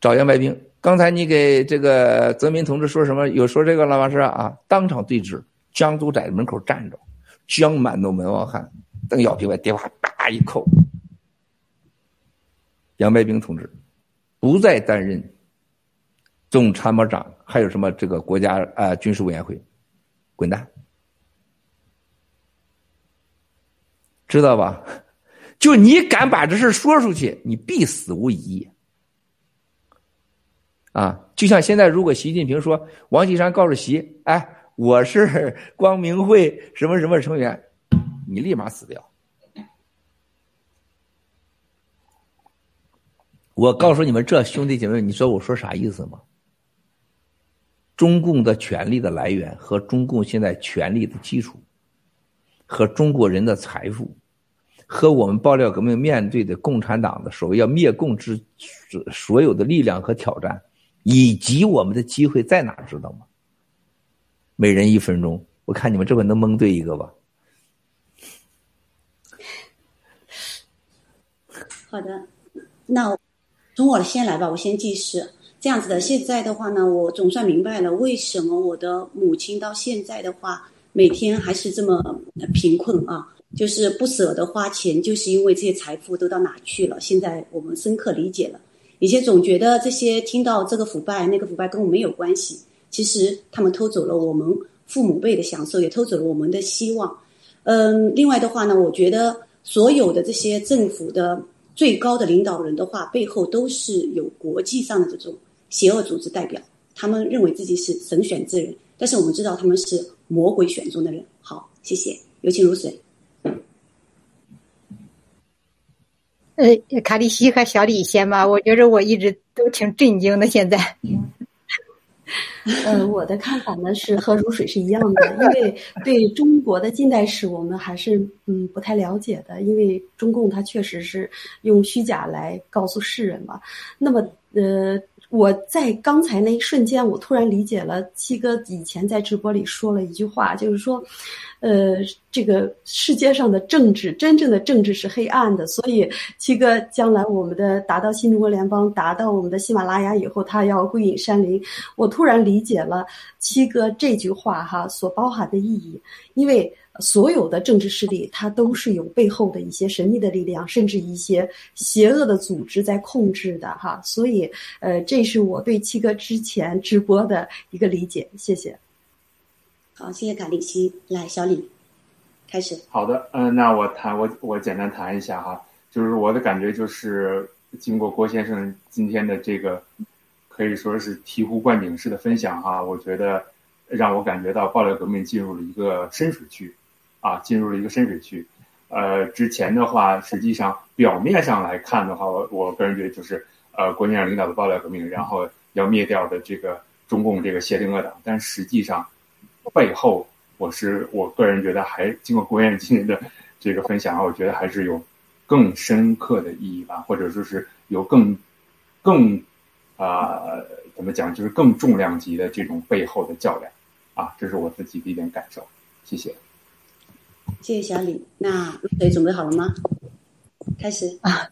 找杨白冰，刚才你给这个泽民同志说什么？有说这个了吗？是啊，当场对峙，江都在门口站着，江满都门外汉，邓小平把电话叭一扣，杨白冰同志不再担任总参谋长，还有什么这个国家啊军事委员会，滚蛋，知道吧？就你敢把这事说出去，你必死无疑。啊，就像现在，如果习近平说，王岐山告诉习，哎，我是 光明会什么什么成员，你立马死掉。我告诉你们这兄弟姐妹，你知道我说啥意思吗？中共的权利的来源和中共现在权利的基础，和中国人的财富，和我们爆料革命面对的共产党的所谓要灭共之，所所有的力量和挑战。以及我们的机会在哪，知道吗？每人一分钟，我看你们这回能蒙对一个吧。好的，那从我先来吧，我先计时。这样子的，现在的话呢，我总算明白了为什么我的母亲到现在的话，每天还是这么贫困啊，就是不舍得花钱，就是因为这些财富都到哪去了。现在我们深刻理解了，以前总觉得这些听到这个腐败那个腐败跟我没有关系，其实他们偷走了我们父母辈的享受，也偷走了我们的希望。嗯，另外的话呢，我觉得所有的这些政府的最高的领导人的话，背后都是有国际上的这种。邪恶组织代表，他们认为自己是神选之人，但是我们知道他们是魔鬼选中的人。好，谢谢，有请如水。呃，卡利西和小李先吧，我觉着我一直都挺震惊的。现在，呃，我的看法呢是和如水是一样的，因为对中国的近代史我们还是嗯不太了解的，因为中共它确实是用虚假来告诉世人嘛。那么，呃。我在刚才那一瞬间，我突然理解了七哥以前在直播里说了一句话，就是说，呃，这个世界上的政治，真正的政治是黑暗的。所以七哥将来我们的达到新中国联邦，达到我们的喜马拉雅以后，他要归隐山林。我突然理解了七哥这句话哈所包含的意义，因为。所有的政治势力，它都是有背后的一些神秘的力量，甚至一些邪恶的组织在控制的哈。所以，呃，这是我对七哥之前直播的一个理解。谢谢。好，谢谢卡利西。来，小李，开始。好的，嗯，那我谈我我简单谈一下哈，就是我的感觉就是，经过郭先生今天的这个可以说是醍醐灌顶式的分享哈，我觉得让我感觉到暴力革命进入了一个深水区。啊，进入了一个深水区。呃，之前的话，实际上表面上来看的话，我我个人觉得就是，呃，郭先生领导的爆料革命，然后要灭掉的这个中共这个邪灵恶党。但实际上，背后我是我个人觉得还经过郭先生今天的这个分享，我觉得还是有更深刻的意义吧，或者说是有更更啊怎么讲，就是更重量级的这种背后的较量啊，这是我自己的一点感受。谢谢。谢谢小李，那水准备好了吗？开始啊，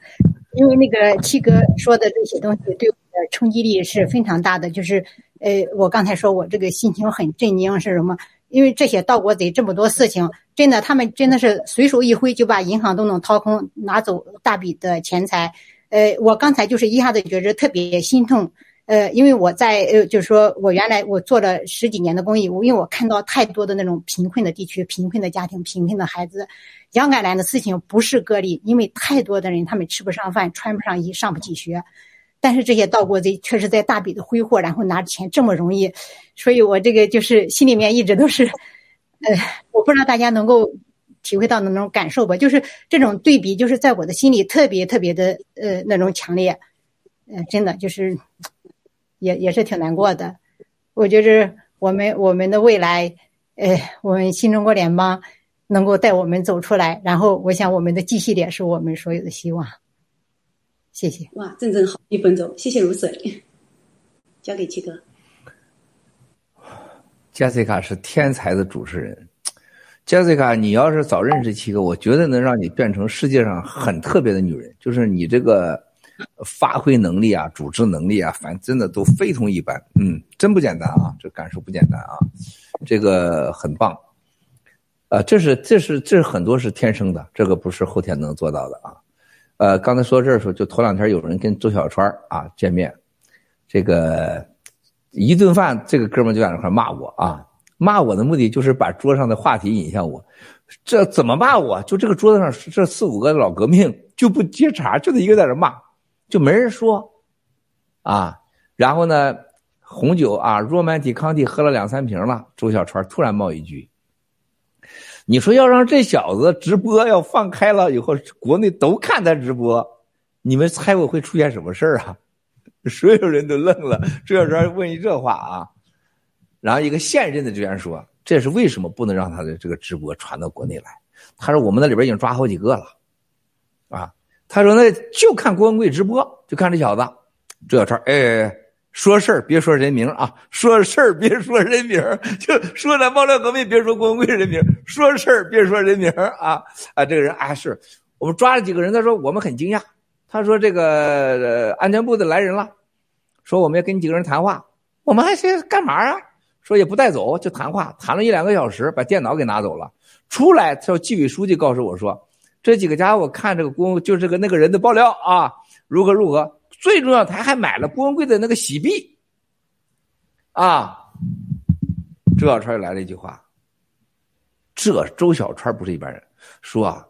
因为那个七哥说的这些东西对我的冲击力是非常大的。就是，呃，我刚才说我这个心情很震惊是什么？因为这些盗国贼这么多事情，真的他们真的是随手一挥就把银行都能掏空，拿走大笔的钱财。呃，我刚才就是一下子觉着特别心痛。呃，因为我在呃，就是说我原来我做了十几年的公益，我因为我看到太多的那种贫困的地区、贫困的家庭、贫困的孩子，杨改兰的事情不是个例，因为太多的人他们吃不上饭、穿不上衣、上不起学，但是这些盗国贼确实在大笔的挥霍，然后拿钱这么容易，所以我这个就是心里面一直都是，呃，我不知道大家能够体会到的那种感受吧，就是这种对比，就是在我的心里特别特别的呃那种强烈，呃，真的就是。也也是挺难过的，我觉着我们我们的未来，呃，我们新中国联邦能够带我们走出来，然后我想我们的 G 系列是我们所有的希望。谢谢。哇，正正好一分钟，谢谢如水，交给七哥。Jessica 是天才的主持人，Jessica，你要是早认识七哥，我绝对能让你变成世界上很特别的女人，就是你这个。发挥能力啊，组织能力啊，反正真的都非同一般。嗯，真不简单啊，这感受不简单啊，这个很棒。呃，这是这是这是很多是天生的，这个不是后天能做到的啊。呃，刚才说这儿的时候，就头两天有人跟周小川啊见面，这个一顿饭，这个哥们就在那块骂我啊，骂我的目的就是把桌上的话题引向我。这怎么骂我？就这个桌子上这四五个老革命就不接茬，就得一个在这骂。就没人说，啊，然后呢，红酒啊，若曼迪康帝喝了两三瓶了。周小川突然冒一句：“你说要让这小子直播要放开了以后，国内都看他直播，你们猜我会出现什么事儿啊？所有人都愣了。周小川问一这话啊，然后一个现任的职员说：“这是为什么不能让他的这个直播传到国内来？”他说：“我们那里边已经抓好几个了，啊。”他说：“那就看郭文贵直播，就看这小子。”周小川，哎，说事儿别说人名啊，说事儿别说人名，就说咱爆料革命别说郭文贵人名，说事儿别说人名啊啊！这个人啊，是我们抓了几个人，他说我们很惊讶。他说：“这个安全部的来人了，说我们要跟你几个人谈话。我们还是干嘛啊？说也不带走，就谈话，谈了一两个小时，把电脑给拿走了。出来，叫纪委书记告诉我说，这几个家伙看这个郭，就是个那个人的爆料啊，如何如何。最重要，他还买了郭文贵的那个喜币。啊，周小川又来了一句话：这周小川不是一般人，说啊。”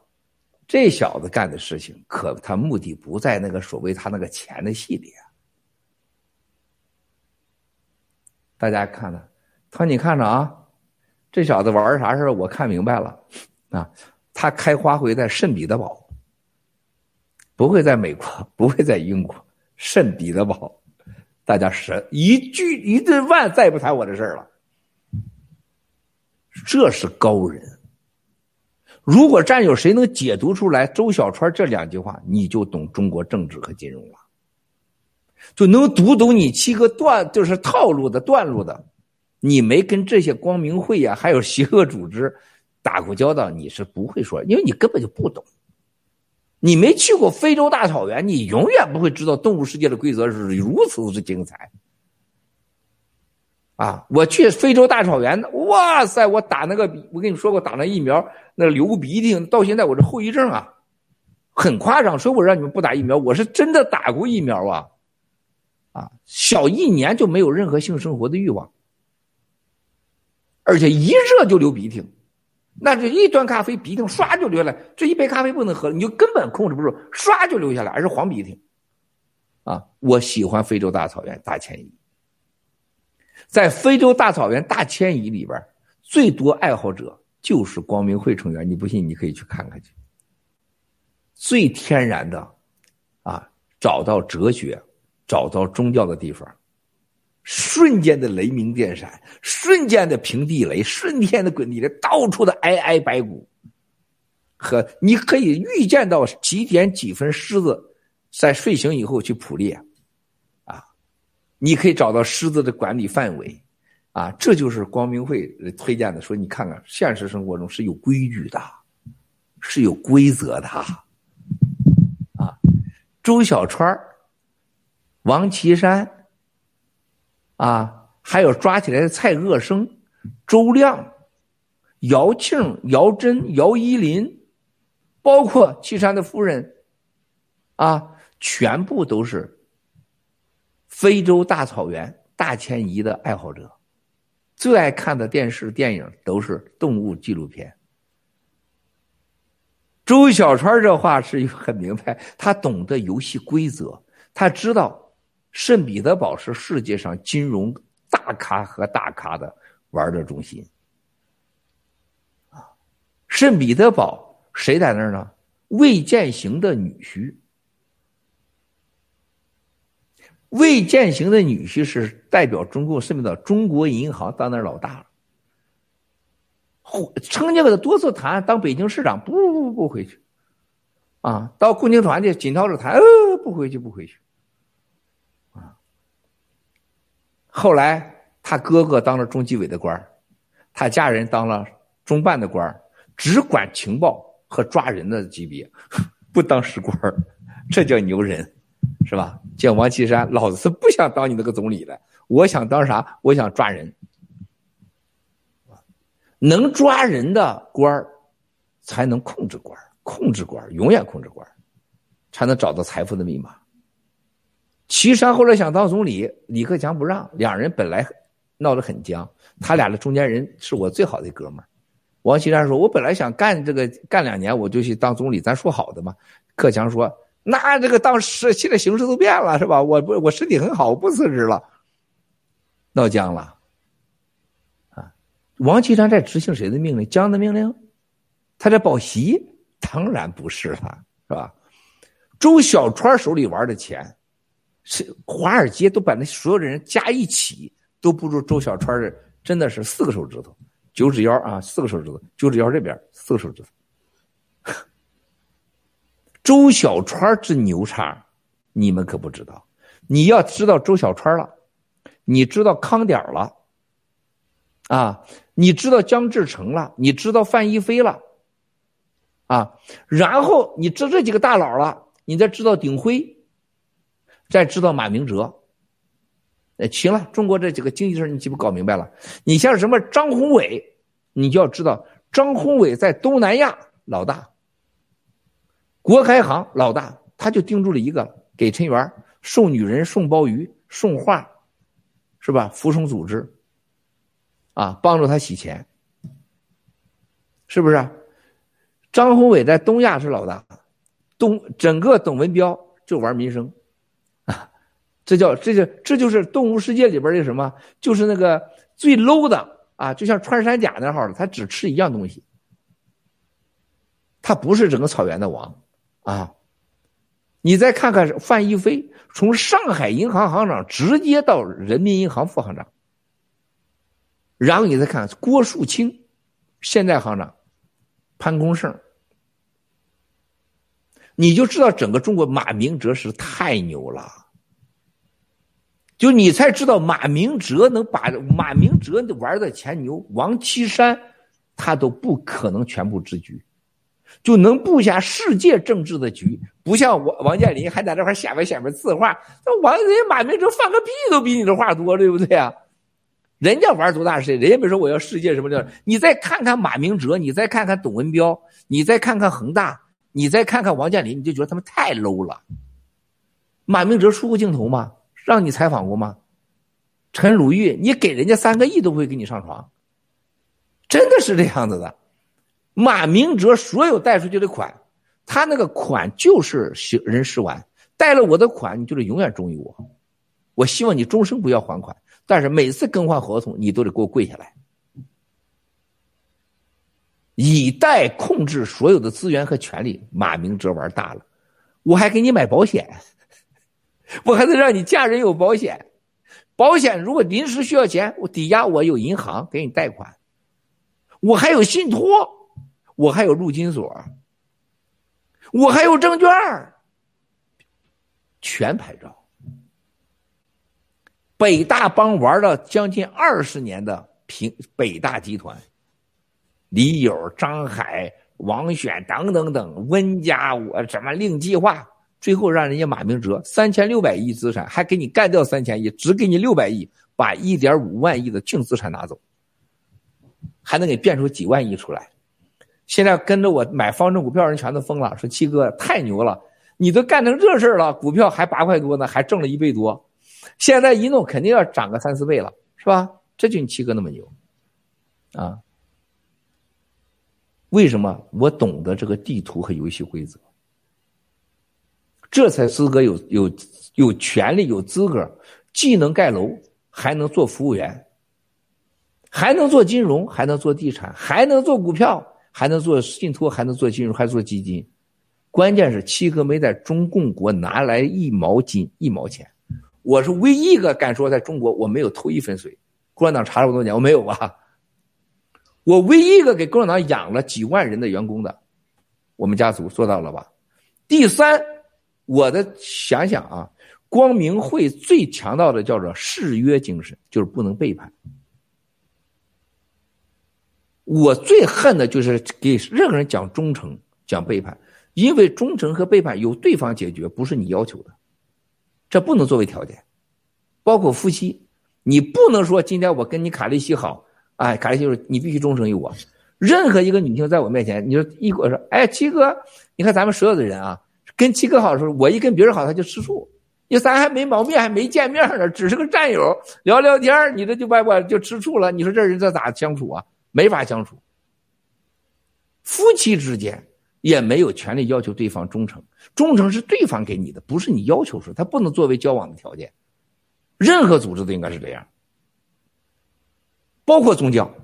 这小子干的事情，可他目的不在那个所谓他那个钱的系列。大家看呢，他说：“你看着啊，这小子玩啥事我看明白了啊，他开花会在圣彼得堡，不会在美国，不会在英国，圣彼得堡。大家是一句一顿饭，再也不谈我的事了。这是高人。”如果战友谁能解读出来周小川这两句话，你就懂中国政治和金融了，就能读懂你七个段就是套路的段路的。你没跟这些光明会呀，还有邪恶组织打过交道，你是不会说，因为你根本就不懂。你没去过非洲大草原，你永远不会知道动物世界的规则是如此之精彩。啊！我去非洲大草原，哇塞！我打那个，我跟你说过，打那疫苗，那流鼻涕，到现在我这后遗症啊，很夸张。所以我让你们不打疫苗，我是真的打过疫苗啊！啊，小一年就没有任何性生活的欲望，而且一热就流鼻涕，那这一端咖啡鼻涕唰就流下来，这一杯咖啡不能喝，你就根本控制不住，唰就流下来，而是黄鼻涕。啊，我喜欢非洲大草原大迁移。在非洲大草原大迁移里边，最多爱好者就是光明会成员。你不信，你可以去看看去。最天然的，啊，找到哲学，找到宗教的地方，瞬间的雷鸣电闪，瞬间的平地雷，瞬间的滚地雷，到处的皑皑白骨，和你可以预见到几点几分狮子在睡醒以后去捕猎。啊你可以找到狮子的管理范围，啊，这就是光明会推荐的。说你看看，现实生活中是有规矩的，是有规则的，啊，周小川王岐山，啊，还有抓起来的蔡鄂生、周亮、姚庆、姚真、姚依林，包括岐山的夫人，啊，全部都是。非洲大草原大迁移的爱好者，最爱看的电视电影都是动物纪录片。周小川这话是很明白，他懂得游戏规则，他知道圣彼得堡是世界上金融大咖和大咖的玩的中心。啊，圣彼得堡谁在那儿呢？魏建行的女婿。魏建行的女婿是代表中共申请到中国银行当那老大了，曾经给他多次谈当北京市长，不不不不回去，啊，到共青团去紧朝着谈，呃，不回去不回去，啊，后来他哥哥当了中纪委的官他家人当了中办的官只管情报和抓人的级别，不当史官 这叫牛人。是吧？见王岐山，老子是不想当你那个总理的，我想当啥？我想抓人，能抓人的官，才能控制官，控制官永远控制官，才能找到财富的密码。岐山后来想当总理，李克强不让，两人本来闹得很僵，他俩的中间人是我最好的哥们儿。王岐山说：“我本来想干这个干两年，我就去当总理，咱说好的嘛。”克强说。那这个当时现在形势都变了，是吧？我不，我身体很好，我不辞职了。闹僵了，啊！王岐山在执行谁的命令？江的命令？他在保习？当然不是了，是吧？周小川手里玩的钱，是华尔街都把那所有的人加一起，都不如周小川的，真的是四个手指头，九指腰啊，四个手指头，九指腰这边四个手指头。周小川之牛叉，你们可不知道。你要知道周小川了，你知道康点了，啊，你知道姜志成了，你知道范一飞了，啊，然后你知这几个大佬了。你再知道鼎晖，再知道马明哲，哎，行了，中国这几个经济事你基本搞明白了。你像什么张宏伟，你就要知道张宏伟在东南亚老大，国开行老大，他就盯住了一个，给陈元送女人、送鲍鱼、送画，是吧？服从组织，啊，帮助他洗钱，是不是？张宏伟在东亚是老大。东整个董文彪就玩民生，这叫这就这就是动物世界里边的什么？就是那个最 low 的啊，就像穿山甲那号的，他只吃一样东西，他不是整个草原的王啊。你再看看范一飞，从上海银行行长直接到人民银行副行长，然后你再看郭树清，现在行长潘功胜。你就知道整个中国马明哲是太牛了，就你才知道马明哲能把马明哲玩的钱牛，王岐山他都不可能全部治局，就能布下世界政治的局，不像王王健林还在这块下边下边字画，那王人家马明哲放个屁都比你这话多，对不对啊？人家玩多大事，人家没说我要世界什么的，你再看看马明哲，你再看看董文彪，你再看看恒大。你再看看王健林，你就觉得他们太 low 了。马明哲出过镜头吗？让你采访过吗？陈鲁豫，你给人家三个亿都不会给你上床，真的是这样子的。马明哲所有贷出去的款，他那个款就是人事完，贷了我的款，你就得永远忠于我。我希望你终生不要还款，但是每次更换合同，你都得给我跪下来。以贷控制所有的资源和权利，马明哲玩大了。我还给你买保险，我还能让你家人有保险。保险如果临时需要钱，我抵押，我有银行给你贷款，我还有信托，我还有陆金所，我还有证券，全牌照。北大帮玩了将近二十年的平北大集团。李友、张海、王选等等等，温家我什么令计划，最后让人家马明哲三千六百亿资产，还给你干掉三千亿，只给你六百亿，把一点五万亿的净资产拿走，还能给变出几万亿出来。现在跟着我买方正股票人全都疯了，说七哥太牛了，你都干成这事了，股票还八块多呢，还挣了一倍多，现在一弄肯定要涨个三四倍了，是吧？这就你七哥那么牛，啊。为什么我懂得这个地图和游戏规则？这才资格有有有权利有资格，既能盖楼，还能做服务员，还能做金融，还能做地产，还能做股票，还能做信托，还能做金融，还做基金。关键是七哥没在中共国拿来一毛金一毛钱，我是唯一一个敢说在中国我没有偷一分水。共产党查了我多年，我没有吧？我唯一一个给共产党养了几万人的员工的，我们家族做到了吧？第三，我的想想啊，光明会最强调的叫做誓约精神，就是不能背叛。我最恨的就是给任何人讲忠诚讲背叛，因为忠诚和背叛由对方解决，不是你要求的，这不能作为条件。包括夫妻，你不能说今天我跟你卡利西好。哎，卡利就是你必须忠诚于我。任何一个女性在我面前，你说一我说，哎，七哥，你看咱们所有的人啊，跟七哥好的时候，我一跟别人好，他就吃醋。你咱还没毛病，还没见面呢，只是个战友，聊聊天你这就把我就吃醋了。你说这人这咋相处啊？没法相处。夫妻之间也没有权利要求对方忠诚，忠诚是对方给你的，不是你要求说，他不能作为交往的条件。任何组织都应该是这样。包括宗教，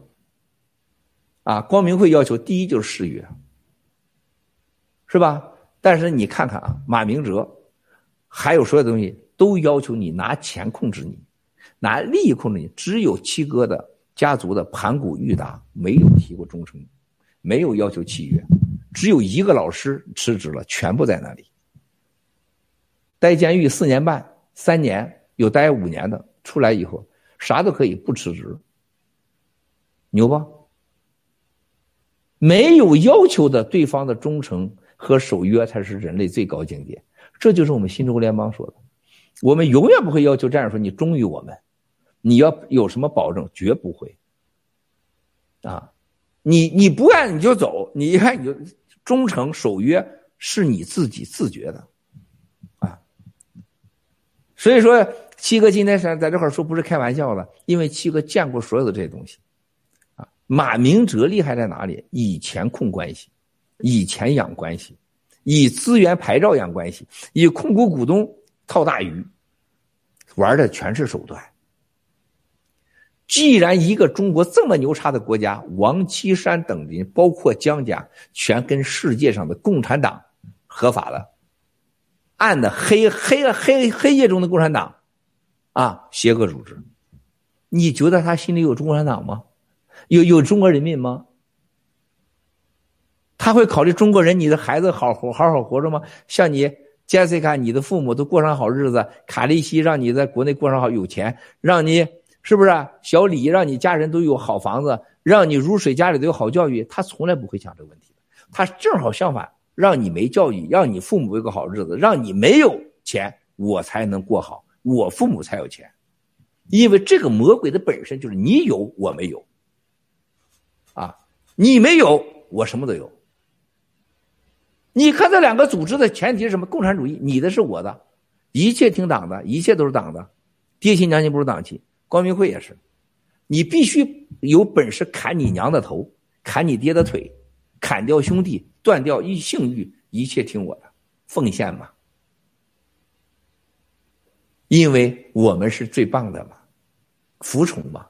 啊，光明会要求第一就是誓约，是吧？但是你看看啊，马明哲，还有所有东西都要求你拿钱控制你，拿利益控制你。只有七哥的家族的盘古裕达没有提过忠诚，没有要求契约，只有一个老师辞职了，全部在那里。待监狱四年半、三年，有待五年的，出来以后啥都可以不辞职，牛吧？没有要求的对方的忠诚。和守约才是人类最高境界，这就是我们新中国联邦说的。我们永远不会要求战友说你忠于我们，你要有什么保证？绝不会。啊，你你不干你就走，你一看你就忠诚守约是你自己自觉的，啊。所以说，七哥今天在在这块说不是开玩笑的，因为七哥见过所有的这些东西，啊，马明哲厉害在哪里？以钱控关系。以钱养关系，以资源牌照养关系，以控股股东套大鱼，玩的全是手段。既然一个中国这么牛叉的国家，王岐山等人，包括江家，全跟世界上的共产党合法了，暗的黑黑黑黑夜中的共产党，啊，邪恶组织，你觉得他心里有中国共产党吗？有有中国人民吗？他会考虑中国人，你的孩子好活好好活着吗？像你杰西卡，你的父母都过上好日子，卡利西让你在国内过上好有钱，让你是不是？小李让你家人都有好房子，让你如水家里都有好教育，他从来不会想这个问题他正好相反，让你没教育，让你父母有个好日子，让你没有钱，我才能过好，我父母才有钱，因为这个魔鬼的本身就是你有我没有，啊，你没有我什么都有。你看这两个组织的前提是什么？共产主义，你的是我的，一切听党的，一切都是党的，爹亲娘亲不如党亲。光明会也是，你必须有本事砍你娘的头，砍你爹的腿，砍掉兄弟，断掉一性欲，一切听我的，奉献嘛。因为我们是最棒的嘛，服从嘛。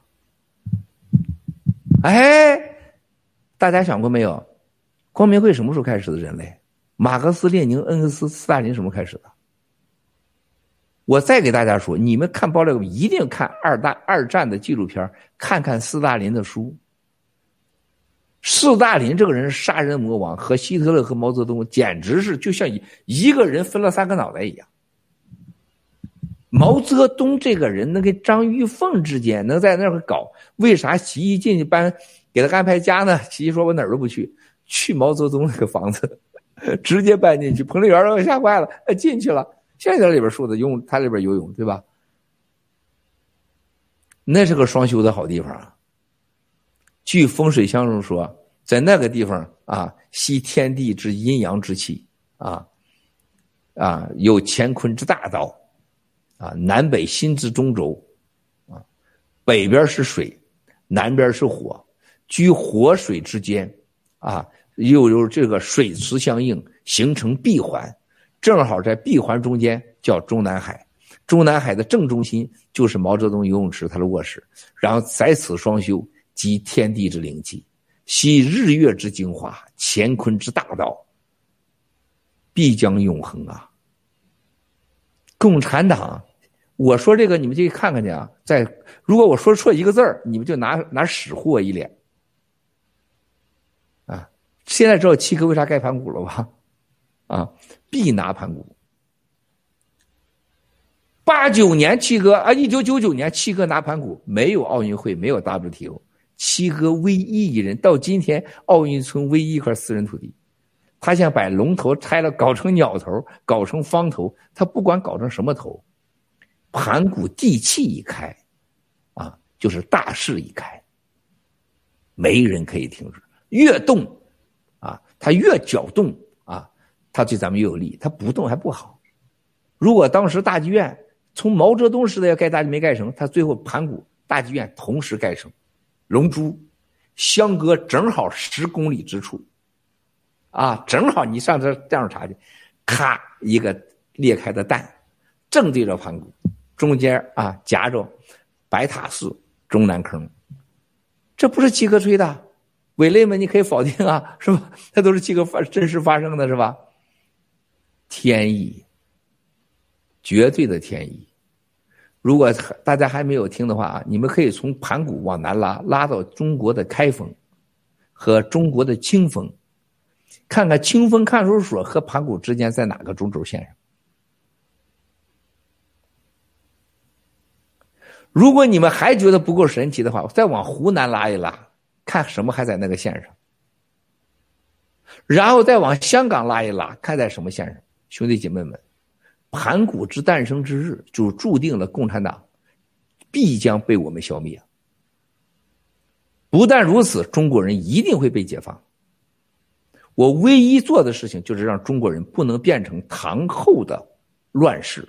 哎，大家想过没有？光明会什么时候开始的？人类？马克思、列宁、恩格斯、斯大林什么开始的？我再给大家说，你们看爆料一定看二大二战的纪录片，看看斯大林的书。斯大林这个人杀人魔王，和希特勒和毛泽东简直是就像一一个人分了三个脑袋一样。毛泽东这个人能跟张玉凤之间能在那儿搞，为啥习一进去搬给他安排家呢？习一说：“我哪儿都不去，去毛泽东那个房子。”直接搬进去，彭丽媛都吓坏了，进去了。现在里边说的游泳，他里边游泳，对吧？那是个双修的好地方。据风水相中说，在那个地方啊，吸天地之阴阳之气啊，啊，有乾坤之大道啊，南北心之中轴啊，北边是水，南边是火，居火水之间啊。又有这个水磁相应，形成闭环，正好在闭环中间叫中南海。中南海的正中心就是毛泽东游泳池，他的卧室。然后在此双修，集天地之灵气，吸日月之精华，乾坤之大道，必将永恒啊！共产党，我说这个你们就看看去啊。在如果我说错一个字儿，你们就拿拿屎糊我一脸。现在知道七哥为啥盖盘古了吧？啊，必拿盘古。八九年七哥啊，一九九九年七哥拿盘古，没有奥运会，没有 WTO，七哥唯一一人，到今天奥运村唯一一块私人土地，他想把龙头拆了，搞成鸟头，搞成方头，他不管搞成什么头，盘古地气一开，啊，就是大势一开，没人可以停止，越动。他越搅动啊，他对咱们越有利。他不动还不好。如果当时大剧院从毛泽东时代要盖大剧没盖成，他最后盘古大剧院同时盖成，龙珠相隔正好十公里之处，啊，正好你上这这样查去，咔一个裂开的蛋，正对着盘古，中间啊夹着白塔寺中南坑，这不是七哥吹的。伪类们，你可以否定啊，是吧？那都是几个发真实发生的，是吧？天意，绝对的天意。如果大家还没有听的话啊，你们可以从盘古往南拉，拉到中国的开封和中国的清风，看看清风看守所和盘古之间在哪个中轴线上。如果你们还觉得不够神奇的话，再往湖南拉一拉，看什么还在那个线上。然后再往香港拉一拉，看在什么线上。兄弟姐妹们，盘古之诞生之日，就注定了共产党必将被我们消灭。不但如此，中国人一定会被解放。我唯一做的事情，就是让中国人不能变成唐后的乱世。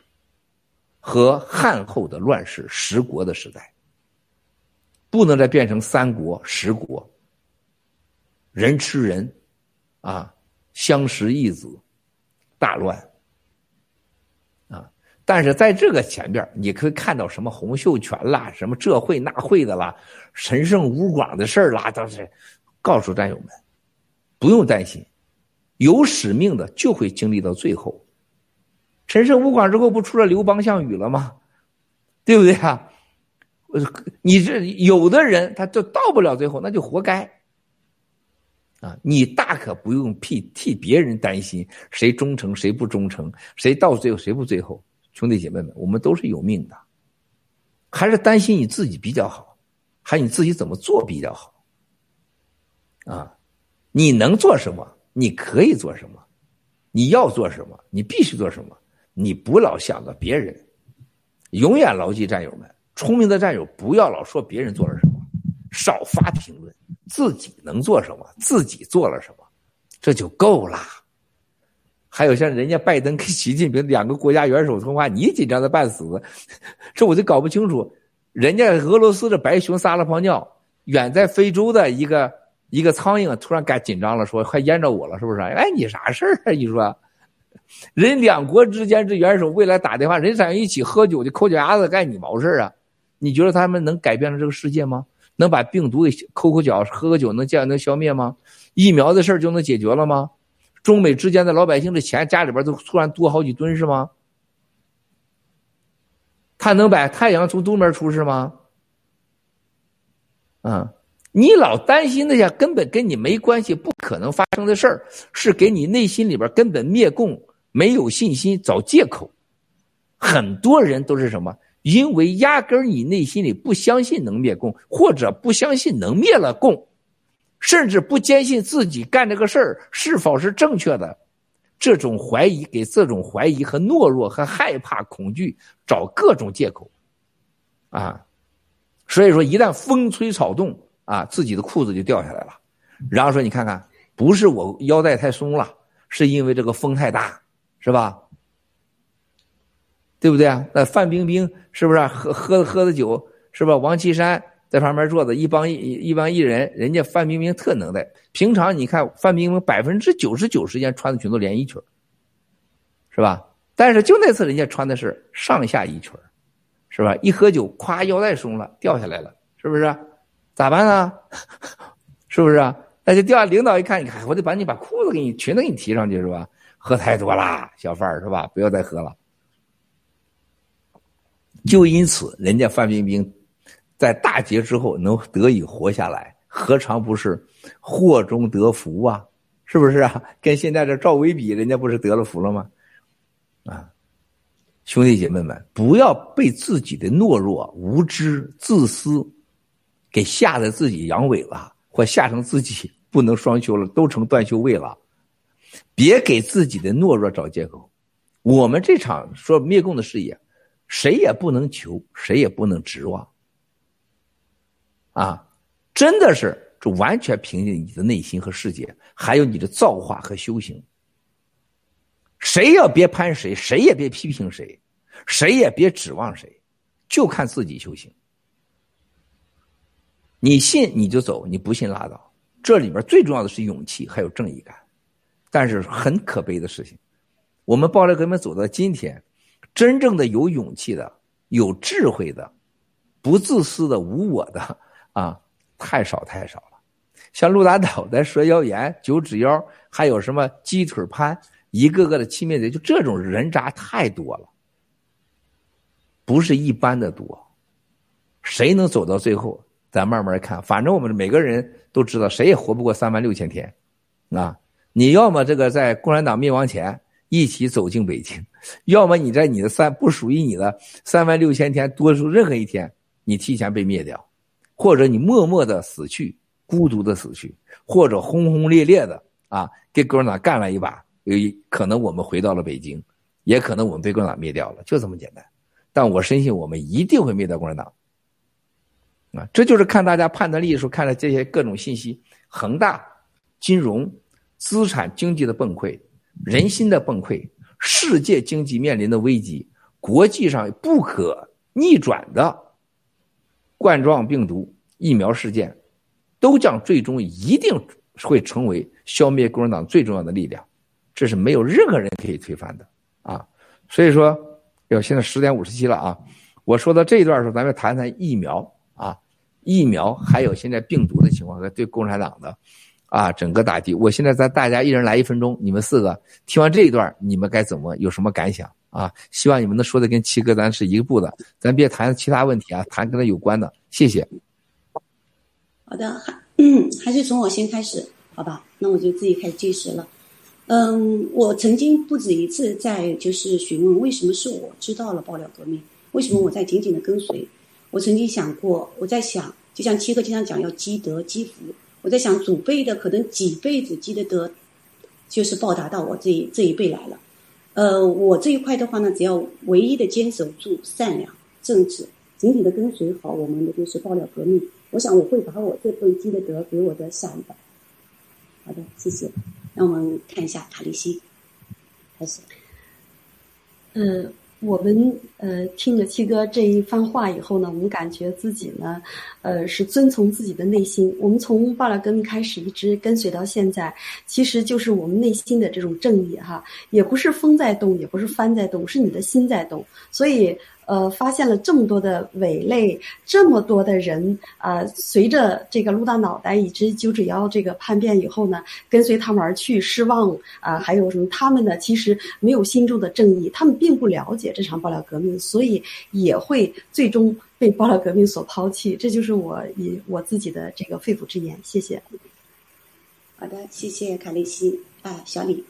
和汉后的乱世十国的时代，不能再变成三国十国，人吃人，啊，相食一子，大乱，啊！但是在这个前边，你可以看到什么洪秀全啦，什么这会那会的啦，神圣吴广的事儿啦，都是告诉战友们，不用担心，有使命的就会经历到最后。陈胜吴广之后不出了刘邦、项羽了吗？对不对啊？你这有的人他就到不了最后，那就活该。啊，你大可不用替替别人担心，谁忠诚谁不忠诚，谁到最后谁不最后。兄弟姐妹们，我们都是有命的，还是担心你自己比较好，还你自己怎么做比较好。啊，你能做什么？你可以做什么？你要做什么？你必须做什么？你不老想着别人，永远牢记战友们，聪明的战友不要老说别人做了什么，少发评论，自己能做什么，自己做了什么，这就够了。还有像人家拜登跟习近平两个国家元首通话，你紧张的半死，这我就搞不清楚。人家俄罗斯的白熊撒了泡尿，远在非洲的一个一个苍蝇突然该紧张了，说快淹着我了，是不是？哎，你啥事儿啊？你说？人两国之间这元首未来打电话，人想一起喝酒就抠脚丫子干你毛事啊？你觉得他们能改变了这个世界吗？能把病毒给抠抠脚、喝个酒能这样能消灭吗？疫苗的事就能解决了吗？中美之间的老百姓的钱家里边都突然多好几吨是吗？他能把太阳从东边出是吗？嗯，你老担心那些根本跟你没关系、不可能发生的事儿，是给你内心里边根本灭共。没有信心找借口，很多人都是什么？因为压根儿你内心里不相信能灭共，或者不相信能灭了共，甚至不坚信自己干这个事儿是否是正确的，这种怀疑给这种怀疑和懦弱和害怕恐惧找各种借口，啊，所以说一旦风吹草动啊，自己的裤子就掉下来了，然后说你看看，不是我腰带太松了，是因为这个风太大。是吧？对不对啊？那范冰冰是不是喝喝喝的酒？是吧？王岐山在旁边坐着，一帮一一帮艺人，人家范冰冰特能耐。平常你看范冰冰百分之九十九时间穿的全都连衣裙，是吧？但是就那次人家穿的是上下衣裙，是吧？一喝酒，咵腰带松了，掉下来了，是不是？咋办呢？是不是啊？那就掉。领导一看，你看，我得把你把裤子给你裙子给你提上去，是吧？喝太多啦，小范儿是吧？不要再喝了。就因此，人家范冰冰在大劫之后能得以活下来，何尝不是祸中得福啊？是不是啊？跟现在这赵薇比，人家不是得了福了吗？啊，兄弟姐妹们，不要被自己的懦弱、无知、自私给吓得自己阳痿了，或吓成自己不能双休了，都成断袖位了。别给自己的懦弱找借口。我们这场说灭共的事业，谁也不能求，谁也不能指望。啊，真的是这完全凭借你的内心和世界，还有你的造化和修行。谁也别攀谁，谁也别批评谁，谁也别指望谁，就看自己修行。你信你就走，你不信拉倒。这里面最重要的是勇气，还有正义感。但是很可悲的事情，我们暴力革命走到今天，真正的有勇气的、有智慧的、不自私的、无我的啊，太少太少了。像陆大岛在蛇妖岩、九指妖，还有什么鸡腿潘，一个个的轻蔑贼，就这种人渣太多了，不是一般的多。谁能走到最后，咱慢慢看。反正我们每个人都知道，谁也活不过三万六千天，啊！你要么这个在共产党灭亡前一起走进北京，要么你在你的三不属于你的三万六千天多出任何一天，你提前被灭掉，或者你默默的死去，孤独的死去，或者轰轰烈烈的啊，跟共产党干了一把，有一可能我们回到了北京，也可能我们被共产党灭掉了，就这么简单。但我深信我们一定会灭掉共产党。啊，这就是看大家判断力的时候，看了这些各种信息，恒大金融。资产经济的崩溃，人心的崩溃，世界经济面临的危机，国际上不可逆转的冠状病毒疫苗事件，都将最终一定会成为消灭共产党最重要的力量，这是没有任何人可以推翻的啊！所以说，要现在十点五十七了啊！我说到这一段的时候，咱们谈谈疫苗啊，疫苗还有现在病毒的情况和对共产党的。啊，整个打击！我现在咱大家一人来一分钟，你们四个听完这一段，你们该怎么有什么感想啊？希望你们能说的跟七哥咱是一个步的，咱别谈其他问题啊，谈跟他有关的。谢谢。好的，还嗯，还是从我先开始，好吧？那我就自己开始计时了。嗯，我曾经不止一次在就是询问，为什么是我知道了爆料革命？为什么我在紧紧的跟随？我曾经想过，我在想，就像七哥经常讲，要积德积福。我在想，祖辈的可能几辈子积的德，就是报答到我这一这一辈来了。呃，我这一块的话呢，只要唯一的坚守住善良、正直，紧紧的跟随好我们的就是爆料革命。我想我会把我这份积的德给我的下一代。好的，谢谢。那我们看一下卡利西，开始。嗯。我们呃听了七哥这一番话以后呢，我们感觉自己呢，呃是遵从自己的内心。我们从爆料革命开始一直跟随到现在，其实就是我们内心的这种正义哈，也不是风在动，也不是帆在动，是你的心在动。所以。呃，发现了这么多的伪类，这么多的人，呃，随着这个撸大脑袋以及九指妖这个叛变以后呢，跟随他们而去，失望啊，还有什么？他们呢，其实没有心中的正义，他们并不了解这场爆料革命，所以也会最终被爆料革命所抛弃。这就是我以我自己的这个肺腑之言。谢谢。好的，谢谢卡利西啊，小李。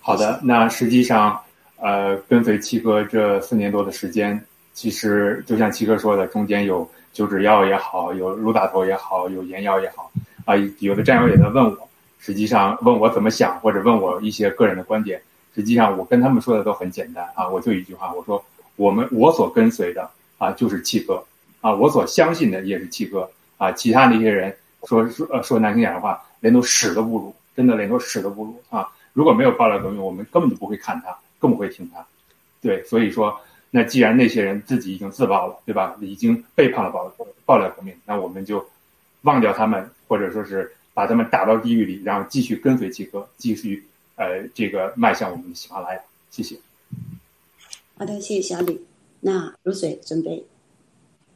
好的，那实际上。呃，跟随七哥这四年多的时间，其实就像七哥说的，中间有九指药也好，有卢大头也好，有盐药也好，啊，有的战友也在问我，实际上问我怎么想，或者问我一些个人的观点。实际上，我跟他们说的都很简单啊，我就一句话，我说我们我所跟随的啊就是七哥啊，我所相信的也是七哥啊，其他那些人说说说难听点的话，连都屎都不如，真的连都屎都不如啊！如果没有爆料革命，我们根本就不会看他。更不会听他，对，所以说，那既然那些人自己已经自爆了，对吧？已经背叛了爆爆料革命，那我们就忘掉他们，或者说是把他们打到地狱里，然后继续跟随七哥，继续呃这个迈向我们的喜马拉雅。谢谢。好的，谢谢小李。那如水准备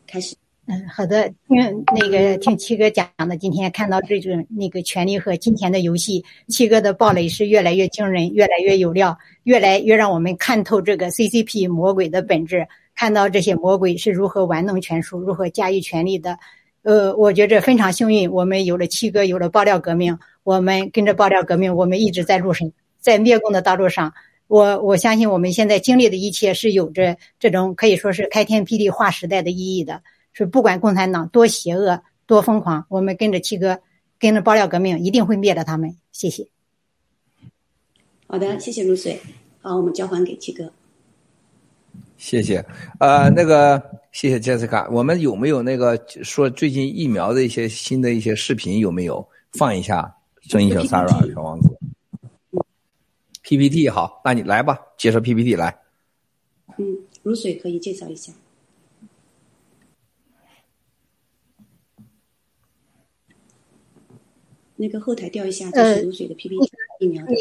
开始。嗯，好的，听那个听七哥讲的，今天看到这种那个权力和金钱的游戏，七哥的暴雷是越来越惊人，越来越有料，越来越让我们看透这个 CCP 魔鬼的本质，看到这些魔鬼是如何玩弄权术，如何驾驭权力的。呃，我觉着非常幸运，我们有了七哥，有了爆料革命，我们跟着爆料革命，我们一直在路上，在灭共的道路上。我我相信我们现在经历的一切是有着这种可以说是开天辟地划时代的意义的。是不管共产党多邪恶多疯狂，我们跟着七哥，跟着爆料革命，一定会灭了他们。谢谢。好的，谢谢如水。好，我们交还给七哥。谢谢。呃，那个，谢谢杰斯卡。我们有没有那个说最近疫苗的一些新的一些视频？有没有放一下？声音小 Sarah 小王子。PPT 好，那你来吧，介绍 PPT 来。嗯，如水可以介绍一下。那个后台调一下，就是流水的 PPT 疫苗的。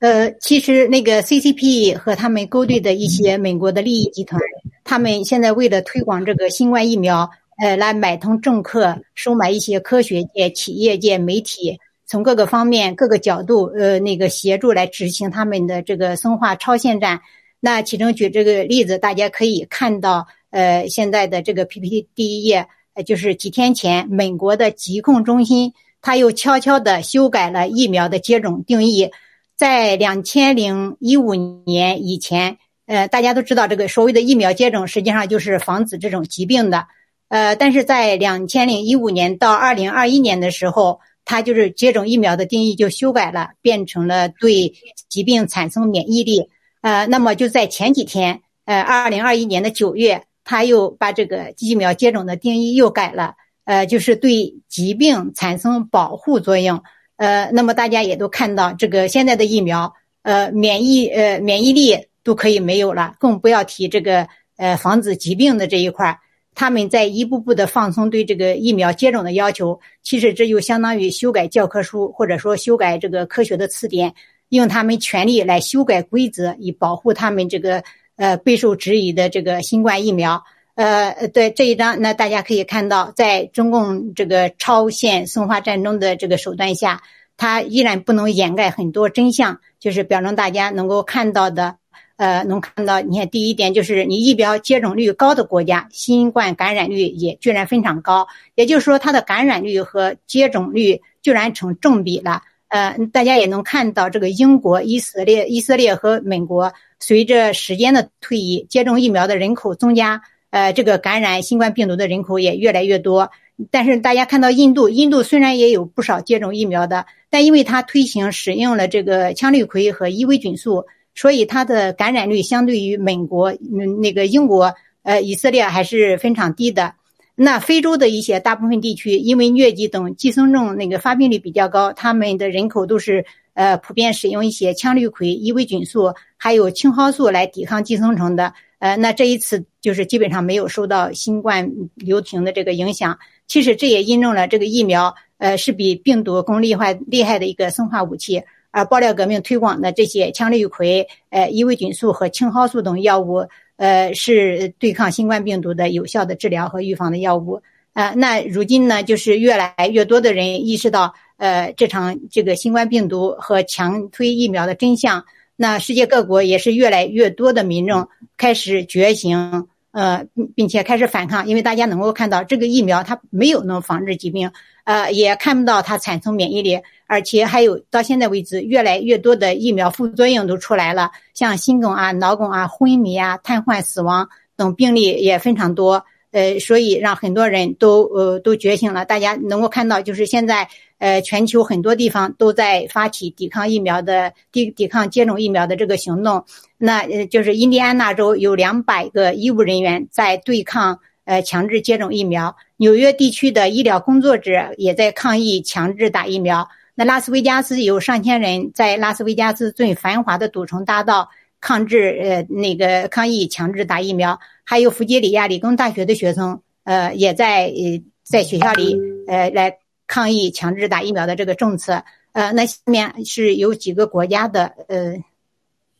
呃，其实那个 CCP 和他们勾兑的一些美国的利益集团，他们现在为了推广这个新冠疫苗，呃，来买通政客，收买一些科学界、企业界、媒体，从各个方面、各个角度，呃，那个协助来执行他们的这个生化超限战。那其中举这个例子，大家可以看到，呃，现在的这个 PPT 第一页，呃，就是几天前，美国的疾控中心，他又悄悄地修改了疫苗的接种定义，在两千零一五年以前。呃，大家都知道，这个所谓的疫苗接种，实际上就是防止这种疾病的。呃，但是在两千零一五年到二零二一年的时候，它就是接种疫苗的定义就修改了，变成了对疾病产生免疫力。呃，那么就在前几天，呃，二零二一年的九月，他又把这个疫苗接种的定义又改了，呃，就是对疾病产生保护作用。呃，那么大家也都看到，这个现在的疫苗，呃，免疫呃免疫力。都可以没有了，更不要提这个呃防止疾病的这一块儿他们在一步步的放松对这个疫苗接种的要求，其实这就相当于修改教科书，或者说修改这个科学的词典，用他们权力来修改规则，以保护他们这个呃备受质疑的这个新冠疫苗。呃，对这一章，那大家可以看到，在中共这个超限生化战争的这个手段下，它依然不能掩盖很多真相，就是表彰大家能够看到的。呃，能看到，你看，第一点就是你疫苗接种率高的国家，新冠感染率也居然非常高，也就是说，它的感染率和接种率居然成正比了。呃，大家也能看到，这个英国、以色列、以色列和美国，随着时间的推移，接种疫苗的人口增加，呃，这个感染新冠病毒的人口也越来越多。但是大家看到印度，印度虽然也有不少接种疫苗的，但因为它推行使用了这个羟氯喹和伊维菌素。所以它的感染率相对于美国、嗯那个英国、呃以色列还是非常低的。那非洲的一些大部分地区，因为疟疾等寄生症那个发病率比较高，他们的人口都是呃普遍使用一些羟氯喹、伊维菌素还有青蒿素来抵抗寄生虫的。呃，那这一次就是基本上没有受到新冠流行的这个影响。其实这也印证了这个疫苗呃是比病毒更厉害厉害的一个生化武器。而爆料革命推广的这些羟氯喹、呃伊维菌素和青蒿素等药物，呃是对抗新冠病毒的有效的治疗和预防的药物。呃，那如今呢，就是越来越多的人意识到，呃，这场这个新冠病毒和强推疫苗的真相。那世界各国也是越来越多的民众开始觉醒，呃，并且开始反抗，因为大家能够看到这个疫苗它没有能防治疾病，呃，也看不到它产生免疫力。而且还有到现在为止，越来越多的疫苗副作用都出来了，像心梗啊、脑梗啊、昏迷啊、瘫痪、死亡等病例也非常多。呃，所以让很多人都呃都觉醒了。大家能够看到，就是现在呃全球很多地方都在发起抵抗疫苗的抵抵抗接种疫苗的这个行动。那呃就是印第安纳州有两百个医务人员在对抗呃强制接种疫苗，纽约地区的医疗工作者也在抗议强制打疫苗。那拉斯维加斯有上千人在拉斯维加斯最繁华的赌城大道抗制，呃，那个抗议强制打疫苗。还有弗吉尼亚理工大学的学生，呃，也在呃在学校里，呃，来抗议强制打疫苗的这个政策。呃，那下面是有几个国家的，呃，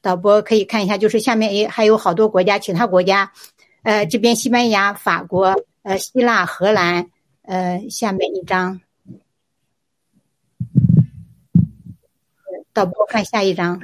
导播可以看一下，就是下面也还有好多国家，其他国家，呃，这边西班牙、法国、呃，希腊、荷兰，呃，下面一张。导播看下一张，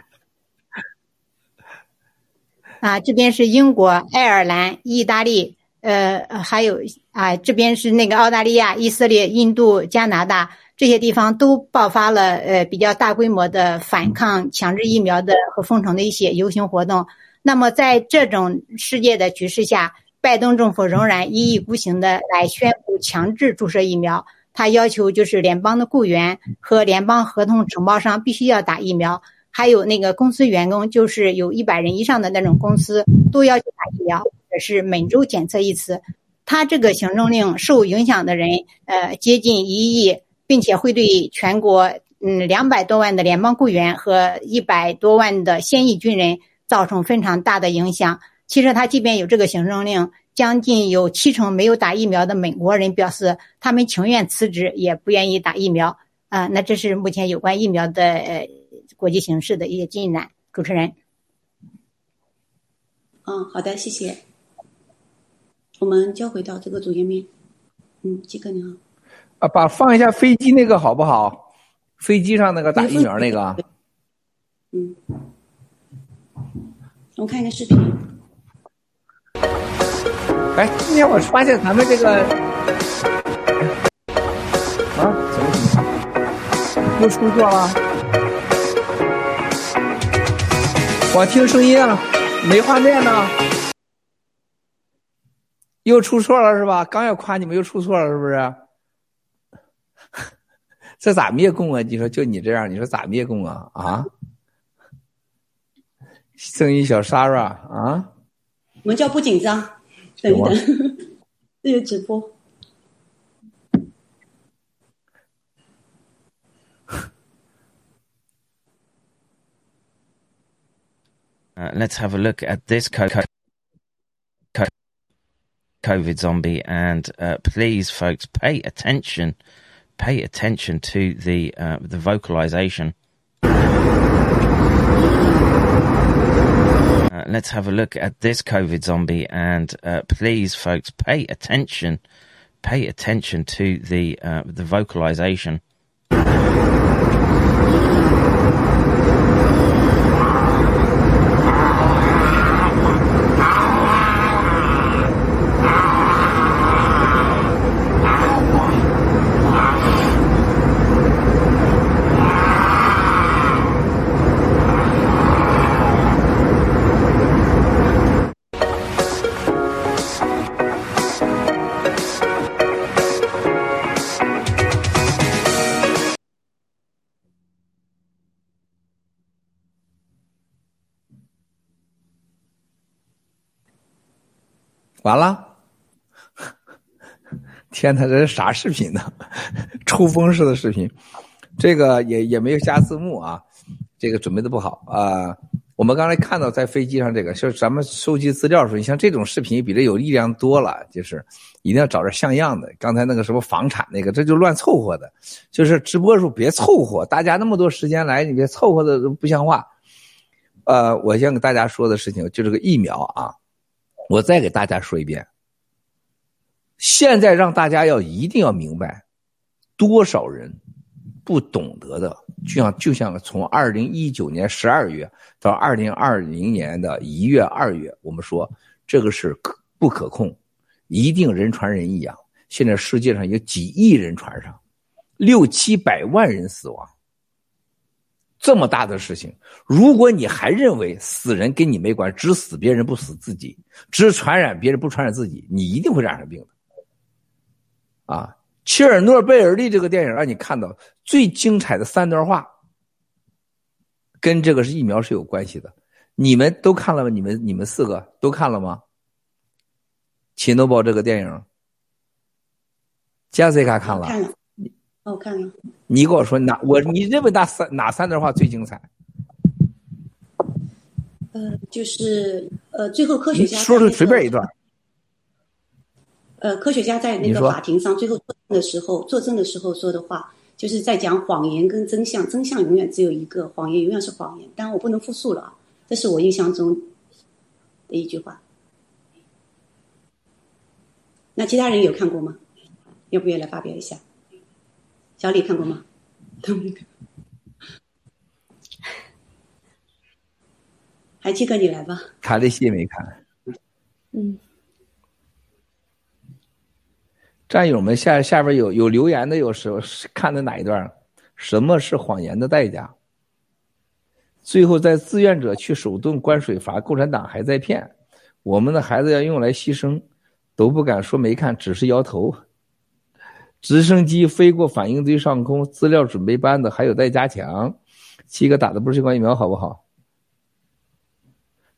啊，这边是英国、爱尔兰、意大利，呃，还有啊，这边是那个澳大利亚、以色列、印度、加拿大这些地方都爆发了呃比较大规模的反抗强制疫苗的和封城的一些游行活动。那么在这种世界的局势下，拜登政府仍然一意孤行的来宣布强制注射疫苗。他要求就是联邦的雇员和联邦合同承包商必须要打疫苗，还有那个公司员工，就是有一百人以上的那种公司都要求打疫苗，也是每周检测一次。他这个行政令受影响的人，呃，接近一亿，并且会对全国嗯两百多万的联邦雇员和一百多万的现役军人造成非常大的影响。其实他即便有这个行政令。将近有七成没有打疫苗的美国人表示，他们情愿辞职，也不愿意打疫苗。啊，那这是目前有关疫苗的呃国际形势的一些进展。主持人，嗯，好的，谢谢。我们交回到这个主页面。嗯，杰哥你好。啊，把放一下飞机那个好不好？飞机上那个打疫苗那个。嗯。我看一个视频。哎，今天我发现咱们这个啊，怎么又出错了？我听声音啊，没画面呢，又出错了是吧？刚要夸你们又出错了是不是？这咋灭共啊？你说就你这样，你说咋灭共啊？啊？声音小 Sarah 啊？我们叫不紧张，等一等，这个直播。Uh, let's have a look at this COVID zombie, and uh, please, folks, pay attention. Pay attention to the uh, the vocalization. Let's have a look at this COVID zombie, and please, folks, pay attention. Pay attention to the the vocalization.. 完了，天哪，这是啥视频呢？抽风式的视频，这个也也没有加字幕啊，这个准备的不好啊。我们刚才看到在飞机上这个，就是咱们收集资料的时候，你像这种视频比这有力量多了，就是一定要找着像样的。刚才那个什么房产那个，这就乱凑合的，就是直播的时候别凑合，大家那么多时间来，你别凑合的不像话。呃，我先给大家说的事情就这个疫苗啊。我再给大家说一遍，现在让大家要一定要明白，多少人不懂得的，就像就像从二零一九年十二月到二零二零年的一月、二月，我们说这个是可不可控，一定人传人一样。现在世界上有几亿人传上，六七百万人死亡。这么大的事情，如果你还认为死人跟你没关，只死别人不死自己，只传染别人不传染自己，你一定会染上病的。啊，切尔诺贝尔利这个电影让你看到最精彩的三段话，跟这个是疫苗是有关系的。你们都看了吗？你们你们四个都看了吗？切诺堡这个电影，加西卡。看了。哦，看看。你跟我说哪我你认为哪三哪三段话最精彩？呃，就是呃，最后科学家说是随便一段。呃，科学家在那个法庭上最后作证的时候，作证的时候说的话，就是在讲谎言跟真相，真相永远只有一个，谎言永远是谎言。当然我不能复述了啊，这是我印象中的一句话。那其他人有看过吗？要不要来发表一下？小李看过吗？都没看。海七哥，你来吧。卡利西没看。嗯。战友们下下边有有留言的，有时候看的哪一段？什么是谎言的代价？最后在志愿者去手动关水阀，共产党还在骗我们的孩子要用来牺牲，都不敢说没看，只是摇头。直升机飞过反应堆上空，资料准备班的还有待加强。七哥打的不是新冠疫苗好不好？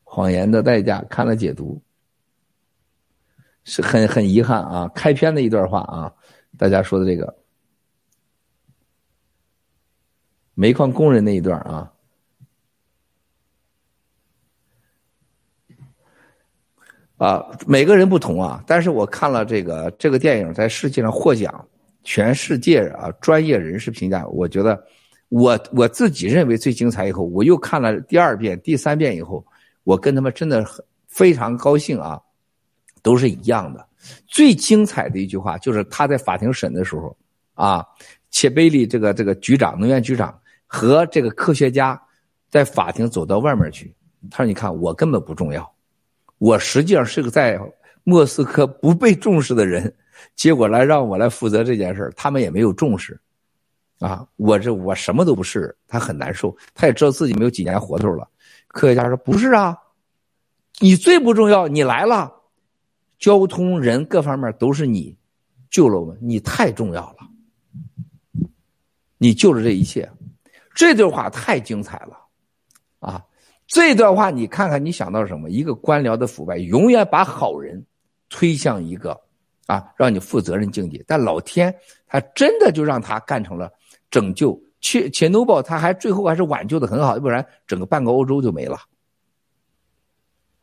谎言的代价看了解读，是很很遗憾啊！开篇的一段话啊，大家说的这个煤矿工人那一段啊，啊，每个人不同啊，但是我看了这个这个电影在世界上获奖。全世界啊，专业人士评价，我觉得我我自己认为最精彩。以后我又看了第二遍、第三遍以后，我跟他们真的很非常高兴啊，都是一样的。最精彩的一句话就是他在法庭审的时候，啊，切贝利这个这个局长，能源局长和这个科学家在法庭走到外面去，他说：“你看，我根本不重要，我实际上是个在莫斯科不被重视的人，结果来让我来负责这件事他们也没有重视，啊，我这我什么都不是，他很难受，他也知道自己没有几年活头了。科学家说：不是啊，你最不重要，你来了。”交通、人各方面都是你救了我们，你太重要了，你救了这一切。这段话太精彩了，啊！这段话你看看，你想到什么？一个官僚的腐败，永远把好人推向一个啊，让你负责任境界。但老天他真的就让他干成了拯救，切切诺堡他还最后还是挽救的很好，要不然整个半个欧洲就没了，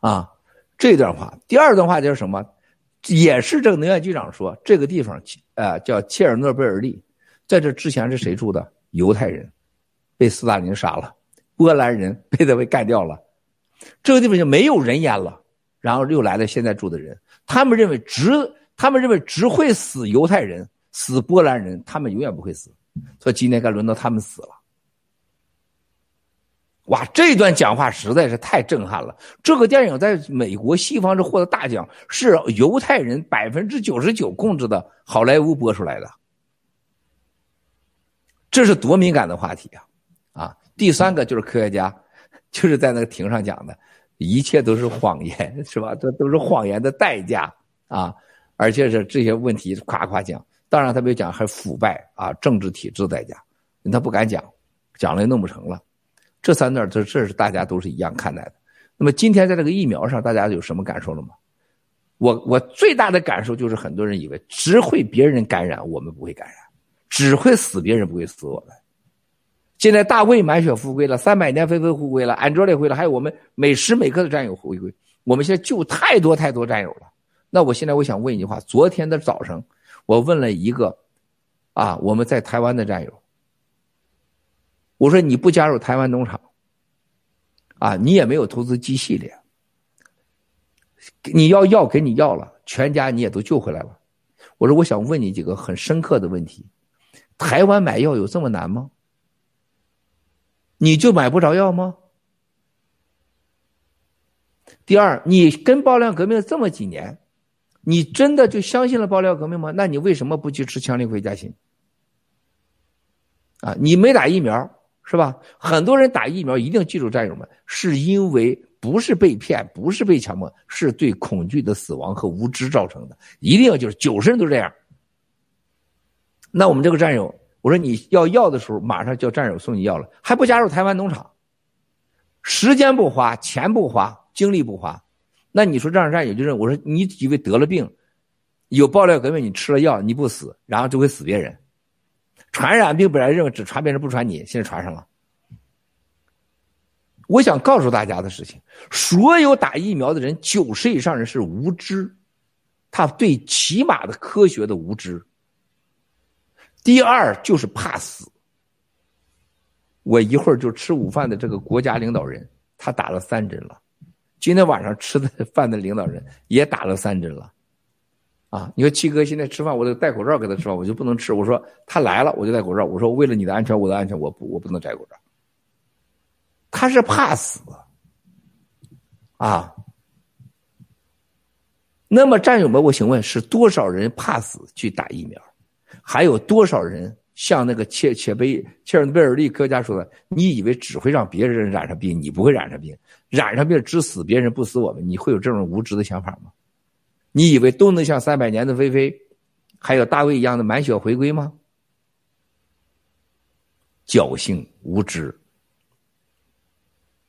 啊！这段话，第二段话就是什么？也是这个能源局长说，这个地方，呃，叫切尔诺贝尔利，在这之前是谁住的？犹太人，被斯大林杀了；波兰人被他给干掉了，这个地方就没有人烟了。然后又来了现在住的人，他们认为值他们认为只会死犹太人，死波兰人，他们永远不会死。所以今天该轮到他们死了。哇，这段讲话实在是太震撼了！这个电影在美国西方是获得大奖，是犹太人百分之九十九控制的好莱坞播出来的，这是多敏感的话题啊！啊，第三个就是科学家，就是在那个庭上讲的，一切都是谎言，是吧？这都是谎言的代价啊！而且是这些问题夸夸讲，当然他没有讲还腐败啊，政治体制代价，他不敢讲，讲了也弄不成了。这三段，这这是大家都是一样看待的。那么今天在这个疫苗上，大家有什么感受了吗？我我最大的感受就是，很多人以为只会别人感染，我们不会感染；只会死别人，不会死我们。现在大卫满血复归了，三百年飞飞回归了，安卓也回了，还有我们每时每刻的战友回归。我们现在救太多太多战友了。那我现在我想问一句话：昨天的早上，我问了一个啊，我们在台湾的战友。我说你不加入台湾农场，啊，你也没有投资机系列，你要药给你要了，全家你也都救回来了。我说我想问你几个很深刻的问题：台湾买药有这么难吗？你就买不着药吗？第二，你跟爆料革命这么几年，你真的就相信了爆料革命吗？那你为什么不去吃强力回加锌？啊，你没打疫苗。是吧？很多人打疫苗一定记住，战友们，是因为不是被骗，不是被强迫，是对恐惧的死亡和无知造成的。一定要就是九十人都这样。那我们这个战友，我说你要药的时候，马上叫战友送你药了，还不加入台湾农场，时间不花，钱不花，精力不花，那你说这样战友就认我说你以为得了病，有爆料革命，你吃了药你不死，然后就会死别人。传染病本来认为只传别人不传你，现在传上了。我想告诉大家的事情：所有打疫苗的人，九十以上人是无知，他对起码的科学的无知。第二就是怕死。我一会儿就吃午饭的这个国家领导人，他打了三针了；今天晚上吃的饭的领导人也打了三针了。啊！你说七哥现在吃饭，我得戴口罩给他吃饭，我就不能吃。我说他来了，我就戴口罩。我说为了你的安全，我的安全，我不，我不能摘口罩。他是怕死啊。那么战友们，我请问是多少人怕死去打疫苗？还有多少人像那个切切贝切尔贝尔利科学家说的？你以为只会让别人染上病，你不会染上病？染上病只死别人不死我们？你会有这种无知的想法吗？你以为都能像三百年的菲菲，还有大卫一样的满血回归吗？侥幸无知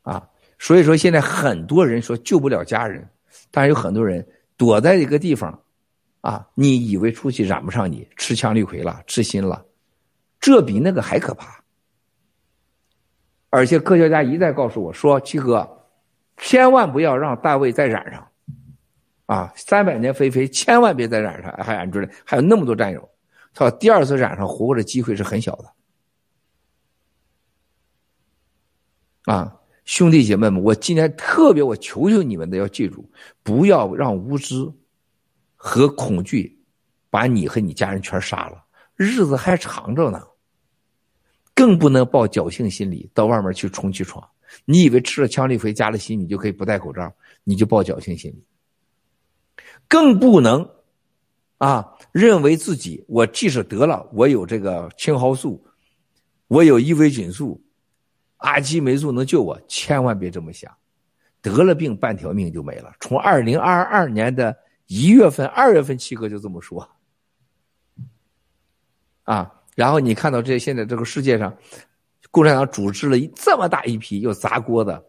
啊！所以说现在很多人说救不了家人，但是有很多人躲在一个地方，啊，你以为出去染不上你，吃羟氯喹了，吃锌了，这比那个还可怕。而且科学家一再告诉我说：“七哥，千万不要让大卫再染上。”啊，三百年飞飞，千万别再染上，还染住了，还有那么多战友，他第二次染上活过的机会是很小的。啊，兄弟姐妹们，我今天特别我求求你们的要记住，不要让无知和恐惧，把你和你家人全杀了，日子还长着呢。更不能抱侥幸心理到外面去冲去闯。你以为吃了羟氯肥加了锌，你就可以不戴口罩，你就抱侥幸心理。更不能啊，认为自己我即使得了，我有这个青蒿素，我有伊维菌素，阿基霉素能救我，千万别这么想。得了病，半条命就没了。从二零二二年的一月份、二月份，七哥就这么说啊。然后你看到这现在这个世界上，共产党组织了这么大一批又砸锅的，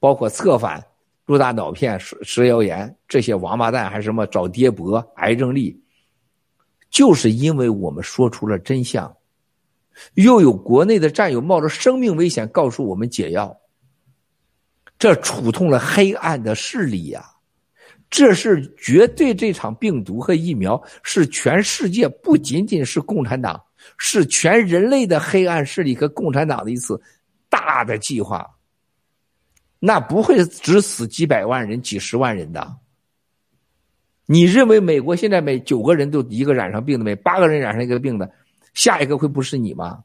包括策反、入大脑片、蛇蛇谣言这些王八蛋，还什么找爹伯、癌症力，就是因为我们说出了真相，又有国内的战友冒着生命危险告诉我们解药，这触痛了黑暗的势力呀！这是绝对，这场病毒和疫苗是全世界，不仅仅是共产党。是全人类的黑暗势力和共产党的一次大的计划，那不会只死几百万人、几十万人的。你认为美国现在每九个人都一个染上病的，每八个人染上一个病的，下一个会不是你吗？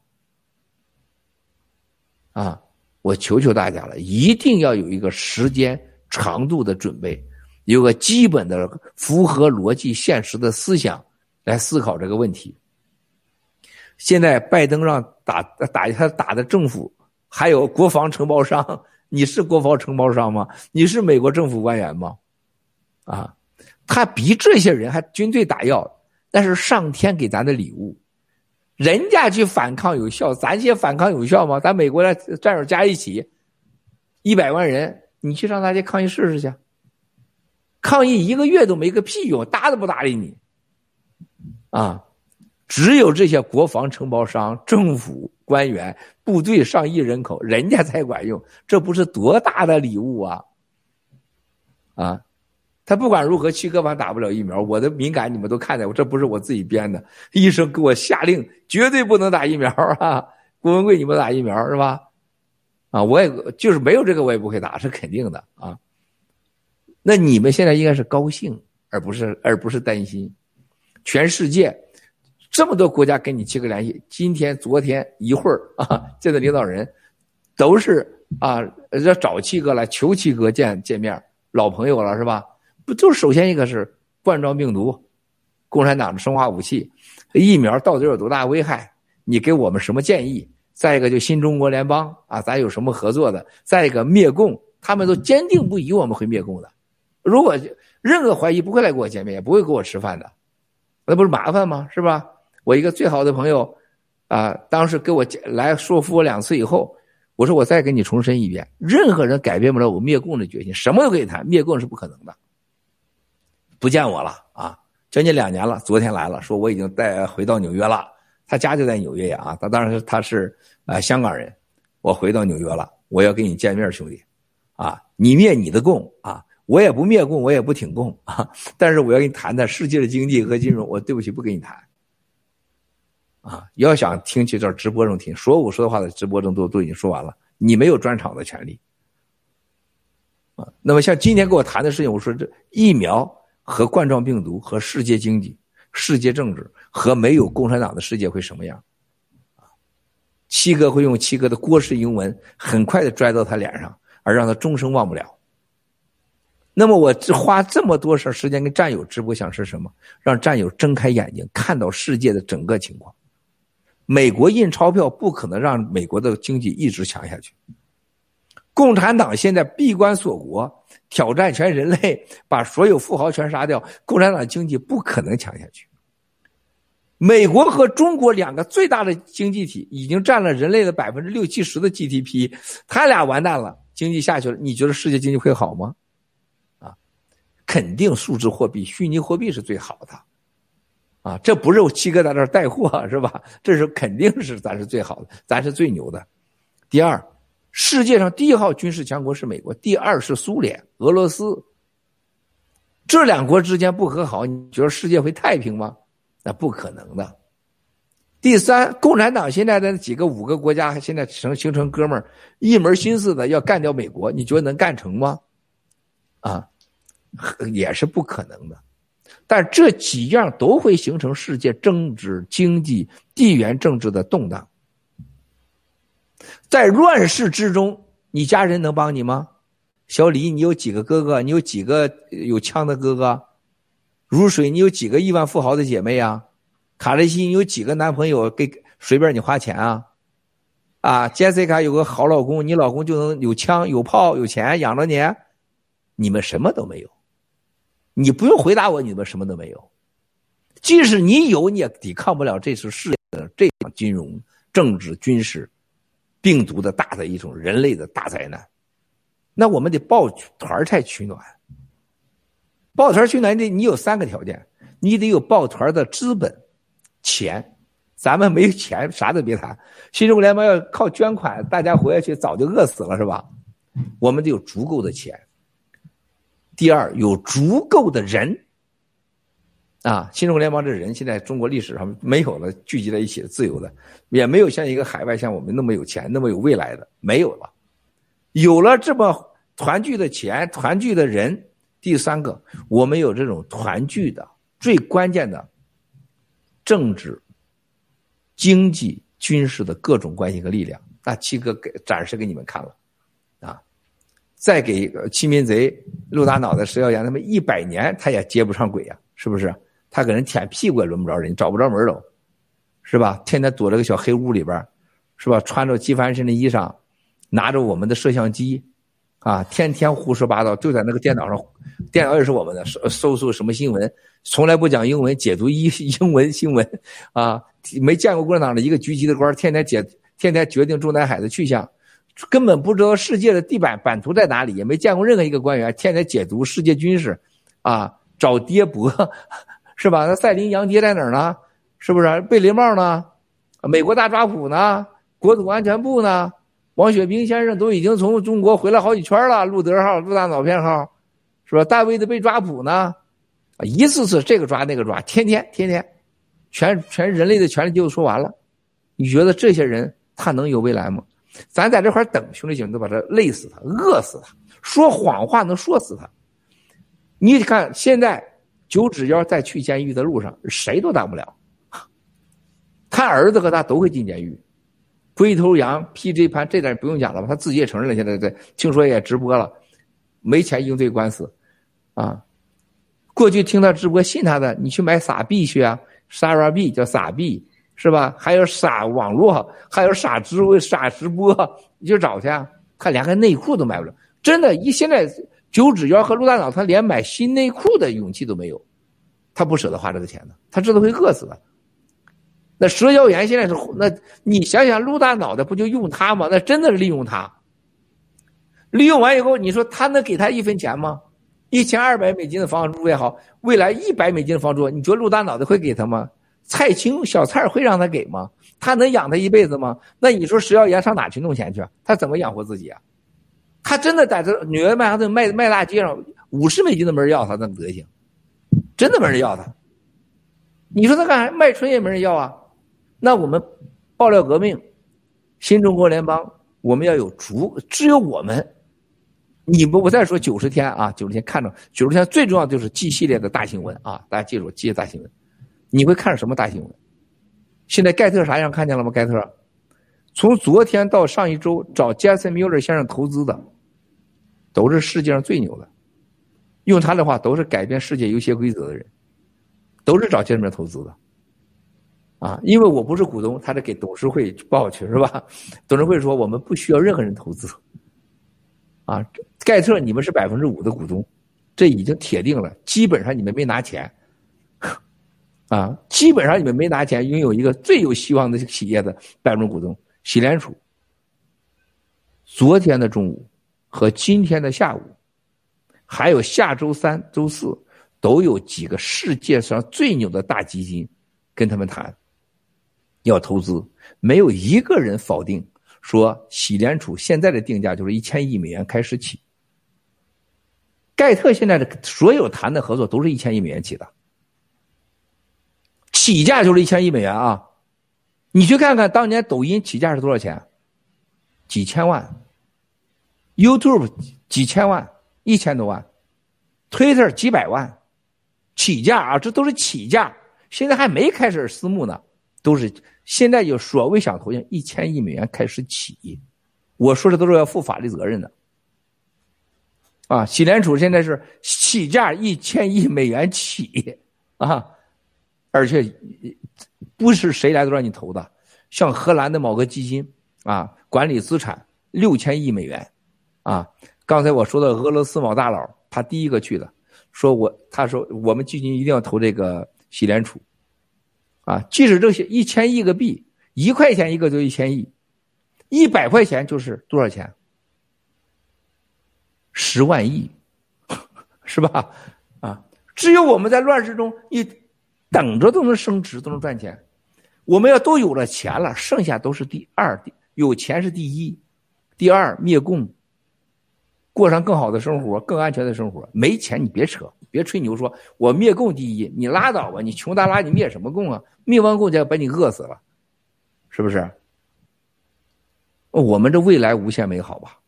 啊！我求求大家了，一定要有一个时间长度的准备，有个基本的符合逻辑、现实的思想来思考这个问题。现在拜登让打打他打的政府，还有国防承包商，你是国防承包商吗？你是美国政府官员吗？啊，他比这些人还军队打药，那是上天给咱的礼物，人家去反抗有效，咱去反抗有效吗？咱美国的战友加一起，一百万人，你去上大街抗议试试去，抗议一个月都没个屁用，搭都不搭理你，啊。只有这些国防承包商、政府官员、部队上亿人口，人家才管用。这不是多大的礼物啊！啊，他不管如何，七哥反打不了疫苗。我的敏感你们都看见，我这不是我自己编的。医生给我下令，绝对不能打疫苗啊！郭文贵，你们打疫苗是吧？啊，我也就是没有这个，我也不会打，是肯定的啊。那你们现在应该是高兴，而不是而不是担心，全世界。这么多国家跟你七哥联系，今天、昨天一会儿啊，见的领导人都是啊，要找七哥来求七哥见见面，老朋友了是吧？不，就首先一个是冠状病毒，共产党的生化武器，疫苗到底有多大危害？你给我们什么建议？再一个就新中国联邦啊，咱有什么合作的？再一个灭共，他们都坚定不移我们会灭共的。如果任何怀疑，不会来跟我见面，也不会跟我吃饭的，那不是麻烦吗？是吧？我一个最好的朋友，啊，当时给我来说服我两次以后，我说我再给你重申一遍，任何人改变不了我灭共的决心，什么都可以谈，灭共是不可能的。不见我了啊，将近两年了，昨天来了，说我已经带回到纽约了，他家就在纽约呀啊，他当然他是啊香港人，我回到纽约了，我要跟你见面，兄弟，啊，你灭你的共啊，我也不灭共，我也不挺共啊，但是我要跟你谈谈世界的经济和金融，我对不起不跟你谈。啊，要想听去这直播中听，所有我说的话在直播中都都已经说完了，你没有专场的权利。啊，那么像今天跟我谈的事情，我说这疫苗和冠状病毒和世界经济、世界政治和没有共产党的世界会什么样？七哥会用七哥的郭氏英文很快的拽到他脸上，而让他终生忘不了。那么我花这么多时时间跟战友直播，想是什么？让战友睁开眼睛，看到世界的整个情况。美国印钞票不可能让美国的经济一直强下去。共产党现在闭关锁国，挑战全人类，把所有富豪全杀掉，共产党经济不可能强下去。美国和中国两个最大的经济体已经占了人类的百分之六七十的 GDP，他俩完蛋了，经济下去了，你觉得世界经济会好吗？啊，肯定数字货币、虚拟货币是最好的。啊，这不是我七哥在这带货是吧？这是肯定是咱是最好的，咱是最牛的。第二，世界上第一号军事强国是美国，第二是苏联、俄罗斯。这两国之间不和好，你觉得世界会太平吗？那不可能的。第三，共产党现在的几个五个国家现在成形成哥们儿，一门心思的要干掉美国，你觉得能干成吗？啊，也是不可能的。但这几样都会形成世界政治、经济、地缘政治的动荡。在乱世之中，你家人能帮你吗？小李，你有几个哥哥？你有几个有枪的哥哥？如水，你有几个亿万富豪的姐妹啊？卡雷西，你有几个男朋友给随便你花钱啊？啊，杰西卡有个好老公，你老公就能有枪、有炮、有钱养着你？你们什么都没有，你不用回答我，你们什么都没有。即使你有，你也抵抗不了这次世界的这场金融、政治、军事、病毒的大的一种人类的大灾难。那我们得抱团才取暖。抱团取暖得你有三个条件，你得有抱团的资本、钱。咱们没钱，啥都别谈。新中国联邦要靠捐款，大家活下去早就饿死了，是吧？我们得有足够的钱。第二，有足够的人。啊，新中国联邦这人现在中国历史上没有了聚集在一起的自由的，也没有像一个海外像我们那么有钱、那么有未来的，没有了。有了这么团聚的钱、团聚的人。第三个，我们有这种团聚的最关键的政治、经济、军事的各种关系和力量。那七哥给展示给你们看了，再给欺民贼陆大脑袋石耀岩他们一百年他也接不上轨呀，是不是？他给人舔屁股也轮不着人，找不着门都，是吧？天天躲在个小黑屋里边，是吧？穿着机翻身的衣裳，拿着我们的摄像机。啊，天天胡说八道，就在那个电脑上，电脑也是我们的，搜搜搜什么新闻，从来不讲英文，解读英英文新闻，啊，没见过共产党的一个局级的官，天天解，天天决定中南海的去向，根本不知道世界的地板版图在哪里，也没见过任何一个官员天天解读世界军事，啊，找爹伯，是吧？那赛琳杨爹在哪儿呢？是不是？贝雷帽呢？美国大抓捕呢？国土安全部呢？王雪冰先生都已经从中国回来好几圈了，路德号、陆大脑片号，是吧？大卫的被抓捕呢，啊，一次次这个抓那个抓，天天天天，全全人类的权利就说完了。你觉得这些人他能有未来吗？咱在这块等，兄弟姐妹都把他累死他，饿死他，说谎话能说死他。你看现在九指妖在去监狱的路上，谁都挡不了。他儿子和他都会进监狱。龟头羊 PJ 盘这点不用讲了吧？他自己也承认了，现在在听说也直播了，没钱应对官司，啊，过去听他直播信他的，你去买傻币去啊，傻拉币叫傻币是吧？还有傻网络，还有傻直播傻直播，你就找去啊。他连个内裤都买不了，真的，一现在九指妖和陆大脑，他连买新内裤的勇气都没有，他不舍得花这个钱呢，他知道会饿死的。那蛇妖炎现在是那，你想想，陆大脑袋不就用他吗？那真的是利用他。利用完以后，你说他能给他一分钱吗？一千二百美金的房租也好，未来一百美金的房租，你觉得陆大脑袋会给他吗？蔡青小蔡会让他给吗？他能养他一辈子吗？那你说石耀炎上哪去弄钱去？他怎么养活自己啊？他真的在这纽约曼哈顿卖卖大街上五十美金都没人要他那德行，真的没人要他。你说他干啥？卖春也没人要啊。那我们爆料革命，新中国联邦，我们要有足，只有我们，你们我再说九十天啊，九十天看着九十天最重要就是 G 系列的大新闻啊，大家记住 G 大新闻，你会看什么大新闻？现在盖特啥样看见了吗？盖特，从昨天到上一周找杰森米勒先生投资的，都是世界上最牛的，用他的话都是改变世界游戏规则的人，都是找杰森米勒投资的。啊，因为我不是股东，他得给董事会报去，是吧？董事会说我们不需要任何人投资。啊，盖特，你们是百分之五的股东，这已经铁定了，基本上你们没拿钱。啊，基本上你们没拿钱，拥有一个最有希望的企业的百分之股东，喜联储。昨天的中午和今天的下午，还有下周三、周四，都有几个世界上最牛的大基金跟他们谈。要投资，没有一个人否定说，喜联储现在的定价就是一千亿美元开始起。盖特现在的所有谈的合作都是一千亿美元起的，起价就是一千亿美元啊！你去看看当年抖音起价是多少钱？几千万，YouTube 几千万，一千多万，Twitter 几百万，起价啊，这都是起价，现在还没开始私募呢，都是现在有所谓想投进一千亿美元开始起，我说的都是要负法律责任的。啊，美联储现在是起价一千亿美元起啊，而且不是谁来都让你投的，像荷兰的某个基金啊，管理资产六千亿美元，啊，刚才我说的俄罗斯某大佬，他第一个去的，说我他说我们基金一定要投这个美联储，啊，即使这些一千亿个币，一块钱一个就一千亿，一百块钱就是多少钱？十万亿，是吧？啊，只有我们在乱世中一等着都能升值，都能赚钱。我们要都有了钱了，剩下都是第二。有钱是第一，第二灭共，过上更好的生活，更安全的生活。没钱你别扯，别吹牛，说我灭共第一，你拉倒吧！你穷大拉，你灭什么共啊？灭完共就要把你饿死了，是不是？我们这未来无限美好吧？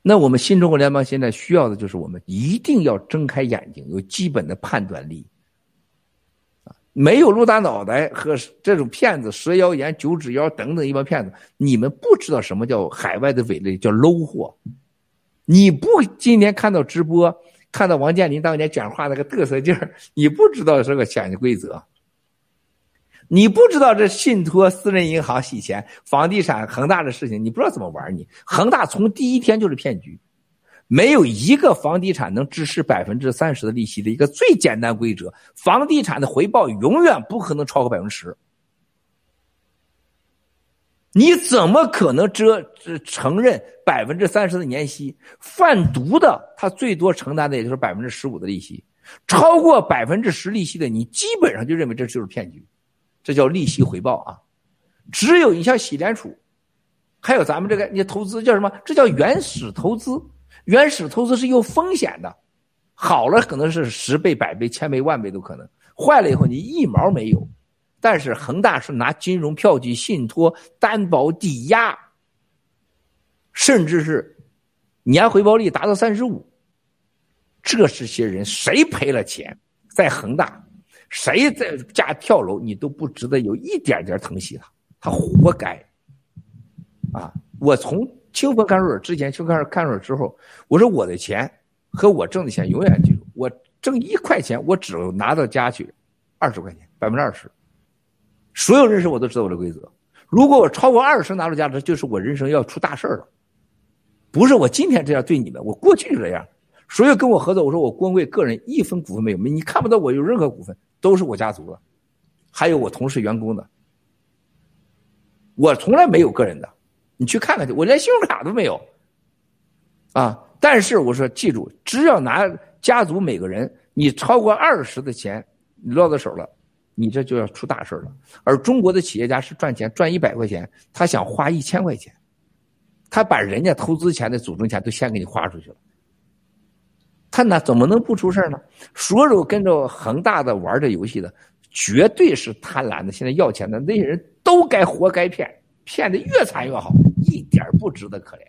那我们新中国联邦现在需要的就是我们一定要睁开眼睛，有基本的判断力。没有露大脑袋和这种骗子、蛇妖言、九指妖等等一帮骗子，你们不知道什么叫海外的伪类，叫 low 货。你不今天看到直播，看到王健林当年讲话那个嘚瑟劲儿，你不知道这个潜规则。你不知道这信托、私人银行洗钱、房地产、恒大的事情，你不知道怎么玩你恒大从第一天就是骗局，没有一个房地产能支持百分之三十的利息的一个最简单规则，房地产的回报永远不可能超过百分之十。你怎么可能遮承认百分之三十的年息？贩毒的他最多承担的也就是百分之十五的利息，超过百分之十利息的，你基本上就认为这就是骗局。这叫利息回报啊！只有你像美联储，还有咱们这个你投资叫什么？这叫原始投资。原始投资是有风险的，好了可能是十倍、百倍、千倍、万倍都可能，坏了以后你一毛没有。但是恒大是拿金融票据、信托、担保、抵押，甚至是年回报率达到三十五。这是些人谁赔了钱，在恒大。谁在家跳楼，你都不值得有一点点疼惜他，他活该。啊！我从清风看守所之前，清风看守所之后，我说我的钱和我挣的钱永远记住，我挣一块钱，我只拿到家去二十块钱，百分之二十。所有认识我都知道我的规则。如果我超过二十拿到家，这就是我人生要出大事了。不是我今天这样对你们，我过去就这样。所有跟我合作，我说我光贵个人一分股份没有，你看不到我有任何股份。都是我家族的，还有我同事员工的，我从来没有个人的，你去看看去，我连信用卡都没有，啊！但是我说记住，只要拿家族每个人，你超过二十的钱，你落到手了，你这就要出大事了。而中国的企业家是赚钱赚一百块钱，他想花一千块钱，他把人家投资钱的祖宗钱都先给你花出去了。他那怎么能不出事呢？所有跟着恒大的玩这游戏的，绝对是贪婪的。现在要钱的那些人都该活该骗，骗的越惨越好，一点不值得可怜。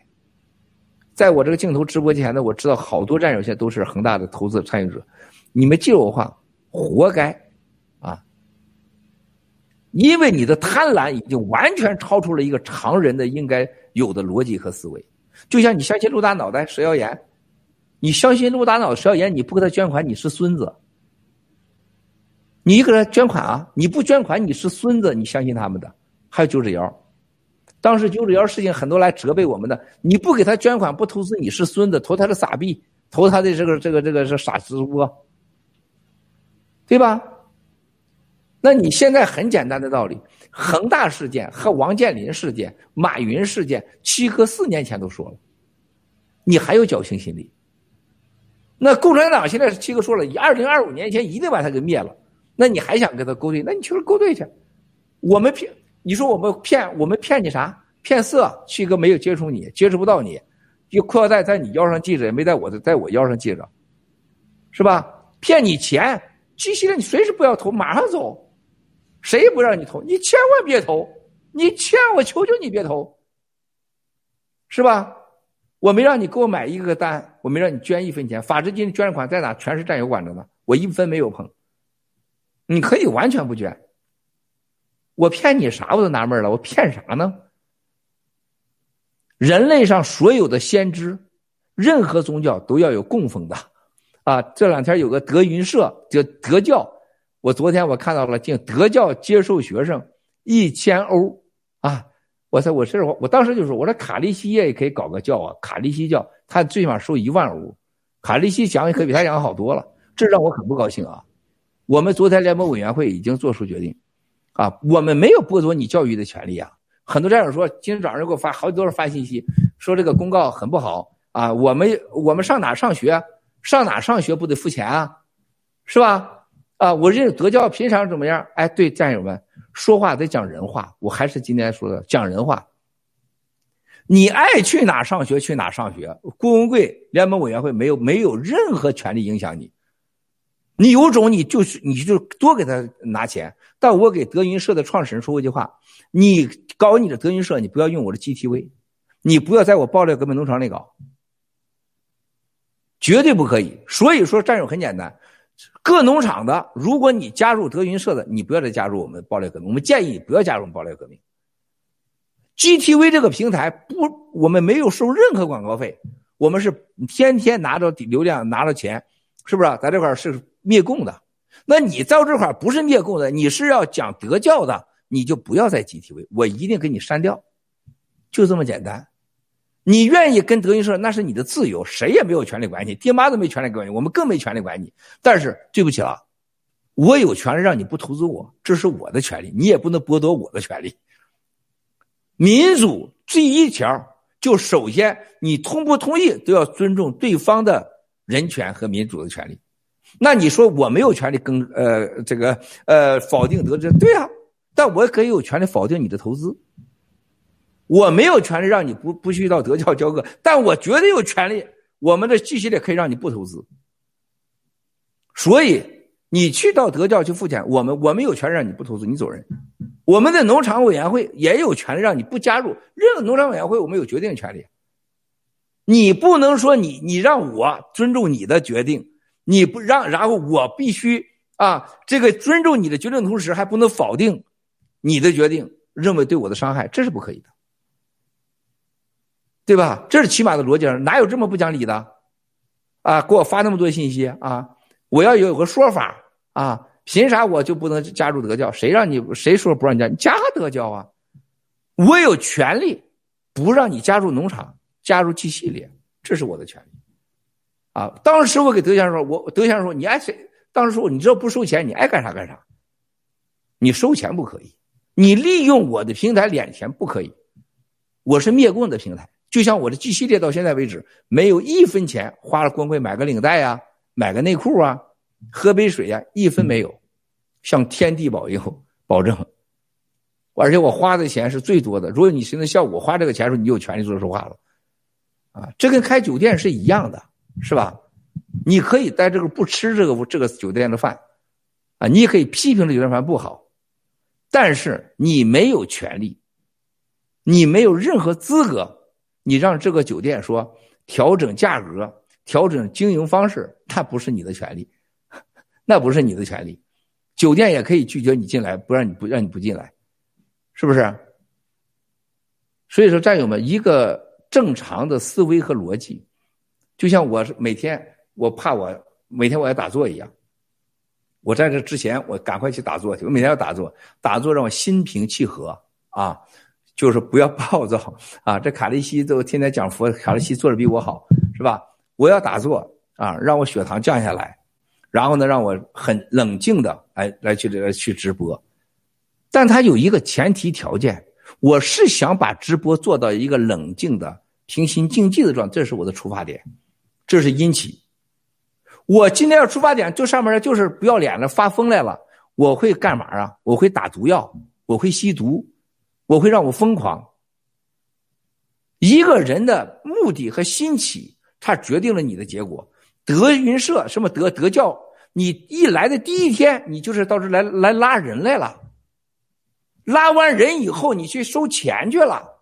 在我这个镜头直播前呢，我知道好多战友现在都是恒大的投资参与者，你们记住我话，活该啊！因为你的贪婪已经完全超出了一个常人的应该有的逻辑和思维，就像你相信陆大脑袋蛇妖言。你相信陆大脑蛇言，你不给他捐款，你是孙子。你给他捐款啊！你不捐款，你是孙子。你相信他们的？还有九指妖，当时九指妖事情很多来责备我们的，你不给他捐款，不投资，你是孙子，投他的傻币，投他的这个这个这个是傻直播，对吧？那你现在很简单的道理，恒大事件和王健林事件、马云事件，七哥四年前都说了，你还有侥幸心理？那共产党现在是七哥说了，以二零二五年前一定把他给灭了。那你还想跟他勾兑？那你去勾兑去。我们骗你说我们骗我们骗你啥？骗色。七哥没有接触你，接触不到你，就裤腰带在你腰上系着，也没在我的在我腰上系着，是吧？骗你钱，机器人你随时不要投，马上走。谁也不让你投，你千万别投，你千我求求你别投，是吧？我没让你给我买一个单，我没让你捐一分钱。法治基金捐款在哪？全是战友管着呢。我一分没有碰。你可以完全不捐。我骗你啥？我都纳闷了，我骗啥呢？人类上所有的先知，任何宗教都要有供奉的，啊，这两天有个德云社叫德教，我昨天我看到了，进德教接受学生一千欧，啊，我说我是我我当时就说，我说卡利西耶也可以搞个教啊，卡利西教他最起码收一万欧，卡利西讲也可比他讲好多了，这让我很不高兴啊。我们昨天联盟委员会已经做出决定，啊，我们没有剥夺你教育的权利啊。很多战友说，今天早上给我发好几多人发信息，说这个公告很不好啊。我们我们上哪上学？上哪上学不得付钱啊？是吧？啊，我认德教平常怎么样？哎，对，战友们说话得讲人话。我还是今天说的讲人话。你爱去哪上学去哪上学，顾文贵联盟委员会没有没有任何权利影响你。你有种你就是你就多给他拿钱。但我给德云社的创始人说过一句话。你搞你的德云社，你不要用我的 GTV，你不要在我爆料革命农场里搞，绝对不可以。所以说，战友很简单，各农场的，如果你加入德云社的，你不要再加入我们爆料革命。我们建议你不要加入我们爆料革命。GTV 这个平台不，我们没有收任何广告费，我们是天天拿着流量拿着钱，是不是？在这块是灭共的，那你在这块不是灭共的，你是要讲德教的。你就不要再 GTV，我一定给你删掉，就这么简单。你愿意跟德云社，那是你的自由，谁也没有权利管你，爹妈都没权利管你，我们更没权利管你。但是对不起啊，我有权利让你不投资我，这是我的权利，你也不能剥夺我的权利。民主第一条就首先你同不同意都要尊重对方的人权和民主的权利。那你说我没有权利跟呃这个呃否定德政？对啊。但我可以有权利否定你的投资，我没有权利让你不不去到德教教课，但我绝对有权利，我们的系列可以让你不投资。所以你去到德教去付钱，我们我们有权利让你不投资，你走人。我们的农场委员会也有权利让你不加入任何农场委员会，我们有决定权利。你不能说你你让我尊重你的决定，你不让，然后我必须啊，这个尊重你的决定同时还不能否定。你的决定认为对我的伤害，这是不可以的，对吧？这是起码的逻辑上，哪有这么不讲理的？啊，给我发那么多信息啊！我要有个说法啊！凭啥我就不能加入德教？谁让你谁说不让你加？你加德教啊！我有权利不让你加入农场，加入 G 系列，这是我的权利啊！当时我给德先生说，我德先生说你爱谁？当时说你只要不收钱，你爱干啥干啥，你收钱不可以。你利用我的平台敛钱不可以，我是灭共的平台，就像我的 G 系列到现在为止没有一分钱花了光棍买个领带啊，买个内裤啊，喝杯水呀，一分没有，向天地保佑保证，而且我花的钱是最多的。如果你现在像我花这个钱的时候，你有权利说说话了，啊，这跟开酒店是一样的，是吧？你可以在这个不吃这个这个酒店的饭，啊，你也可以批评这酒店饭不好。但是你没有权利，你没有任何资格，你让这个酒店说调整价格、调整经营方式，那不是你的权利，那不是你的权利。酒店也可以拒绝你进来，不让你不让你不进来，是不是？所以说，战友们，一个正常的思维和逻辑，就像我是每天我怕我每天我要打坐一样。我在这之前，我赶快去打坐去。我每天要打坐，打坐让我心平气和啊，就是不要暴躁啊。这卡利西都天天讲佛，卡利西做的比我好，是吧？我要打坐啊，让我血糖降下来，然后呢，让我很冷静的来来去来去直播。但他有一个前提条件，我是想把直播做到一个冷静的、平心静气的状态，这是我的出发点，这是阴气。我今天要出发点，就上面就是不要脸了，发疯来了。我会干嘛啊？我会打毒药，我会吸毒，我会让我疯狂。一个人的目的和心起，它决定了你的结果。德云社什么德德教，你一来的第一天，你就是到这来来拉人来了。拉完人以后，你去收钱去了。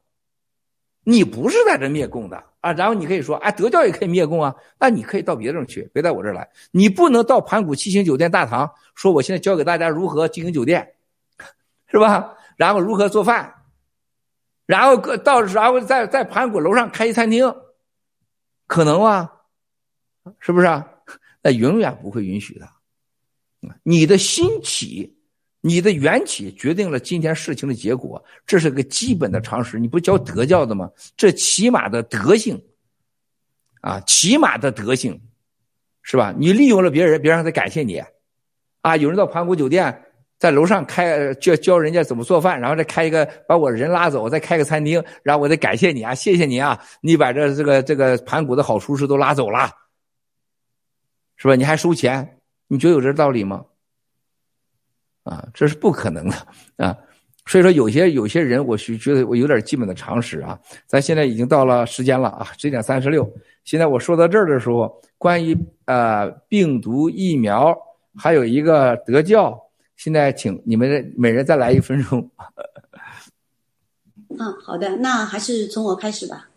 你不是在这灭共的，啊，然后你可以说，啊，德教也可以灭共啊，那你可以到别地方去，别在我这儿来。你不能到盘古七星酒店大堂说，我现在教给大家如何经营酒店，是吧？然后如何做饭，然后到然后在在盘古楼上开一餐厅，可能吗？是不是啊？那永远不会允许的。你的兴起，你的缘起，决定了今天事情的结果，这是个基本的常识。你不教德教的吗？这起码的德性，啊，起码的德性，是吧？你利用了别人，别人还得感谢你，啊，有人到盘古酒店，在楼上开教教人家怎么做饭，然后再开一个把我人拉走，再开个餐厅，然后我得感谢你啊，谢谢你啊，你把这这个这个盘古的好厨师都拉走了。是吧？你还收钱？你觉得有这道理吗？啊，这是不可能的啊！所以说，有些有些人，我是觉得我有点基本的常识啊。咱现在已经到了时间了啊，十点三十六。现在我说到这儿的时候，关于呃病毒疫苗，还有一个德教，现在请你们每人再来一分钟。嗯，好的，那还是从我开始吧。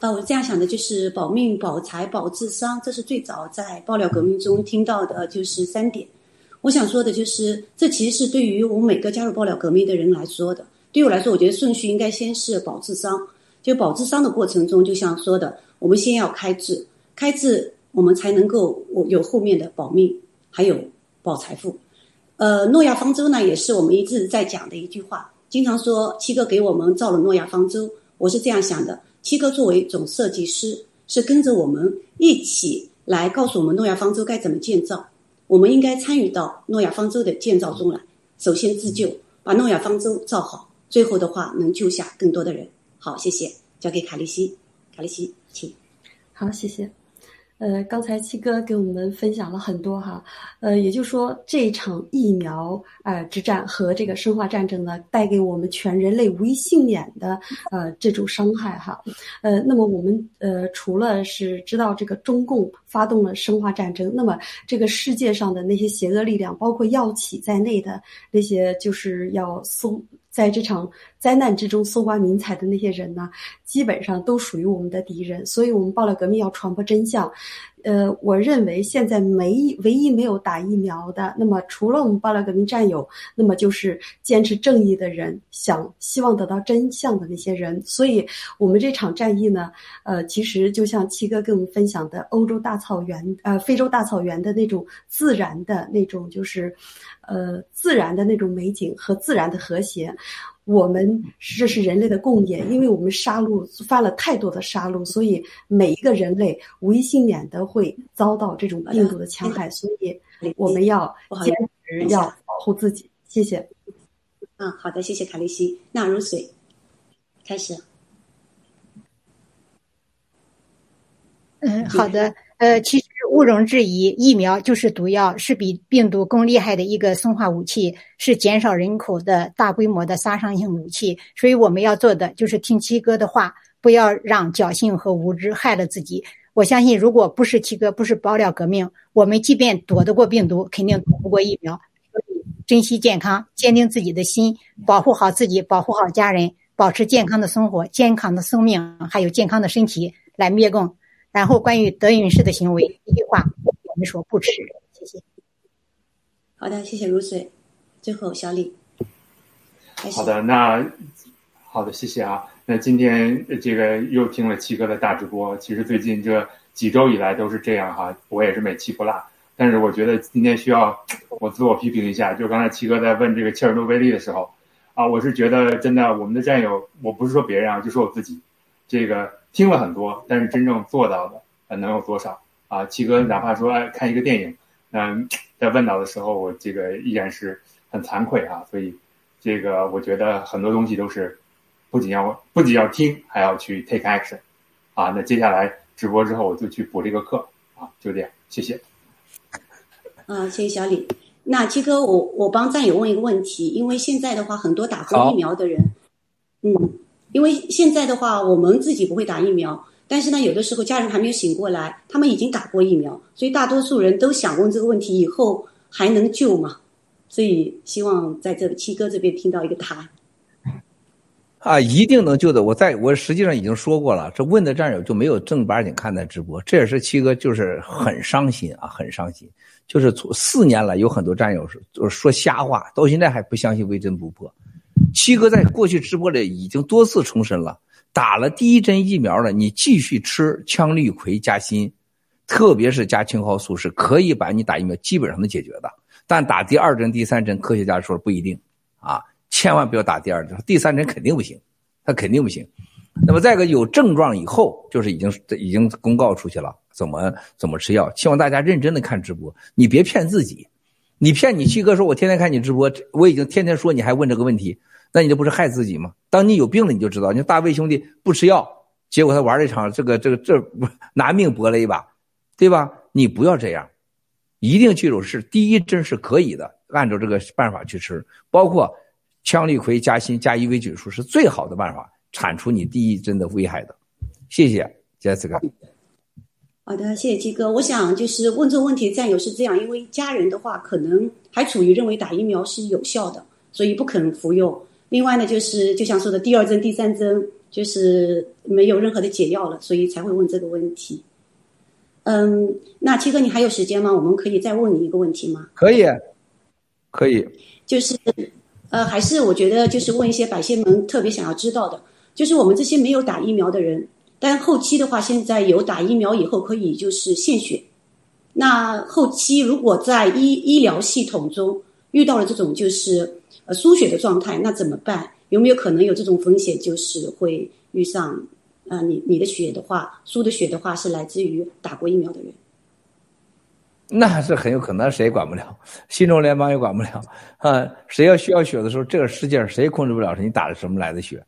啊，我这样想的，就是保命、保财、保智商，这是最早在爆料革命中听到的，就是三点。我想说的就是，这其实是对于我们每个加入爆料革命的人来说的。对我来说，我觉得顺序应该先是保智商。就保智商的过程中，就像说的，我们先要开智，开智我们才能够我有后面的保命，还有保财富。呃，诺亚方舟呢，也是我们一直在讲的一句话，经常说七哥给我们造了诺亚方舟。我是这样想的。七哥作为总设计师，是跟着我们一起来告诉我们诺亚方舟该怎么建造。我们应该参与到诺亚方舟的建造中来。首先自救，把诺亚方舟造好，最后的话能救下更多的人。好，谢谢，交给卡利西。卡利西，请。好，谢谢。呃，刚才七哥给我们分享了很多哈，呃，也就是说这场疫苗呃之战和这个生化战争呢，带给我们全人类无一幸免的呃这种伤害哈，呃，那么我们呃除了是知道这个中共发动了生化战争，那么这个世界上的那些邪恶力量，包括药企在内的那些就是要搜。在这场灾难之中搜刮民财的那些人呢，基本上都属于我们的敌人。所以，我们爆料革命要传播真相。呃，我认为现在没唯一没有打疫苗的，那么除了我们爆料革命战友，那么就是坚持正义的人，想希望得到真相的那些人。所以，我们这场战役呢，呃，其实就像七哥跟我们分享的，欧洲大草原，呃，非洲大草原的那种自然的那种，就是呃，自然的那种美景和自然的和谐。我们这是人类的共业，因为我们杀戮犯了太多的杀戮，所以每一个人类无一幸免的会遭到这种病毒的侵害，所以我们要坚持要保护自己。谢谢。嗯，好的，谢谢卡利西。那如水，开始。嗯，好的。呃，其实。毋庸置疑，疫苗就是毒药，是比病毒更厉害的一个生化武器，是减少人口的大规模的杀伤性武器。所以我们要做的就是听七哥的话，不要让侥幸和无知害了自己。我相信，如果不是七哥，不是爆料革命，我们即便躲得过病毒，肯定躲不过疫苗。所以，珍惜健康，坚定自己的心，保护好自己，保护好家人，保持健康的生活、健康的生命，还有健康的身体，来灭共。然后，关于德云社的行为，一句话，我们说不耻。谢谢。好的，谢谢如水。最后，小李。好的，那好的，谢谢啊。那今天这个又听了七哥的大直播，其实最近这几周以来都是这样哈，我也是每期不落。但是我觉得今天需要我自我批评一下，就刚才七哥在问这个切尔诺贝利的时候，啊，我是觉得真的，我们的战友，我不是说别人啊，就说我自己，这个。听了很多，但是真正做到的，呃，能有多少啊？七哥哪怕说哎看一个电影，嗯，在问到的时候，我这个依然是很惭愧啊。所以，这个我觉得很多东西都是不仅要不仅要听，还要去 take action 啊。那接下来直播之后，我就去补这个课啊，就这样，谢谢。啊，谢谢小李。那七哥，我我帮战友问一个问题，因为现在的话，很多打过疫苗的人，嗯。因为现在的话，我们自己不会打疫苗，但是呢，有的时候家人还没有醒过来，他们已经打过疫苗，所以大多数人都想问这个问题：以后还能救吗？所以希望在这七哥这边听到一个答案。啊，一定能救的。我在我实际上已经说过了，这问的战友就没有正儿八经看的直播，这也是七哥就是很伤心啊，很伤心。就是从四年来有很多战友是就是说瞎话，到现在还不相信微针不破。七哥在过去直播里已经多次重申了，打了第一针疫苗了，你继续吃羟氯喹加锌，特别是加青蒿素，是可以把你打疫苗基本上能解决的。但打第二针、第三针，科学家说不一定啊，千万不要打第二针，第三针肯定不行，他肯定不行。那么再一个有症状以后，就是已经已经公告出去了，怎么怎么吃药？希望大家认真的看直播，你别骗自己，你骗你七哥说，我天天看你直播，我已经天天说，你还问这个问题，那你这不是害自己吗？当你有病了，你就知道，你说大卫兄弟不吃药，结果他玩了一场这个这个这拿命搏了一把，对吧？你不要这样，一定记住是第一针是可以的，按照这个办法去吃，包括羟氯喹加锌加伊维菌素是最好的办法。铲除你第一针的危害的，谢谢杰斯卡。好的，谢谢鸡哥。我想就是问这个问题的战友是这样，因为家人的话可能还处于认为打疫苗是有效的，所以不肯服用。另外呢，就是就像说的第二针、第三针，就是没有任何的解药了，所以才会问这个问题。嗯，那七哥你还有时间吗？我们可以再问你一个问题吗？可以，可以。就是呃，还是我觉得就是问一些百姓们特别想要知道的。就是我们这些没有打疫苗的人，但后期的话，现在有打疫苗以后可以就是献血。那后期如果在医医疗系统中遇到了这种就是呃输血的状态，那怎么办？有没有可能有这种风险，就是会遇上呃你你的血的话，输的血的话是来自于打过疫苗的人？那是很有可能，谁也管不了，新中联邦也管不了啊！谁要需要血的时候，这个世界上谁控制不了，是你打的什么来的血。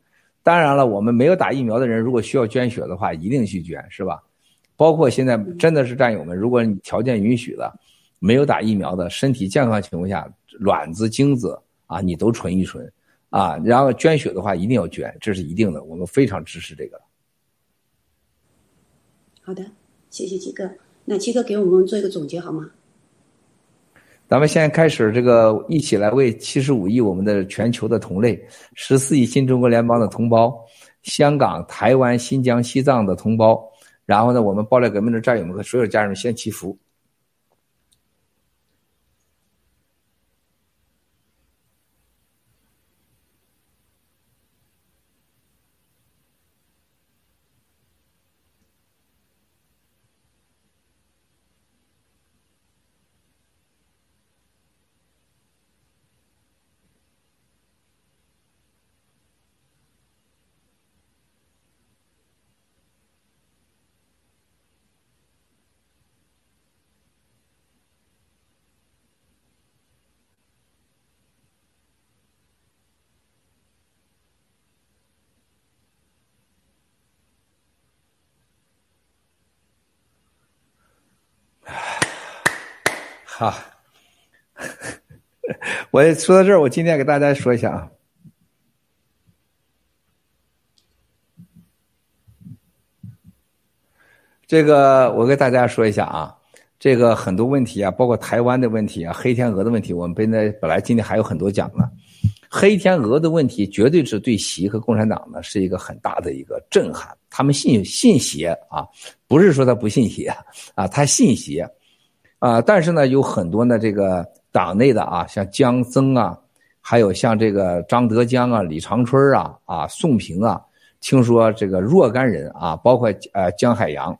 当然了，我们没有打疫苗的人，如果需要捐血的话，一定去捐，是吧？包括现在真的是战友们，如果你条件允许的，没有打疫苗的，身体健康情况下，卵子、精子啊，你都存一存啊。然后捐血的话，一定要捐，这是一定的，我们非常支持这个。好的，谢谢七哥。那七哥给我们做一个总结好吗？咱们现在开始这个，一起来为七十五亿我们的全球的同类，十四亿新中国联邦的同胞，香港、台湾、新疆、西藏的同胞，然后呢，我们爆料革命的战友们和所有家人们先祈福。啊，我说到这儿，我今天给大家说一下啊，这个我给大家说一下啊，这个很多问题啊，包括台湾的问题啊，黑天鹅的问题，我们本来本来今天还有很多讲呢。黑天鹅的问题绝对是对习和共产党呢是一个很大的一个震撼，他们信信邪啊，不是说他不信邪啊，他信邪。啊，但是呢，有很多呢，这个党内的啊，像江增啊，还有像这个张德江啊、李长春啊、啊宋平啊，听说这个若干人啊，包括呃江海洋，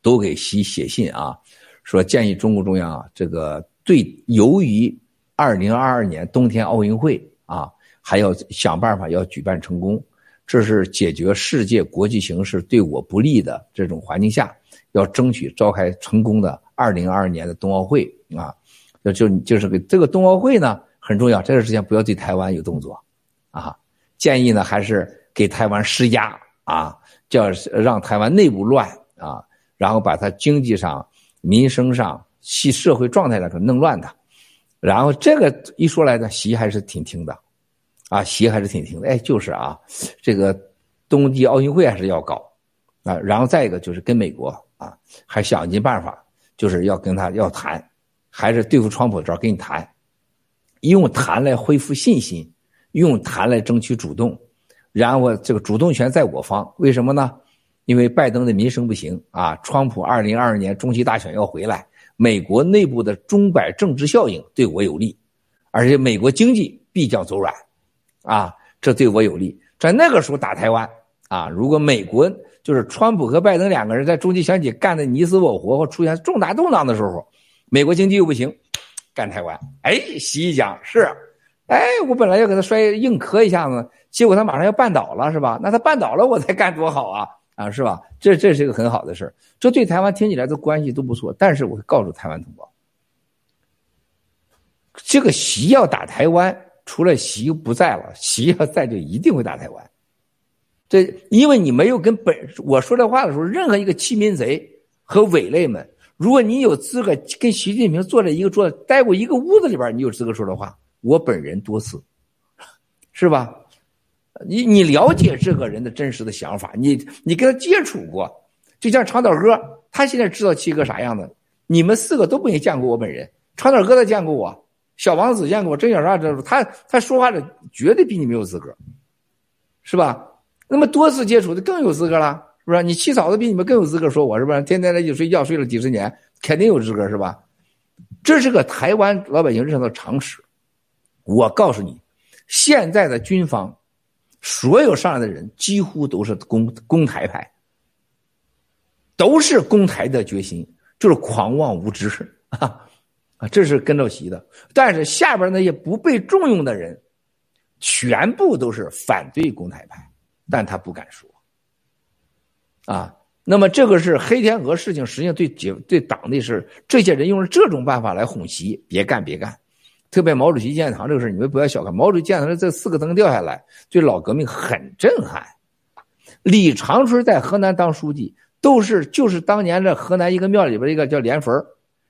都给习写信啊，说建议中共中央啊，这个对由于二零二二年冬天奥运会啊，还要想办法要举办成功，这是解决世界国际形势对我不利的这种环境下，要争取召开成功的。二零二二年的冬奥会啊，就就就是给这个冬奥会呢很重要。这段时间不要对台湾有动作，啊，建议呢还是给台湾施压啊，叫让台湾内部乱啊，然后把它经济上、民生上、系社会状态上给弄乱它。然后这个一说来呢，习还是挺听的，啊，习还是挺听的。哎，就是啊，这个冬季奥运会还是要搞啊。然后再一个就是跟美国啊，还想尽办法。就是要跟他要谈，还是对付川普这儿跟你谈，用谈来恢复信心，用谈来争取主动，然后这个主动权在我方，为什么呢？因为拜登的民生不行啊，川普二零二二年中期大选要回来，美国内部的钟摆政治效应对我有利，而且美国经济必将走软，啊，这对我有利。在那个时候打台湾啊，如果美国就是川普和拜登两个人在中期选举干的你死我活或出现重大动荡的时候，美国经济又不行，干台湾，哎，习一讲是，哎，我本来要给他摔硬磕一下子，结果他马上要绊倒了，是吧？那他绊倒了，我才干多好啊！啊，是吧？这这是一个很好的事儿，这对台湾听起来的关系都不错。但是我告诉台湾同胞，这个习要打台湾，除了习不在了，习要在就一定会打台湾。这因为你没有跟本我说这话的时候，任何一个欺民贼和伪类们，如果你有资格跟习近平坐在一个桌子，待过一个屋子里边，你有资格说这话。我本人多次，是吧？你你了解这个人的真实的想法，你你跟他接触过，就像长岛哥，他现在知道七哥啥样的。你们四个都没见过我本人，长岛哥他见过我，小王子见过我，真小啥这他他说话的绝对比你没有资格，是吧？那么多次接触的更有资格了，是不是？你七嫂子比你们更有资格说我是不是？天天在一起睡觉睡了几十年，肯定有资格是吧？这是个台湾老百姓日常的常识。我告诉你，现在的军方。所有上来的人几乎都是攻攻台派，都是攻台的决心，就是狂妄无知啊啊！这是跟着习的。但是下边那些不被重用的人，全部都是反对攻台派，但他不敢说啊。那么这个是黑天鹅事情，实际上对解对党内是这些人用了这种办法来哄习，别干别干。特别毛主席纪念堂这个事你们不要小看毛主席纪念堂这四个灯掉下来，对老革命很震撼。李长春在河南当书记，都是就是当年这河南一个庙里边一个叫连坟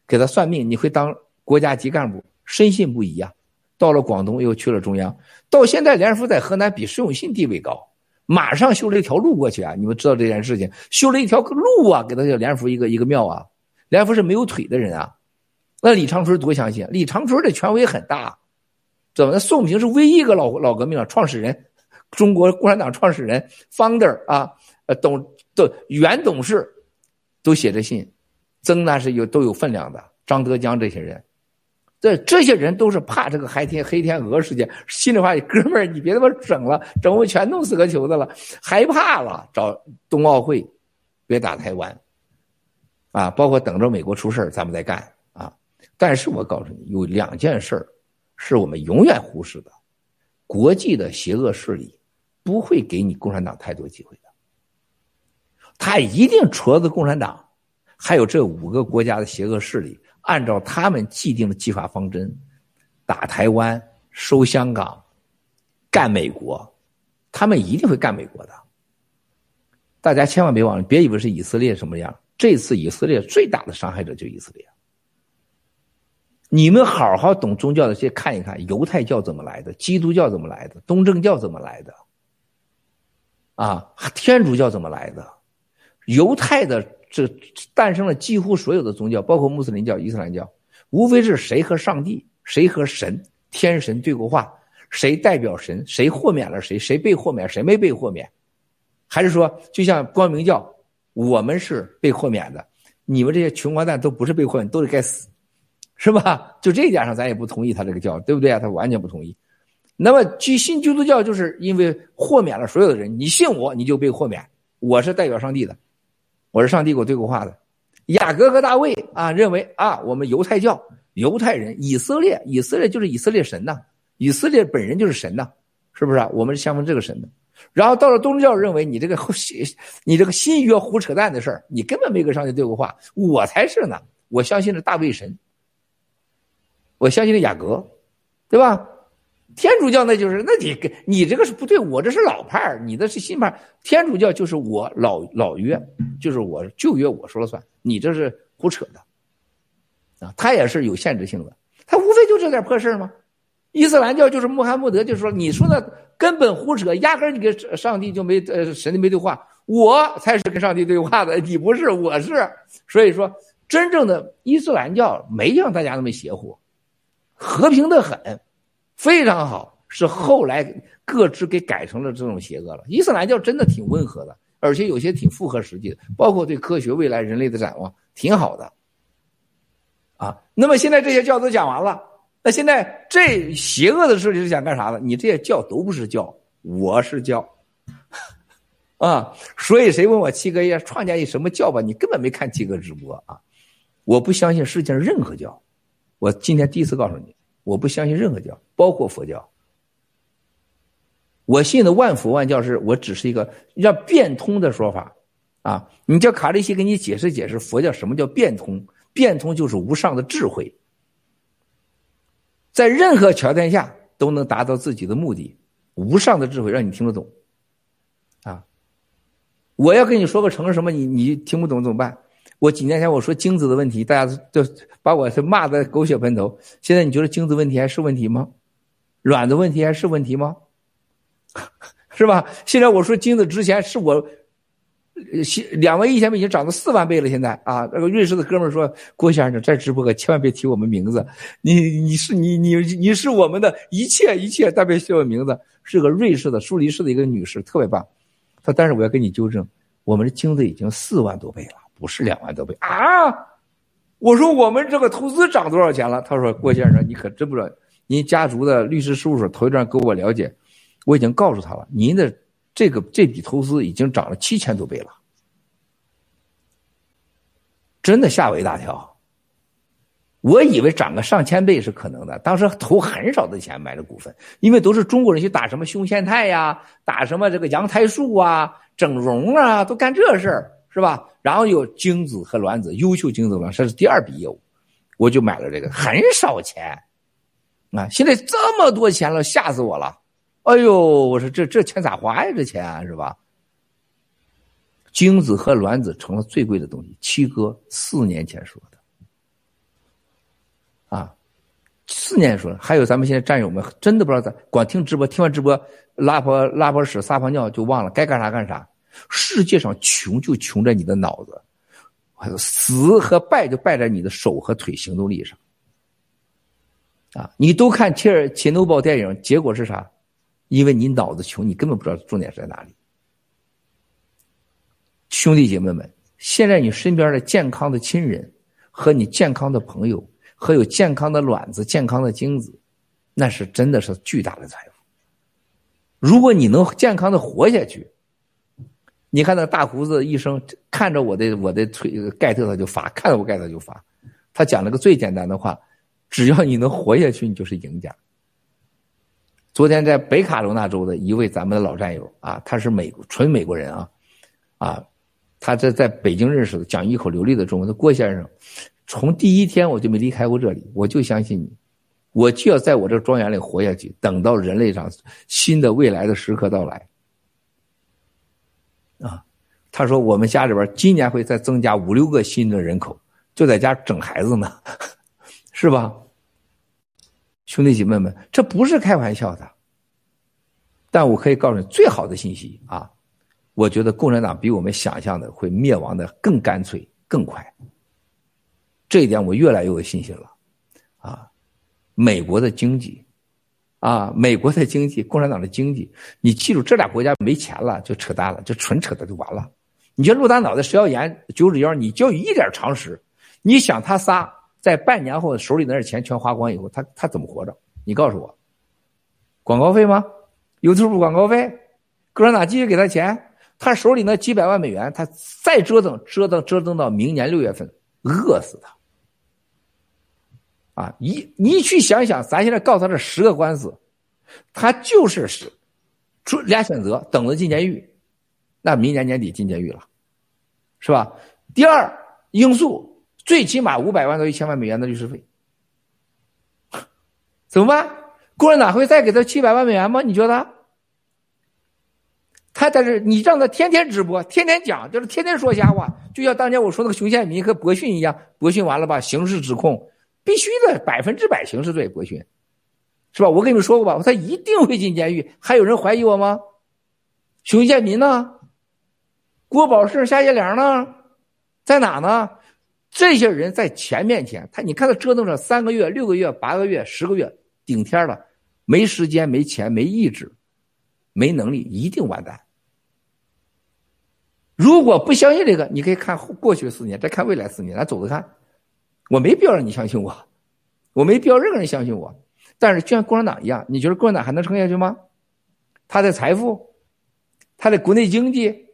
给他算命，你会当国家级干部，深信不疑啊。到了广东又去了中央，到现在连福在河南比释永信地位高，马上修了一条路过去啊。你们知道这件事情，修了一条路啊，给他叫连福一个一个庙啊。连福是没有腿的人啊。那李长春多相信，李长春的权威很大，怎么？那宋平是唯一一个老老革命的创始人，中国共产党创始人 founder 啊，呃，董的原董事都写着信，曾那是有都有分量的。张德江这些人，这这些人都是怕这个黑天黑天鹅事件。心里话，哥们儿，你别他妈整了，整我全弄死个球的了，害怕了。找冬奥会，别打台湾，啊，包括等着美国出事咱们再干啊。但是我告诉你，有两件事儿是我们永远忽视的：国际的邪恶势力不会给你共产党太多机会的，他一定戳着共产党，还有这五个国家的邪恶势力，按照他们既定的计划方针，打台湾、收香港、干美国，他们一定会干美国的。大家千万别忘了，别以为是以色列什么样，这次以色列最大的伤害者就以色列。你们好好懂宗教的，先看一看犹太教怎么来的，基督教怎么来的，东正教怎么来的，啊，天主教怎么来的？犹太的这诞生了几乎所有的宗教，包括穆斯林教、伊斯兰教，无非是谁和上帝、谁和神、天神对过话，谁代表神，谁豁免了谁，谁被豁免，谁没被豁免，还是说，就像光明教，我们是被豁免的，你们这些穷光蛋都不是被豁免，都得该死。是吧？就这一点上，咱也不同意他这个教，对不对啊？他完全不同意。那么，基新基督教就是因为豁免了所有的人，你信我，你就被豁免。我是代表上帝的，我是上帝给我对过话的。雅各和大卫啊，认为啊，我们犹太教、犹太人、以色列、以色列就是以色列神呐，以色列本人就是神呐，是不是啊？我们是相信这个神的。然后到了东正教，认为你这个你这个新约胡扯淡的事儿，你根本没跟上帝对过话，我才是呢，我相信了大卫神。我相信了雅各，对吧？天主教那就是，那你跟你这个是不对，我这是老派儿，你的是新派。天主教就是我老老约，就是我旧约我说了算，你这是胡扯的，啊，他也是有限制性的，他无非就这点破事儿吗？伊斯兰教就是穆罕默德，就是说你说的根本胡扯，压根儿你跟上帝就没呃神的没对话，我才是跟上帝对话的，你不是，我是。所以说，真正的伊斯兰教没像大家那么邪乎。和平的很，非常好。是后来各支给改成了这种邪恶了。伊斯兰教真的挺温和的，而且有些挺符合实际的，包括对科学未来人类的展望，挺好的。啊，那么现在这些教都讲完了，那现在这邪恶的势力是想干啥的？你这些教都不是教，我是教。啊，所以谁问我七哥要创建一什么教吧？你根本没看七哥直播啊！我不相信世界上任何教，我今天第一次告诉你，我不相信任何教，包括佛教。我信的万佛万教是我只是一个要变通的说法啊！你叫卡利西给你解释解释佛教什么叫变通？变通就是无上的智慧，在任何条件下都能达到自己的目的，无上的智慧让你听得懂。啊我要跟你说个成什么，你你听不懂怎么办？我几年前我说精子的问题，大家都把我是骂的狗血喷头。现在你觉得精子问题还是问题吗？卵的问题还是问题吗？是吧？现在我说精子之前是我现两万一千倍已经涨到四万倍了。现在啊，那个瑞士的哥们说郭先生在直播可千万别提我们名字，你你是你你你是我们的一切一切，但别提我名字。是个瑞士的苏黎世的一个女士，特别棒。他但是我要跟你纠正，我们的精子已经四万多倍了，不是两万多倍啊！我说我们这个投资涨多少钱了？他说郭先生，你可真不知道，您家族的律师事务所头一段给我了解，我已经告诉他了，您的这个这笔投资已经涨了七千多倍了，真的吓我一大跳。我以为涨个上千倍是可能的，当时投很少的钱买的股份，因为都是中国人去打什么胸腺肽呀，打什么这个羊胎素啊，整容啊，都干这事儿是吧？然后有精子和卵子，优秀精子卵，这是第二笔业务，我就买了这个，很少钱，啊，现在这么多钱了，吓死我了！哎呦，我说这这钱咋花呀？这钱是吧？精子和卵子成了最贵的东西，七哥四年前说的。啊，四年说的，还有咱们现在战友们真的不知道咋，光听直播，听完直播拉泡拉泡屎撒泡尿就忘了该干啥干啥。世界上穷就穷在你的脑子，死和败就败在你的手和腿行动力上。啊，你都看切尔切诺堡电影，结果是啥？因为你脑子穷，你根本不知道重点在哪里。兄弟姐妹们，现在你身边的健康的亲人和你健康的朋友。和有健康的卵子、健康的精子，那是真的是巨大的财富。如果你能健康的活下去，你看那大胡子医生看着我的我的腿盖特他就发，看着我盖特就发。他讲了个最简单的话：只要你能活下去，你就是赢家。昨天在北卡罗纳州的一位咱们的老战友啊，他是美纯美国人啊，啊，他这在北京认识的，讲一口流利的中文的郭先生。从第一天我就没离开过这里，我就相信你，我就要在我这庄园里活下去，等到人类上新的未来的时刻到来。他说我们家里边今年会再增加五六个新的人口，就在家整孩子呢，是吧？兄弟姐妹们，这不是开玩笑的。但我可以告诉你最好的信息啊，我觉得共产党比我们想象的会灭亡的更干脆、更快。这一点我越来越有信心了，啊，美国的经济，啊，美国的经济，共产党的经济，你记住，这俩国家没钱了就扯淡了，就纯扯淡就完了。你像陆大脑袋、石耀炎、九指妖，你就一点常识，你想他仨在半年后手里那点钱全花光以后，他他怎么活着？你告诉我，广告费吗？YouTube 广告费？共产党继续给他钱？他手里那几百万美元，他再折腾折腾折腾到明年六月份，饿死他。啊，一你去想想，咱现在告他这十个官司，他就是是，出俩选择，等着进监狱，那明年年底进监狱了，是吧？第二因素，最起码五百万到一千万美元的律师费，怎么办？共产党会再给他七百万美元吗？你觉得？他在这，你让他天天直播，天天讲，就是天天说瞎话，就像当年我说那个熊建民和博讯一样，博讯完了吧，刑事指控。必须的，百分之百刑事罪，博勋，是吧？我跟你们说过吧，他一定会进监狱。还有人怀疑我吗？熊建民呢？郭宝胜、夏业良呢？在哪呢？这些人在钱面前，他你看他折腾了三个月、六个月、八个月、十个月，顶天了，没时间、没钱、没意志、没能力，一定完蛋。如果不相信这个，你可以看过去四年，再看未来四年，咱走着看。我没必要让你相信我，我没必要任何人相信我。但是就像共产党一样，你觉得共产党还能撑下去吗？他的财富，他的国内经济，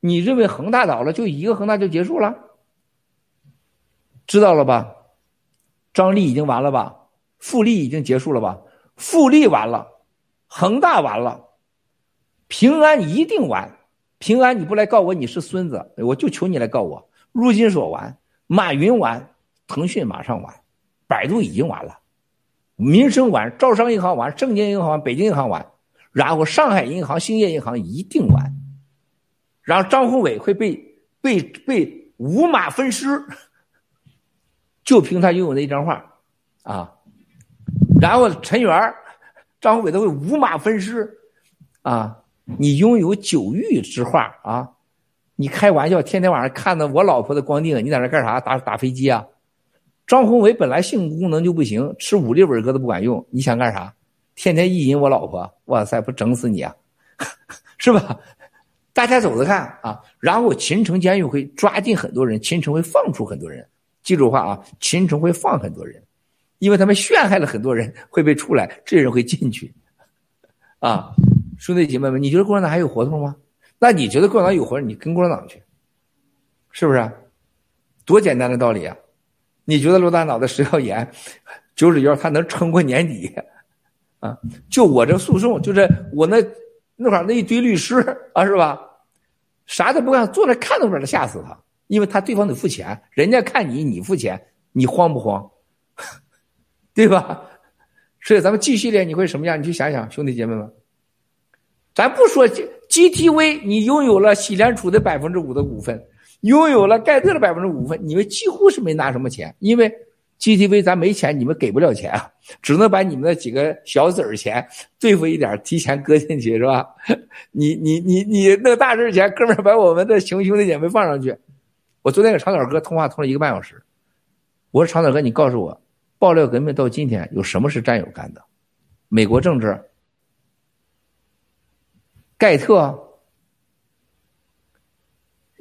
你认为恒大倒了就一个恒大就结束了？知道了吧？张力已经完了吧？富力已经结束了吧？富力完了，恒大完了，平安一定完。平安，你不来告我，你是孙子，我就求你来告我。陆金所完，马云完，腾讯马上完，百度已经完了，民生完，招商银行完，证券银行完，北京银行完，然后上海银行、兴业银行一定完，然后张宏伟会被被被五马分尸，就凭他拥有那一张画，啊，然后陈元、张宏伟都会五马分尸，啊。你拥有九玉之画啊！你开玩笑，天天晚上看着我老婆的光腚，你在那干啥？打打飞机啊？张宏伟本来性功能就不行，吃五粒伟哥都不管用，你想干啥？天天意淫我老婆，哇塞，不整死你啊？是吧？大家走着看啊！然后秦城监狱会抓进很多人，秦城会放出很多人。记住话啊，秦城会放很多人，因为他们陷害了很多人，会被出来，这些人会进去，啊。兄弟姐妹们，你觉得共产党还有活头吗？那你觉得共产党有活，你跟共产党去，是不是？多简单的道理啊！你觉得罗大脑袋食药盐、九指妖他能撑过年底？啊，就我这诉讼，就是我那那会儿那一堆律师 啊，是吧？啥都不干，坐那看都把他吓死他，因为他对方得付钱，人家看你，你付钱，你慌不慌？对吧？所以咱们继续练，你会什么样？你去想想，兄弟姐妹们。咱不说 G G T V，你拥有了喜联储的百分之五的股份，拥有了盖特的百分之五份，你们几乎是没拿什么钱，因为 G T V 咱没钱，你们给不了钱啊，只能把你们那几个小子儿钱对付一点，提前搁进去是吧？你你你你那大事钱，哥们儿把我们的熊兄弟姐妹放上去。我昨天跟长岛哥通话通了一个半小时，我说长岛哥，你告诉我，爆料革命到今天有什么是战友干的？美国政治。盖特、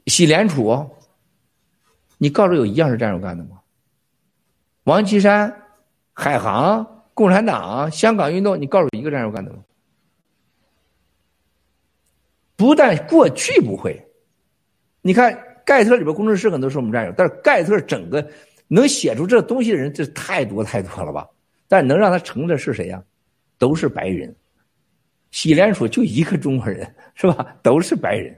喜联储，你告诉有一样是战友干的吗？王岐山、海航、共产党、香港运动，你告诉我一个战友干的吗？不但过去不会，你看盖特里边工程师很多是我们战友，但是盖特整个能写出这东西的人，这太多太多了吧？但能让他成的是谁呀？都是白人。喜联储就一个中国人是吧？都是白人。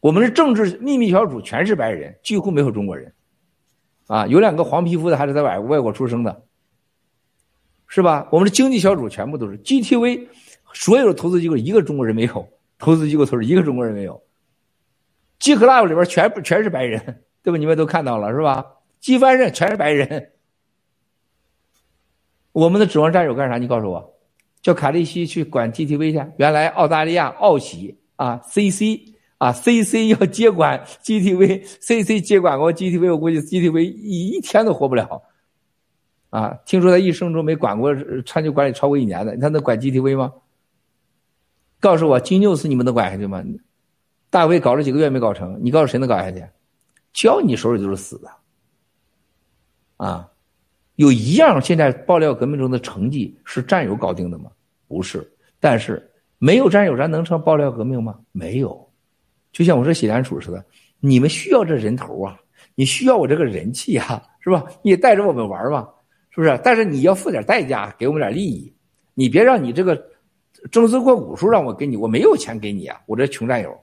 我们的政治秘密小组全是白人，几乎没有中国人。啊，有两个黄皮肤的还是在外外国出生的，是吧？我们的经济小组全部都是 GTV，所有的投资机构一个中国人没有，投资机构投资一个中国人没有。G Club 里边全部全是白人，对吧？你们都看到了是吧？？G 翻上全是白人。我们的指望战友干啥？你告诉我。叫卡利西去管 GTV 去，原来澳大利亚澳喜啊，CC 啊，CC 要接管 GTV，CC 接管过 GTV，我估计 GTV 一一天都活不了。啊，听说他一生中没管过长久管理超过一年的，他能管 GTV 吗？告诉我，金牛斯你们能管下去吗？大卫搞了几个月没搞成，你告诉谁能搞下去？交你手里就是死的。啊，有一样现在爆料革命中的成绩是战友搞定的吗？不是，但是没有战友，咱能成爆料革命吗？没有，就像我说喜兰楚似的，你们需要这人头啊，你需要我这个人气啊，是吧？你带着我们玩嘛，是不是？但是你要付点代价，给我们点利益，你别让你这个征资过股数让我给你，我没有钱给你啊，我这穷战友，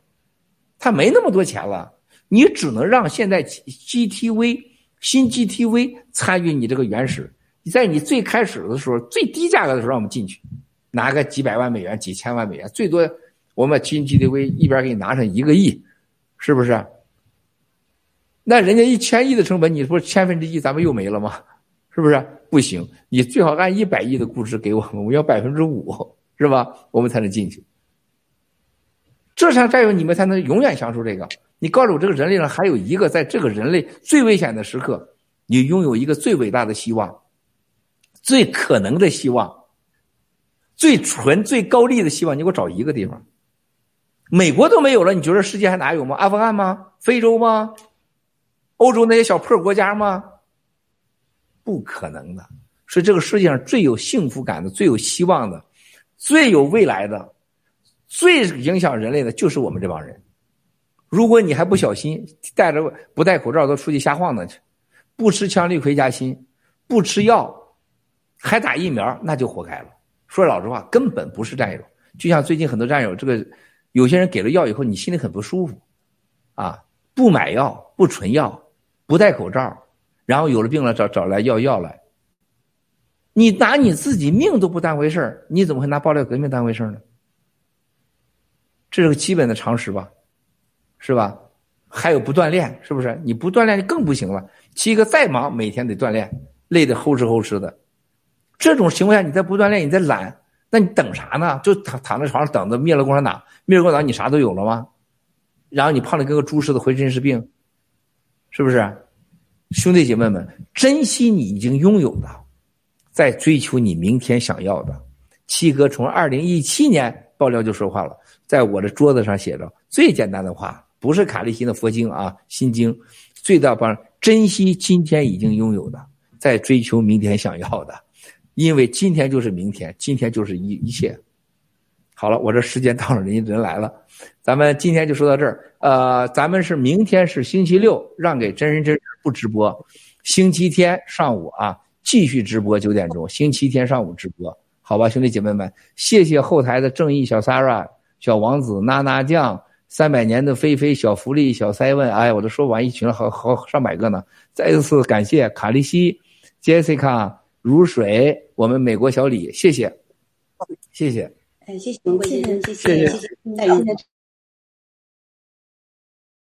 他没那么多钱了，你只能让现在 GTV 新 GTV 参与你这个原始，在你最开始的时候最低价格的时候让我们进去。拿个几百万美元、几千万美元，最多我们新 GTV 一边给你拿上一个亿，是不是？那人家一千亿的成本，你说千分之一咱们又没了吗？是不是？不行，你最好按一百亿的估值给我们，我要百分之五，是吧？我们才能进去。这场战友你们才能永远享受这个。你告诉我，这个人类上还有一个，在这个人类最危险的时刻，你拥有一个最伟大的希望，最可能的希望。最纯、最高利的希望，你给我找一个地方。美国都没有了，你觉得世界还哪有吗？阿富汗吗？非洲吗？欧洲那些小破国家吗？不可能的。所以这个世界上最有幸福感的、最有希望的、最有未来的、最影响人类的，就是我们这帮人。如果你还不小心，戴着不戴口罩都出去瞎晃荡去，不吃羟氯喹加锌，不吃药，还打疫苗，那就活该了。说老实话，根本不是战友。就像最近很多战友，这个有些人给了药以后，你心里很不舒服，啊，不买药，不存药，不戴口罩，然后有了病了找找来要药来。你拿你自己命都不当回事儿，你怎么会拿爆料革命当回事儿呢？这是个基本的常识吧。是吧？还有不锻炼，是不是？你不锻炼就更不行了。七哥再忙，每天得锻炼，累得齁哧齁哧的。这种情况下，你再不锻炼，你再懒，那你等啥呢？就躺躺在床上等着灭了共产党，灭了共党，你啥都有了吗？然后你胖的跟个猪似的，浑身是病，是不是？兄弟姐妹们，珍惜你已经拥有的，在追求你明天想要的。七哥从二零一七年爆料就说话了，在我的桌子上写着最简单的话。不是卡利心的佛经啊，心经，最大帮珍惜今天已经拥有的，在追求明天想要的，因为今天就是明天，今天就是一一切。好了，我这时间到了，人人来了，咱们今天就说到这儿。呃，咱们是明天是星期六，让给真人真事不直播，星期天上午啊继续直播九点钟，星期天上午直播，好吧，兄弟姐妹们，谢谢后台的正义小 s a r a、小王子、娜娜酱。三百年的菲菲小福利小塞问，哎，我都说完一群了，好好上百个呢。再一次感谢卡利西、Jessica、如水，我们美国小李，谢谢，谢谢。哎，谢谢文贵先生，谢谢谢谢谢，再见。